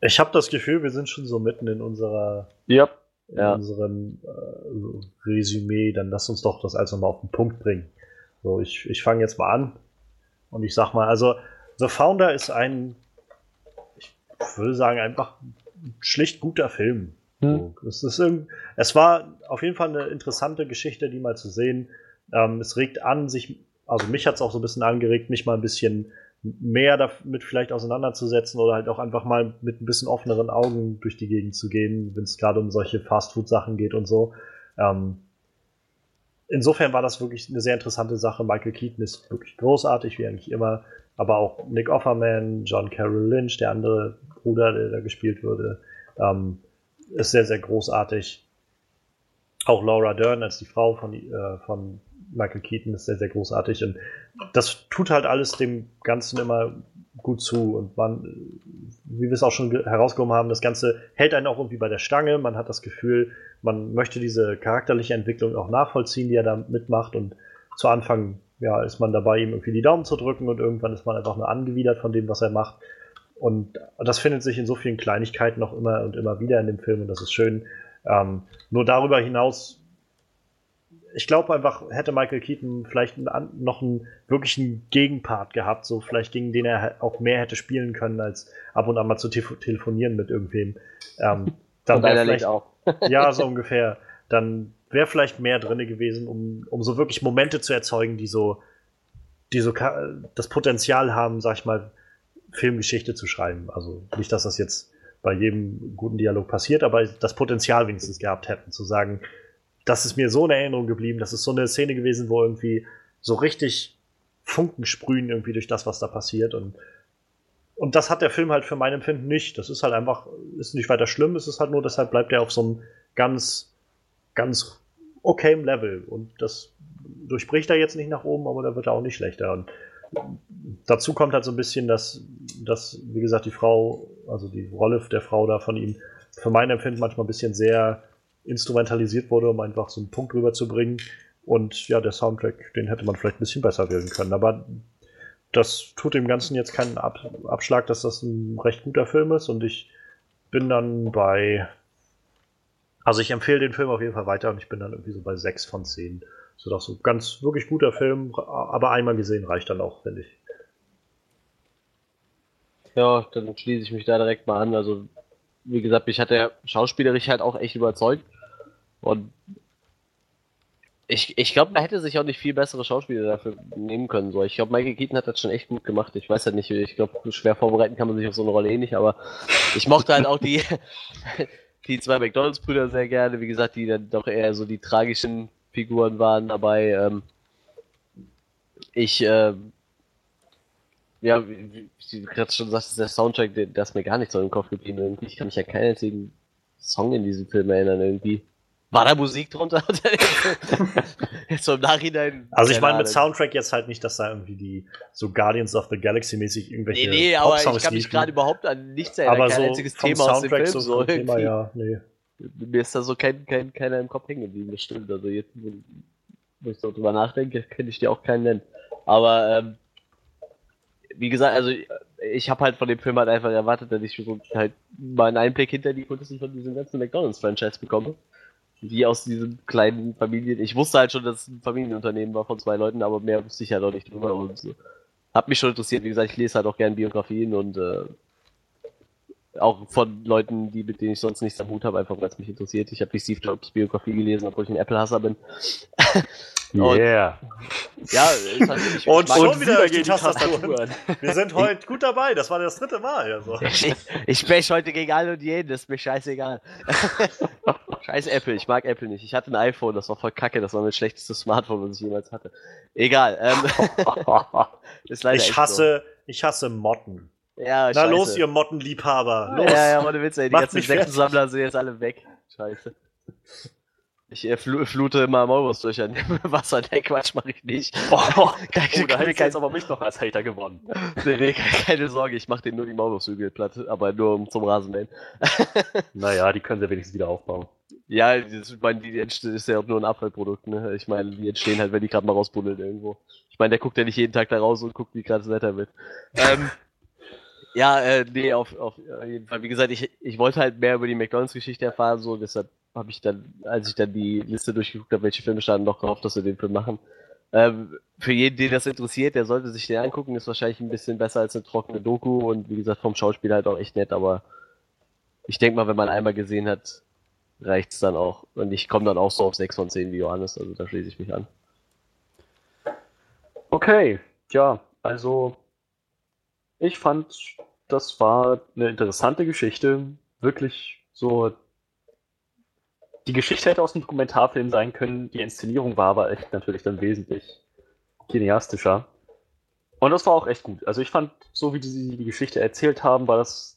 Ich habe das Gefühl, wir sind schon so mitten in unserer yep. in ja. unserem äh, Resümee. Dann lass uns doch das alles nochmal auf den Punkt bringen. So, ich, ich fange jetzt mal an und ich sag mal, also The Founder ist ein, ich würde sagen, einfach schlicht guter Film. Hm. Es, ist es war auf jeden Fall eine interessante Geschichte, die mal zu sehen. Ähm, es regt an, sich, also mich hat es auch so ein bisschen angeregt, mich mal ein bisschen mehr damit vielleicht auseinanderzusetzen oder halt auch einfach mal mit ein bisschen offeneren Augen durch die Gegend zu gehen, wenn es gerade um solche Fastfood-Sachen geht und so. Ähm, insofern war das wirklich eine sehr interessante Sache. Michael Keaton ist wirklich großartig, wie eigentlich immer. Aber auch Nick Offerman, John Carroll Lynch, der andere Bruder, der da gespielt wurde. Ähm, ist sehr, sehr großartig. Auch Laura Dern als die Frau von, äh, von Michael Keaton ist sehr, sehr großartig. Und das tut halt alles dem Ganzen immer gut zu. Und man, wie wir es auch schon herausgekommen haben, das Ganze hält einen auch irgendwie bei der Stange. Man hat das Gefühl, man möchte diese charakterliche Entwicklung auch nachvollziehen, die er da mitmacht. Und zu Anfang ja, ist man dabei, ihm irgendwie die Daumen zu drücken und irgendwann ist man einfach nur angewidert von dem, was er macht. Und das findet sich in so vielen Kleinigkeiten noch immer und immer wieder in dem Film und das ist schön. Ähm, nur darüber hinaus, ich glaube einfach, hätte Michael Keaton vielleicht einen, noch einen wirklichen Gegenpart gehabt, so vielleicht gegen den er auch mehr hätte spielen können, als ab und an mal zu te telefonieren mit irgendwem. Ähm, (laughs) dann wäre vielleicht auch. (laughs) ja, so (laughs) ungefähr. Dann wäre vielleicht mehr drin gewesen, um, um so wirklich Momente zu erzeugen, die so, die so das Potenzial haben, sag ich mal, Filmgeschichte zu schreiben. Also nicht, dass das jetzt bei jedem guten Dialog passiert, aber das Potenzial wenigstens gehabt hätten, zu sagen, das ist mir so in Erinnerung geblieben, das ist so eine Szene gewesen, wo irgendwie so richtig Funken sprühen irgendwie durch das, was da passiert und und das hat der Film halt für mein Empfinden nicht. Das ist halt einfach, ist nicht weiter schlimm, es ist halt nur, deshalb bleibt er auf so einem ganz, ganz okayem Level. Und das durchbricht er jetzt nicht nach oben, aber da wird er auch nicht schlechter. Und dazu kommt halt so ein bisschen, dass, dass, wie gesagt, die Frau, also die Rolle der Frau da von ihm, für mein Empfinden manchmal ein bisschen sehr instrumentalisiert wurde, um einfach so einen Punkt rüberzubringen. Und ja, der Soundtrack, den hätte man vielleicht ein bisschen besser wählen können. Aber das tut dem Ganzen jetzt keinen Ab Abschlag, dass das ein recht guter Film ist. Und ich bin dann bei. Also ich empfehle den Film auf jeden Fall weiter und ich bin dann irgendwie so bei 6 von 10. So doch so ganz wirklich guter Film, aber einmal gesehen reicht dann auch, finde ich. Ja, dann schließe ich mich da direkt mal an. Also, wie gesagt, mich hat der schauspielerisch halt auch echt überzeugt. Und ich, ich glaube, da hätte sich auch nicht viel bessere Schauspieler dafür nehmen können. So. Ich glaube, Michael Keaton hat das schon echt gut gemacht. Ich weiß ja nicht, ich glaube, schwer vorbereiten kann man sich auf so eine Rolle eh nicht, aber ich mochte halt auch die, (laughs) die zwei McDonalds-Brüder sehr gerne. Wie gesagt, die dann doch eher so die tragischen Figuren waren dabei. Ähm, ich, äh, ja, wie, wie du gerade schon sagst, der Soundtrack, der, der ist mir gar nicht so im Kopf geblieben. Irgendwie. Ich kann mich ja keinen einzigen Song in diesem Film erinnern irgendwie. War da Musik drunter? (laughs) jetzt so im Nachhinein. Also ich meine mit Soundtrack jetzt halt nicht, dass da irgendwie die so Guardians of the Galaxy mäßig irgendwelche. Nee, nee, aber ich kann mich gerade überhaupt an nichts erinnern. Aber kein so einziges Thema aus dem Film. So, so Thema, ja, nee mir ist da so kein, kein, keiner im Kopf hängen geblieben, das stimmt. Also jetzt, wo ich so drüber nachdenke, (laughs) könnte ich dir auch keinen nennen. Aber ähm, wie gesagt, also ich habe halt von dem Film halt einfach erwartet, dass ich halt mal einen Einblick hinter die Kulissen von diesem ganzen McDonalds-Franchise bekomme. Die aus diesem kleinen Familien. Ich wusste halt schon, dass es ein Familienunternehmen war von zwei Leuten, aber mehr wusste ich halt auch nicht drüber. Und so. Hab mich schon interessiert, wie gesagt, ich lese halt auch gerne Biografien und äh, auch von Leuten, die, mit denen ich sonst nichts am Hut habe, einfach weil es mich interessiert. Ich habe die Steve Jobs Biografie gelesen, obwohl ich ein Apple-Hasser bin. (laughs) yeah. Ja, ist halt ich, Und schon wieder durch die Tastaturen. Wir sind (laughs) heute gut dabei, das war das dritte Mal. Also. Ich, ich spreche heute gegen alle und jeden, das ist mir scheißegal. (laughs) Scheiß Apple, ich mag Apple nicht. Ich hatte ein iPhone, das war voll kacke, das war mein schlechtestes Smartphone, was ich jemals hatte. Egal. Ähm, ich hasse, so. ich hasse Motten. Ja, Na scheiße. los, ihr Mottenliebhaber. Los. Ja, ja, ohne Witz, ey. Die Macht ganzen Insektensammler sind jetzt alle weg. Scheiße. Ich äh, fl flute immer Maulwurst durch ein (laughs) Wasser. Nee, Quatsch, mach ich nicht. (laughs) Oh, oh da hätte jetzt aber mich noch als Hater gewonnen. nee, nee, keine Sorge, ich mach den nur die Maulwursthügel platt, aber nur um zum Rasenmähen. (laughs) naja, die können sie wenigstens wieder aufbauen. Ja, das, ich meine, die ist ja auch nur ein Abfallprodukt, ne? Ich meine, die entstehen halt, wenn die gerade mal rausbuddeln irgendwo. Ich meine, der guckt ja nicht jeden Tag da raus und guckt, wie gerade das Wetter wird. ähm, ja, äh, nee, auf, auf jeden Fall. Wie gesagt, ich, ich wollte halt mehr über die McDonalds-Geschichte erfahren, so deshalb habe ich dann, als ich dann die Liste durchgeguckt habe, welche Filme standen, noch gehofft, dass wir den Film machen. Ähm, für jeden, den das interessiert, der sollte sich den angucken, ist wahrscheinlich ein bisschen besser als eine trockene Doku und wie gesagt, vom Schauspiel halt auch echt nett, aber ich denke mal, wenn man einmal gesehen hat, reicht's dann auch. Und ich komme dann auch so auf 6 von 10 wie Johannes, also da schließe ich mich an. Okay, ja, also ich fand das war eine interessante Geschichte. Wirklich so. Die Geschichte hätte aus einem Dokumentarfilm sein können. Die Inszenierung war aber echt natürlich dann wesentlich cineastischer. Und das war auch echt gut. Also ich fand, so wie sie die Geschichte erzählt haben, war das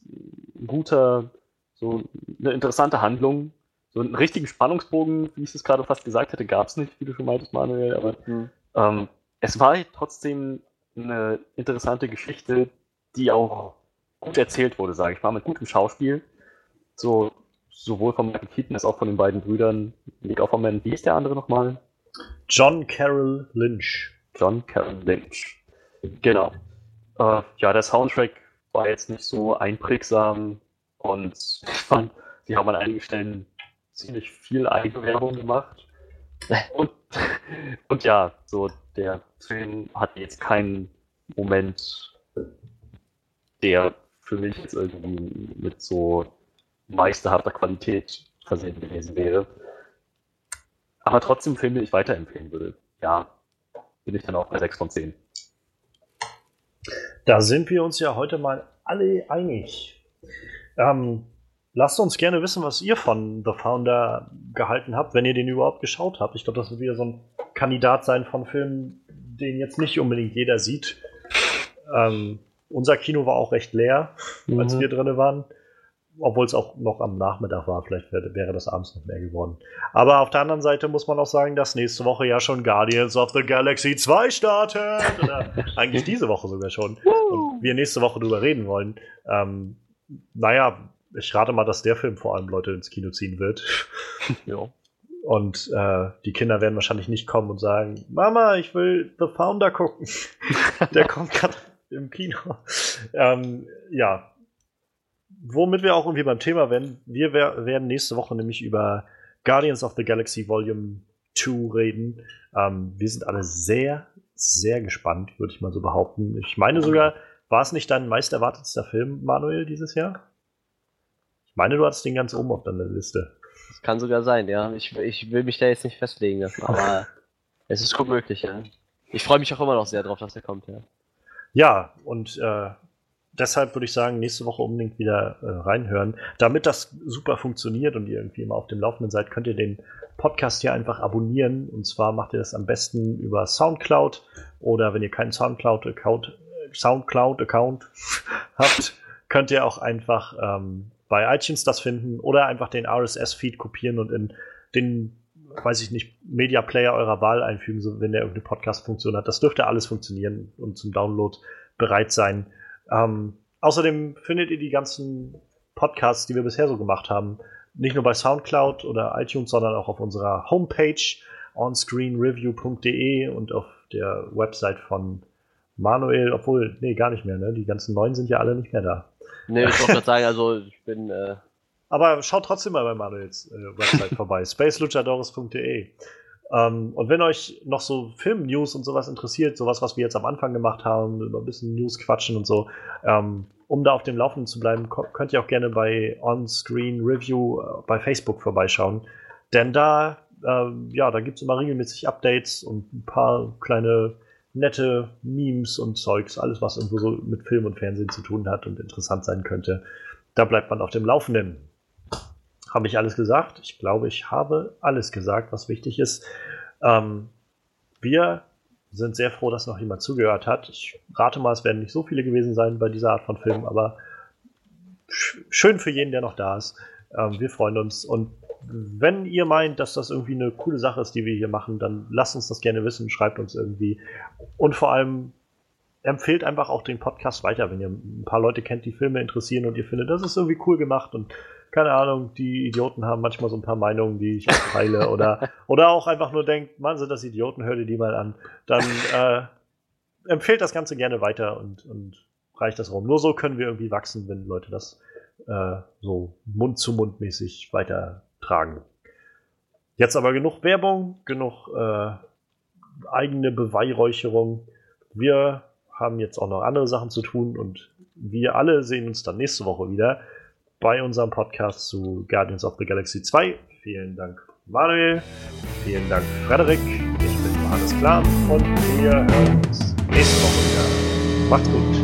ein guter, so eine interessante Handlung. So einen richtigen Spannungsbogen, wie ich es gerade fast gesagt hätte, gab es nicht, wie du schon meintest, Manuel. Aber mhm. ähm, es war trotzdem eine interessante Geschichte, die auch gut erzählt wurde, sage ich mal, mit gutem Schauspiel. So, sowohl von Michael Keaton als auch von den beiden Brüdern Nick Offerman. Wie ist der andere nochmal? John Carroll Lynch. John Carroll Lynch. Genau. Äh, ja, der Soundtrack war jetzt nicht so einprägsam und ich (laughs) fand, sie haben an einigen Stellen ziemlich viel Eigenwerbung gemacht. Und, (laughs) und ja, so der Film hat jetzt keinen Moment, der für mich jetzt irgendwie mit so meisterhafter Qualität versehen gewesen wäre. Aber trotzdem Film, den ich weiterempfehlen würde. Ja, bin ich dann auch bei 6 von 10. Da sind wir uns ja heute mal alle einig. Ähm, lasst uns gerne wissen, was ihr von The Founder gehalten habt, wenn ihr den überhaupt geschaut habt. Ich glaube, das wird wieder so ein Kandidat sein von Filmen, den jetzt nicht unbedingt jeder sieht. Ähm, unser Kino war auch recht leer, mhm. als wir drin waren obwohl es auch noch am Nachmittag war, vielleicht wäre, wäre, das abends noch mehr geworden. Aber auf der anderen Seite muss man auch sagen, dass nächste Woche ja schon Guardians of the Galaxy 2 startet. Oder (laughs) eigentlich diese Woche sogar schon. Und wir nächste Woche drüber reden wollen. Ähm, naja, ich rate mal, dass der Film vor allem Leute ins Kino ziehen wird. (laughs) ja. Und äh, die Kinder werden wahrscheinlich nicht kommen und sagen, Mama, ich will The Founder gucken. (laughs) der kommt gerade im Kino. (laughs) Ähm, ja, womit wir auch irgendwie beim Thema werden. Wir werden nächste Woche nämlich über Guardians of the Galaxy Volume 2 reden. Ähm, wir sind alle sehr, sehr gespannt, würde ich mal so behaupten. Ich meine sogar, war es nicht dein meist erwartetster Film, Manuel, dieses Jahr? Ich meine, du hattest den ganz oben auf deiner Liste. Das kann sogar sein, ja. Ich, ich will mich da jetzt nicht festlegen lassen, aber (laughs) es ist gut möglich, ja. Ich freue mich auch immer noch sehr drauf, dass er kommt, ja. Ja, und äh, deshalb würde ich sagen, nächste Woche unbedingt wieder äh, reinhören. Damit das super funktioniert und ihr irgendwie immer auf dem Laufenden seid, könnt ihr den Podcast hier einfach abonnieren. Und zwar macht ihr das am besten über Soundcloud oder wenn ihr keinen Soundcloud-Account Soundcloud Account (laughs) habt, könnt ihr auch einfach ähm, bei iTunes das finden oder einfach den RSS-Feed kopieren und in den, weiß ich nicht, Media Player eurer Wahl einfügen, so wenn der irgendeine Podcast-Funktion hat. Das dürfte alles funktionieren und zum Download bereit sein. Ähm, außerdem findet ihr die ganzen Podcasts, die wir bisher so gemacht haben, nicht nur bei Soundcloud oder iTunes, sondern auch auf unserer Homepage onscreenreview.de und auf der Website von Manuel, obwohl, nee, gar nicht mehr, ne? Die ganzen neuen sind ja alle nicht mehr da. Nee, ich wollte gerade sagen, also ich bin. Äh Aber schaut trotzdem mal bei Manuels äh, Website vorbei, (laughs) spaceluchadores.de. Ähm, und wenn euch noch so Film-News und sowas interessiert, sowas, was wir jetzt am Anfang gemacht haben, über ein bisschen News quatschen und so, ähm, um da auf dem Laufenden zu bleiben, könnt ihr auch gerne bei On-Screen Review äh, bei Facebook vorbeischauen. Denn da, äh, ja, da gibt es immer regelmäßig Updates und ein paar kleine nette Memes und Zeugs, alles, was irgendwo so mit Film und Fernsehen zu tun hat und interessant sein könnte. Da bleibt man auf dem Laufenden. Habe ich alles gesagt? Ich glaube, ich habe alles gesagt, was wichtig ist. Ähm, wir sind sehr froh, dass noch jemand zugehört hat. Ich rate mal, es werden nicht so viele gewesen sein bei dieser Art von Film, aber schön für jeden, der noch da ist. Ähm, wir freuen uns. Und wenn ihr meint, dass das irgendwie eine coole Sache ist, die wir hier machen, dann lasst uns das gerne wissen, schreibt uns irgendwie. Und vor allem empfehlt einfach auch den Podcast weiter, wenn ihr ein paar Leute kennt, die Filme interessieren und ihr findet, das ist irgendwie cool gemacht und keine Ahnung, die Idioten haben manchmal so ein paar Meinungen, die ich auch teile oder, (laughs) oder auch einfach nur denkt, man sind das Idioten, hör dir die mal an. Dann äh, empfehlt das Ganze gerne weiter und, und reicht das rum. Nur so können wir irgendwie wachsen, wenn Leute das äh, so Mund zu Mund mäßig weitertragen. Jetzt aber genug Werbung, genug äh, eigene Beweihräucherung. Wir haben jetzt auch noch andere Sachen zu tun und wir alle sehen uns dann nächste Woche wieder bei unserem Podcast zu Guardians of the Galaxy 2. Vielen Dank, Manuel. Vielen Dank, Frederik. Ich bin Johannes Klam und wir hören uns nächste Woche wieder. Macht's gut.